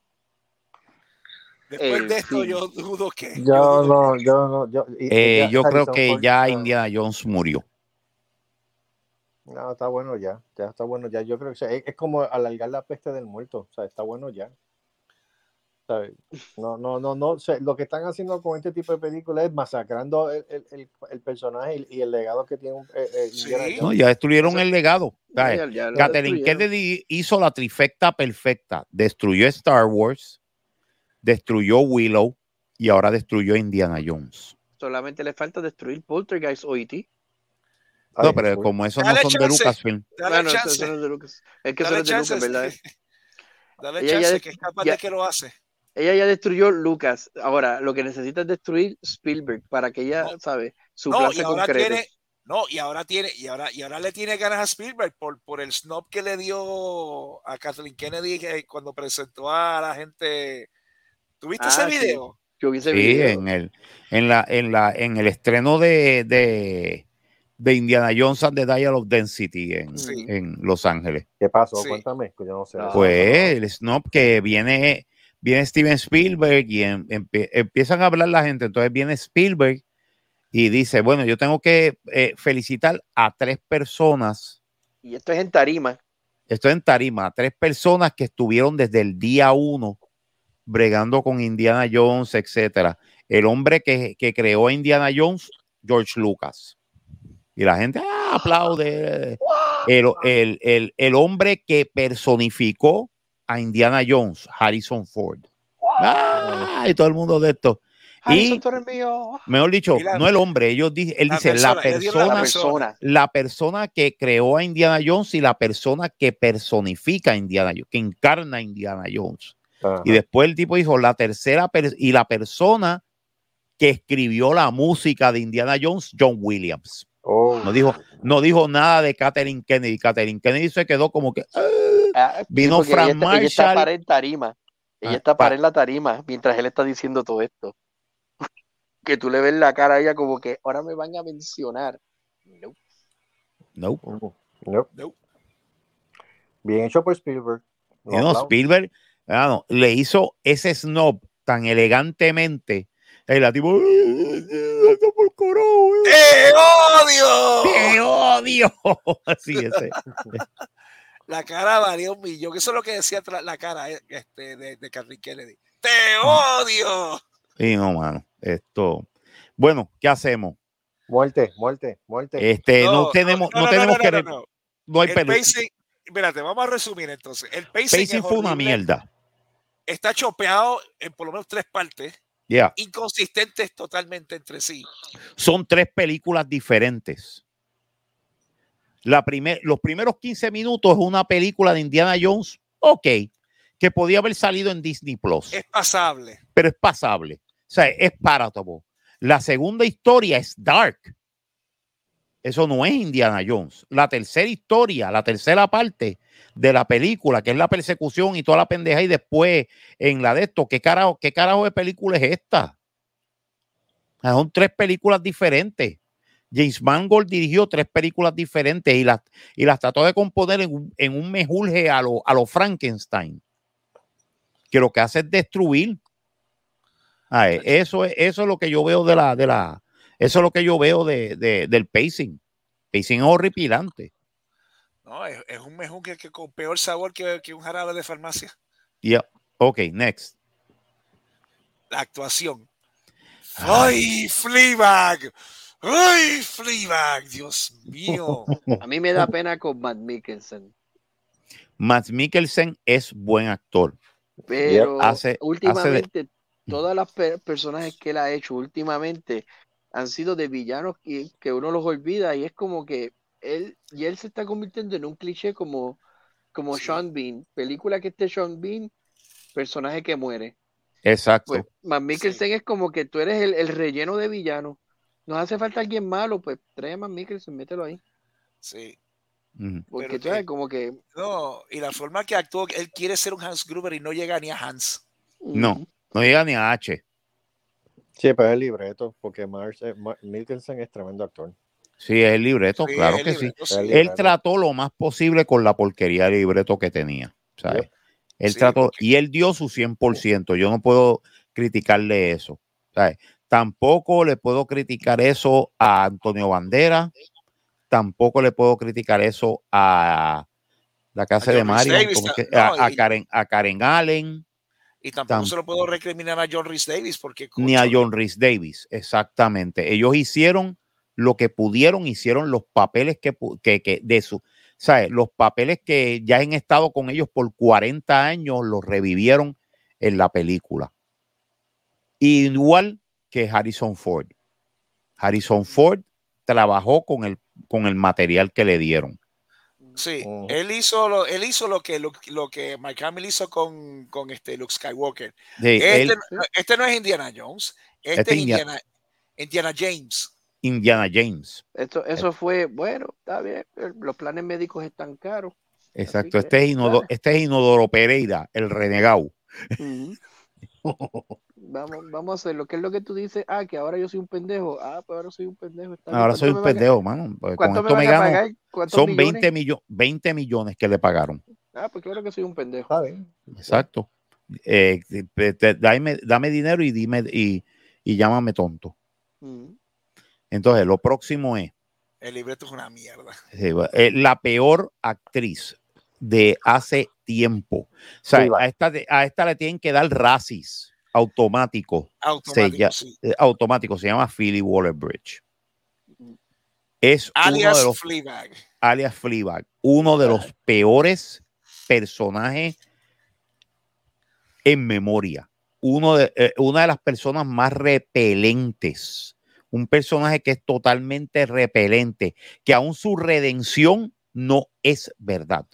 Después El de esto, yo dudo que. Yo dudo no, yo no, yo. y- Eh, ya yo creo que Ford ya Indiana Jones murió. No, está bueno ya, ya está bueno ya. Yo creo que o sea, es, es como alargar la peste del muerto, o sea, está bueno ya. ¿Sabes? No, no, no, no. o sea, lo que están haciendo con este tipo de películas es masacrando el, el, el, el personaje y, y el legado que tiene eh, eh, Sí. Indiana No, Jones. ya destruyeron Eso- el legado. Catherine. Kennedy hizo la trifecta perfecta. Destruyó Star Wars, destruyó Willow y ahora destruyó Indiana Jones. Solamente le falta destruir Poltergeist o E.T. No, pero como esos no Dale son de. Lucasfilm. Dale Bueno, eso- chance. eso no es de Lucas. Es que eso Dale no es de Lucas. ¿verdad? Dale chance, que es capaz ya- de que lo hace. Ella ya destruyó Lucas. Ahora, lo que necesita es destruir Spielberg para que ella, No. ¿sabe? Su No, y ahora tiene. No, y ahora tiene, y ahora, y ahora le tiene ganas a Spielberg por, por el snob que le dio a Kathleen Kennedy cuando presentó a la gente. ¿Tuviste Ah, ese sí. video? Yo vi ese Sí, video. en el, en la, en la, en el estreno de, de, de Indiana Jones and the Dial of Density en, Sí. en Los Ángeles. ¿Qué pasó? Sí. Cuéntame, que yo no sé. No. Pues el snob que viene, viene Steven Spielberg y em- empie- empiezan a hablar la gente. Entonces viene Spielberg y dice, bueno, yo tengo que eh, felicitar a tres personas. Y esto es en tarima. Estoy en tarima, a tres personas que estuvieron desde el día uno bregando con Indiana Jones, etcétera. El hombre que, que creó a Indiana Jones, George Lucas. Y la gente ah, aplaude. El, el- el- el hombre que personificó a Indiana Jones, Harrison Ford. Ah, y todo el mundo de esto. Harrison, Y- tú eres mío. Mejor dicho, la- no el hombre, ellos di- él la dice la persona, la persona, la persona que creó a Indiana Jones y la persona que personifica a Indiana Jones, que encarna a Indiana Jones. Ajá. Y después el tipo dijo la tercera y la persona que escribió la música de Indiana Jones, John Williams. Oh, No dijo, no dijo nada de Catherine Kennedy. Catherine Kennedy se quedó como que. Ah, sí, Vino porque Frank ella está, ella está para en tarima. Ella Ah, está pa- para en la tarima mientras él está diciendo todo esto. que tú le ves la cara a ella como que ahora me van a mencionar. No. no. no. No. Bien hecho por Spielberg. Y no. Spielberg ah, no, le hizo ese snob tan elegantemente. La tipo, "Esto por coro, ¡Te odio! te odio. Así ese. La cara valía un millón. Eso es lo que decía la cara eh, este, de, de Kathleen Kennedy. ¡Te odio! Y no, mano. Esto. Bueno, ¿qué hacemos? Muerte, muerte, muerte. Este, no, tenemos, no, tenemos que. no, no. No hay El pelea. espérate, vamos a resumir entonces. El pacing, fue una mierda. Está chopeado en por lo menos tres partes, Ya. inconsistentes totalmente entre sí. Son tres películas diferentes. La primer, los primeros 15 minutos es una película de Indiana Jones, ok, que podía haber salido en Disney Plus, Es pasable. pero es pasable. O sea, es palatable. La segunda historia es dark. Eso no es Indiana Jones. La tercera historia, la tercera parte de la película, que es la persecución y toda la pendeja, y después en la de esto, ¿qué carajo, qué carajo de película es esta? Son tres películas diferentes. James Mangold dirigió tres películas diferentes y las, y las trató de componer en un, en un mejurje a lo, a lo Frankenstein, que lo que hace es destruir. Ah, eh, eso, es, eso es lo que yo veo de la, de la, eso es lo que yo veo de, de- del pacing. Pacing es horripilante. No, es, es un mejún que, que con peor sabor que, que un jarabe de farmacia. Yeah. Ok, next. La actuación. Ay. ¡Ay, Fleabag! ¡Ay, Fleabag! Dios mío. A mí me da pena con Matt Mikkelsen. Matt Mikkelsen es buen actor. Pero Hace- hace de- últimamente, todas las per- personajes que él ha hecho últimamente han sido de villanos que, que uno los olvida y es como que él, y él se está convirtiendo en un cliché como, como Sí. Sean Bean. Película que esté Sean Bean, personaje que muere. Exacto. Pues Matt Mikkelsen es como que tú eres el, el relleno de villano. Nos hace falta alguien malo, pues trae a Matt Mikkelsen, mételo ahí. Sí. Porque Pero tú sabes, como que. No, y la forma que actuó, él quiere ser un Hans Gruber y no llega ni a Hans. No. No llega ni a H. Sí, pero es el libreto, porque Mars, eh, Mikkelsen es tremendo actor. Sí, es el libreto, Sí, claro el que sí. libreto, sí. Él trató lo más posible con la porquería de libreto que tenía. ¿sabes? Yep. Él Sí, trató porque- y él dio su 100%. Yo no puedo criticarle eso. ¿sabes? Tampoco le puedo criticar eso a Antonio Bandera. Tampoco le puedo criticar eso a la casa A de John Rhys Marion, Davis, ¿cómo es que- no, a, a y- Karen, a Karen Allen, Y tampoco Tam- se lo puedo recriminar a John Rhys Davis porque ni a John Rhys Davis. Exactamente. Ellos hicieron lo que pudieron, hicieron los papeles que, pu- que, que de su, ¿sabes? Los papeles que ya han estado con ellos por 40 años, los revivieron en la película. Igual que Harrison Ford. Harrison Ford trabajó con el, con el material que le dieron. Sí, Ujú. él hizo lo, él hizo lo que lo, lo que Mike Hamill hizo con, con este Luke Skywalker. Sí, Este, él- no- este no es Indiana Jones, este, Este es India- Indiana, Indiana James. Indiana James. Esto, eso fue, bueno, está bien. Los planes médicos están caros. Exacto. que, Este es, Inodo- dale. este es Inodoro Pereira, el renegado. Vamos, vamos a hacer lo que es lo que tú dices. Ah, que ahora yo soy un pendejo. Ah, pues ahora soy un pendejo. Ahora ¿Cuánto soy un pendejo, mano. Pues Con ¿Cuánto me esto Son millones? 20, millo- 20 millones que le pagaron. Ah, pues claro que soy un pendejo. Exacto. Eh, te- te- dame, dame dinero y dime y, y llámame tonto. Ujú. Entonces, lo próximo es El libreto es una mierda. eh, la peor actriz de hace tiempo. O sea, Sí, a esta, a esta le tienen que dar racis automático. Automático, ya- sí. eh, automático. Se llama Philly Waller Bridge. Es uno Alias de los Fleabag. alias Fleabag, uno de los peores personajes en memoria. Uno de, eh, una de las personas más repelentes. Un personaje que es totalmente repelente, que aún su redención no es verdad.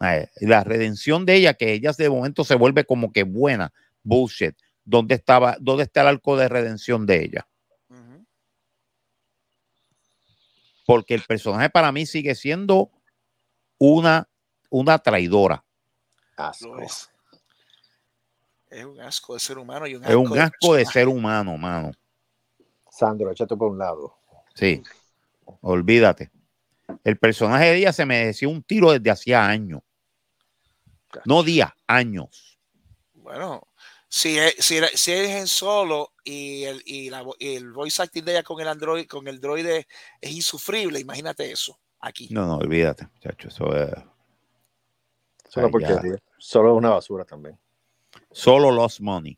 Eh, La redención de ella, que ella de momento se vuelve como que buena, bullshit. ¿Dónde estaba, dónde está el arco de redención de ella? Porque el personaje para mí sigue siendo una, una traidora. Asco. Es. Es un asco de ser humano y un Es un asco de ser humano, mano. Sandro, échate por un lado. Sí, olvídate. El personaje de ella se me decía un tiro desde hacía años. No días, años. Bueno, Si es, si, es en solo y el, y, la, y el voice acting de ella con el Android, con el droide es insufrible, imagínate eso aquí. No, no, olvídate, muchacho. Eso es. Es una o sea, ya- porquería. Solo es una basura también. Solo lost money.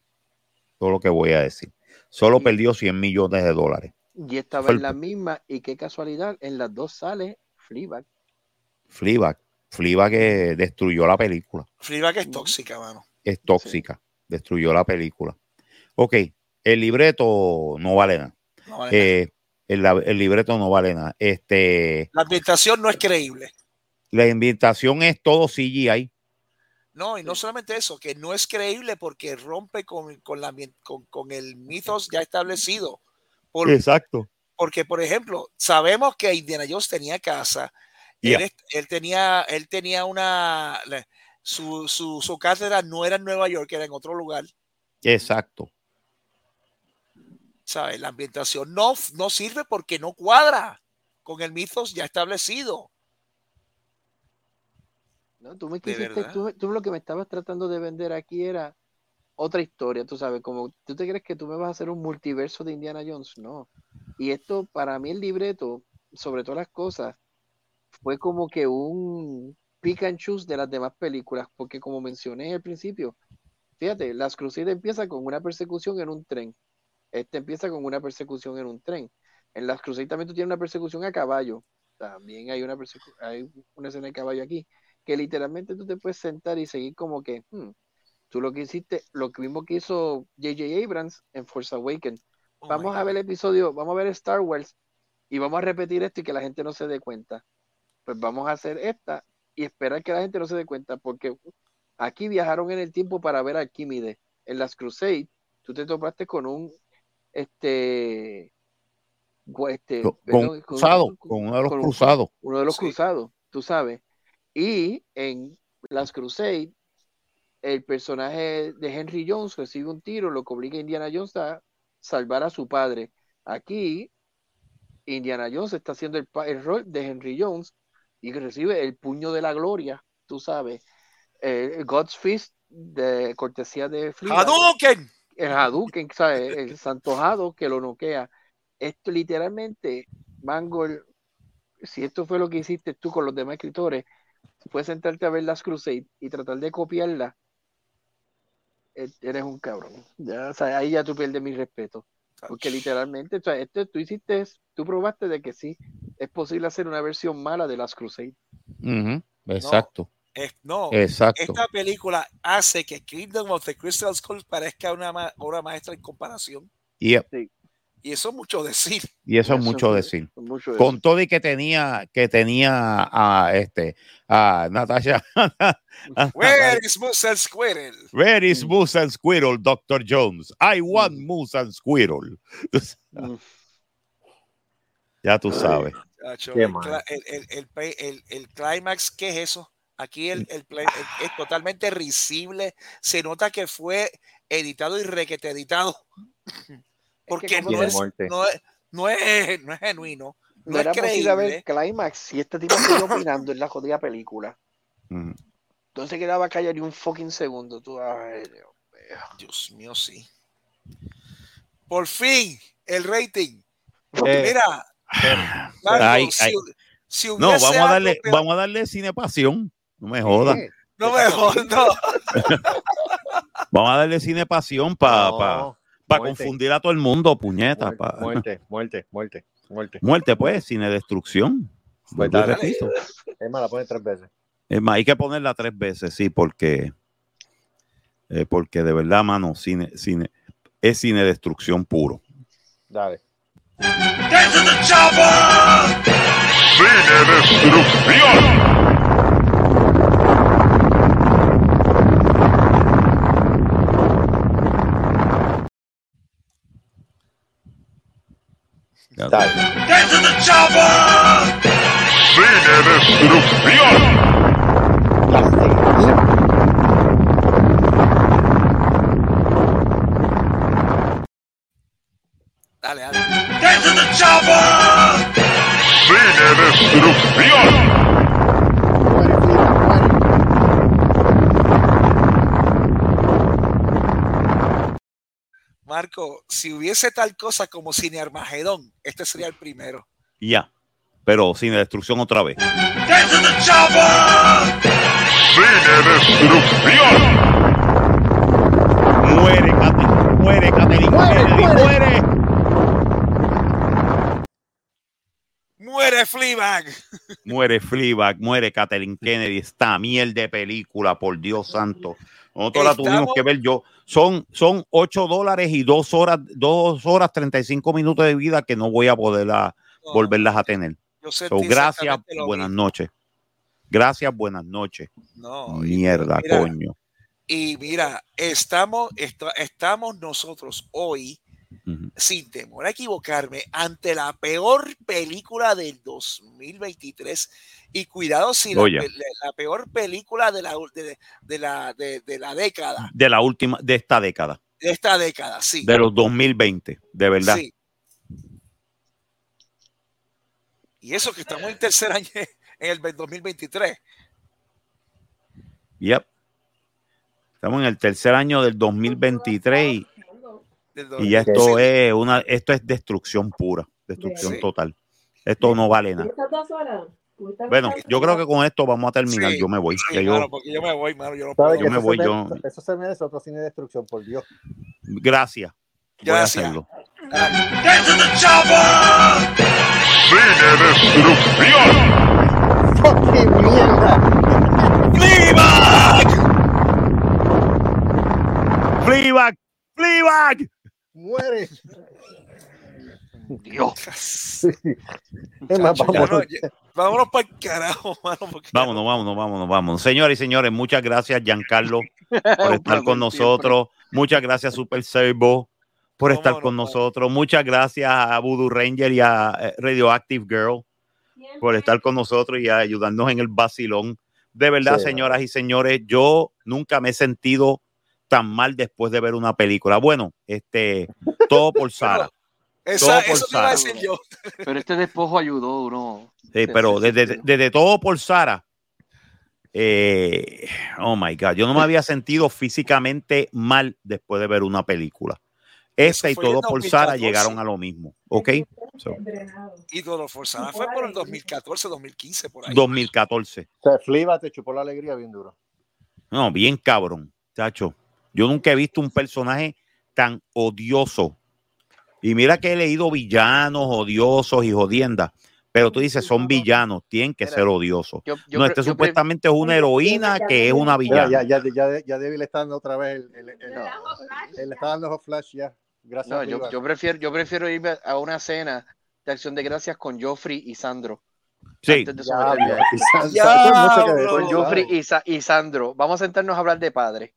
Todo lo que voy a decir. Solo Y- perdió 100 millones de dólares. Y estaba Fue en el- la misma, y qué casualidad, en las dos sale Fleabag. Fleabag. Fleabag que destruyó la película. Fleabag es Ujú. tóxica, mano. Es tóxica. Destruyó la película. Ok, el libreto no vale nada. No vale nada. Eh, el, libreto no vale nada. Este, La ambientación no es creíble. la invitación es todo CGI. No, y no solamente eso, que no es creíble porque rompe con, con, la, ambien- con, con el mitos ya establecido. Por- Exacto. porque, por ejemplo, sabemos que Indiana Jones tenía casa. Yeah. Él, tenía, él tenía una. Su, su, su cátedra no era en Nueva York, era en otro lugar. Exacto. ¿Sabes? La ambientación no, no sirve porque no cuadra con el mitos ya establecido. ¿no? Tú, me quisiste, tú, tú lo que me estabas tratando de vender aquí era otra historia, tú sabes, como tú te crees que tú me vas a hacer un multiverso de Indiana Jones, no. Y esto, para mí el libreto, sobre todas las cosas, fue como que un pick and choose de las demás películas, porque como mencioné al principio, fíjate, Las Cruzadas empieza con una persecución en un tren, este empieza con una persecución en un tren. En Las Cruzadas también tú tienes una persecución a caballo, también hay una, hay una escena de caballo aquí que literalmente tú te puedes sentar y seguir como que, hmm, tú lo que hiciste, lo mismo que hizo J.J. Abrams en Force Awakens. Oh vamos a ver el episodio, vamos a ver Star Wars y vamos a repetir esto y que la gente no se dé cuenta. Pues vamos a hacer esta y esperar que la gente no se dé cuenta porque aquí viajaron en el tiempo para ver a Arquímedes. En las Crusades, tú te topaste con un, este, este, Con, perdón, cruzado, con uno de los con un- cruzados. uno de los Sí. cruzados, tú sabes. Y en las Crusades, el personaje de Henry Jones recibe un tiro, lo que obliga a Indiana Jones a salvar a su padre. Aquí, Indiana Jones está haciendo el, pa- el rol de Henry Jones y que recibe el puño de la gloria, tú sabes. El God's Fist de cortesía de Fleabag ¡Hadouken! el Hadouken, ¿sabes? el santojado que lo noquea. Esto literalmente, Mangold, si esto fue lo que hiciste tú con los demás escritores, fue sentarte a ver las Crusades y tratar de copiarla, e- eres un cabrón. Ya, o sea, ahí ya tú pierdes mi respeto. Porque literalmente, o sea, esto tú hiciste, tú probaste de que sí, es posible hacer una versión mala de las Crusades. Ujú, Exacto, Es- no, exacto. esta película hace que Kingdom of the Crystal Skull parezca una ma- obra maestra en comparación. Y, Y eso es mucho decir. y eso es Eso mucho decir. Mucho Con todo y que tenía, que tenía a este, a Natasha. Where is Moose and Squirrel? Where is Mm. Moose and Squirrel, Dr. Jones? I want Mm. Moose and Squirrel. Mm. ya tú sabes. Chacho, el, el, el, el, pe- el- el clímax, ¿qué es eso? Aquí el, el play- el- es totalmente risible. Se nota que fue editado y requete editado. Porque no, es, no, es, no, es, no es genuino. No, No es era posible ver creíble. Climax si este tipo sigue opinando en la jodida película. Ujú. Entonces quedaba callar ni un fucking segundo. Tú, ay, Dios mío. Dios mío, sí. Por fin, el rating. Eh, Mira, Marco, Ay, si, ay. si No, vamos a darle, vamos a darle cine pasión. No me jodas. ¿Qué? No me jodas, no. Vamos a darle cine pasión para no, muerte. confundir a todo el mundo, puñeta. muerte, pa- muerte, muerte, muerte, muerte. Muerte, pues, cine destrucción. Pues dale. repito. Es más, la pone tres veces. Es más, hay que ponerla tres veces, sí, porque, eh, porque de verdad, mano, cine, cine, es cine destrucción puro. Dale. Cine Destrucción. Dale. Cine Destrucción. Dale, dale. Cine Destrucción. Muere, Frida, muere. Marco, si hubiese tal cosa como Cine Armagedón, este sería el primero. Ya. Pero sin destrucción otra vez. Cine Destrucción. Muere, Catherine. Muere, Catherine. Muere, Kennedy, muere. muere. ¡Muere Fleabag! Muere Fleabag, muere Catherine Kennedy. Esta mierda de película, por Dios santo. Nosotros la tuvimos Estamos- que ver yo. Son, son 8 dólares y 2 horas, 2 horas 35 minutos de vida que no voy a poder a- No, volverlas a tener. yo So, gracias, buenas mismo. noches. Gracias, buenas noches. No, Mierda, mira, coño. Y mira, estamos, esto- estamos nosotros hoy, Sin temor a equivocarme, ante la peor película del 2023. Y cuidado si la, peor película de la, de, de la, de, de la década, De la última, de esta década, de esta década, sí. de los 2020, de verdad. Sí. Y eso que estamos en tercer año en el 2023. Yep. Estamos en el tercer año del 2023 y, y ya 2023. esto es una, esto es destrucción pura, destrucción Sí. total. Esto no vale nada. ¿Estas dos horas? ¿Tú estás Bueno, yo creo que con esto vamos a terminar. Sí, Yo me voy. Sí, yo- mano, porque yo me voy, mano, yo no ¿Sabes puedo. que me eso voy, se yo- me- Eso se merece otro cine de destrucción, por Dios. gracias. Voy a hacerlo. Cine Destrucción. ¡Fucking mierda! Fleabag, Fleabag. ¡Muere! Dios. Es más, Chacho, ya vamos. no, ya- vámonos para el carajo, mano. porque- Vámonos, vámonos, vámonos, vámonos. Señores y señores, muchas gracias, Giancarlo, por estar con nosotros. Muchas gracias, Super Servo, por estar con nosotros. Muchas gracias a Voodoo Ranger y a eh, Radioactive Girl por estar con nosotros y a ayudarnos en el vacilón. De verdad, Sí, señoras y señores, yo nunca me he sentido tan mal después de ver una película. Bueno, este, todo por Sara. Esa, por eso te iba a Sara. decir yo. Pero este despojo ayudó, ¿no? Sí, pero desde, desde todo por Sara. eh, oh my God, yo no me había sentido físicamente mal después de ver una película. Esta y todo por Sara 2014. llegaron a lo mismo. ¿Ok? So. Y todo forzada fue por el 2014, 2015, por ahí. 2014. O sea, Fliba te chupó la alegría bien duro. No, bien cabrón, chacho. Yo nunca he visto un personaje tan odioso. Y mira que he leído villanos, odiosos y jodiendas. Pero tú dices, son villanos, tienen que Mira, ser odiosos. Yo, yo No, este yo supuestamente es una heroína que es una villana. ya, ya, ya, ya Debbie le está dando otra vez el, el- el- No. él le está dando los flash ya. Gracias. no, yo, yo prefiero, yo prefiero irme a una cena de acción de gracias con Joffrey y Sandro. Sí, Con Joffrey y, Sa- y Sandro. Vamos a sentarnos a hablar de padre.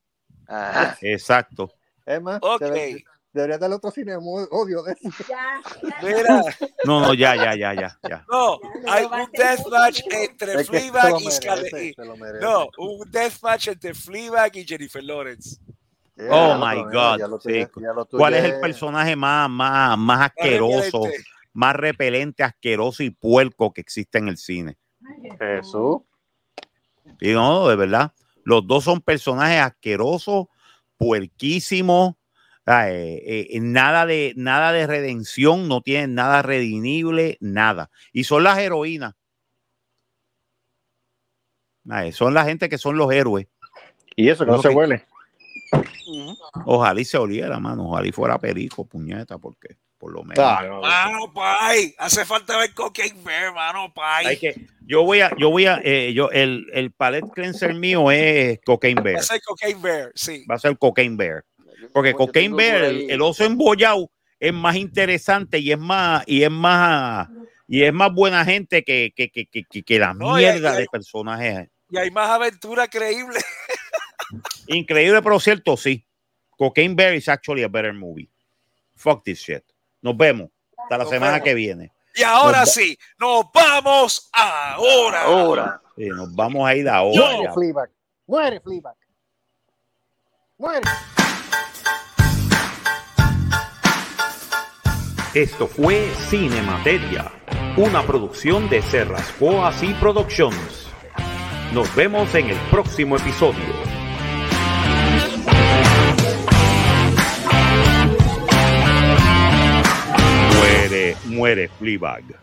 Ajá. exacto. Es más, Ok. debe- debería darle otro cine odio de eso. Ya, ya. Mira, No, no, ya, ya, ya, ya, ya. no, Ya, hay un deathmatch entre Es que se Fleabag y Scarlett. No, un deathmatch entre Fleabag y Jennifer Lawrence. Oh my God, ya sí. ¿Cuál es el personaje más, más, más asqueroso, Repelente. más repelente, asqueroso y puerco que existe en el cine? Jesús. Y no, de verdad. Los dos son personajes asquerosos, puerquísimos. ah, eh, eh, nada, de, nada de redención, no tienen nada redimible, nada. Y son las heroínas. Ah, eh, son la gente que son los héroes. Y eso, que no se que- huele. Ojalá y se oliera, mano. Ojalá y fuera perico, puñeta, porque por lo menos. Ah, no, Mano, pay. Hace falta ver Cocaine Bear, mano, pay. Hay que, yo voy a, yo voy a, eh, yo, el, el palette cleanser mío es Cocaine Bear. Va a ser Cocaine Bear, sí. Va a ser Cocaine Bear. Porque Cocaine Bear, el, el oso embollado, es más interesante y es más, y es más, y es más buena gente que, que, que, que, que- que la No, mierda hay- de personajes. Y hay más aventura creíble. Increíble, pero cierto, sí. Cocaine Bear is actually a better movie. Fuck this shit. Nos vemos. Hasta la Nos semana vemos. que viene. Y ahora Nos sí, nos vamos ahora. Ahora. Sí, nos vamos a ir ahora. Muere. Fleabag. Muere Fleabag. Muere. Esto fue Cinemateria, una producción de Serrasco Así Productions. Nos vemos en el próximo episodio. Muere Fleabag.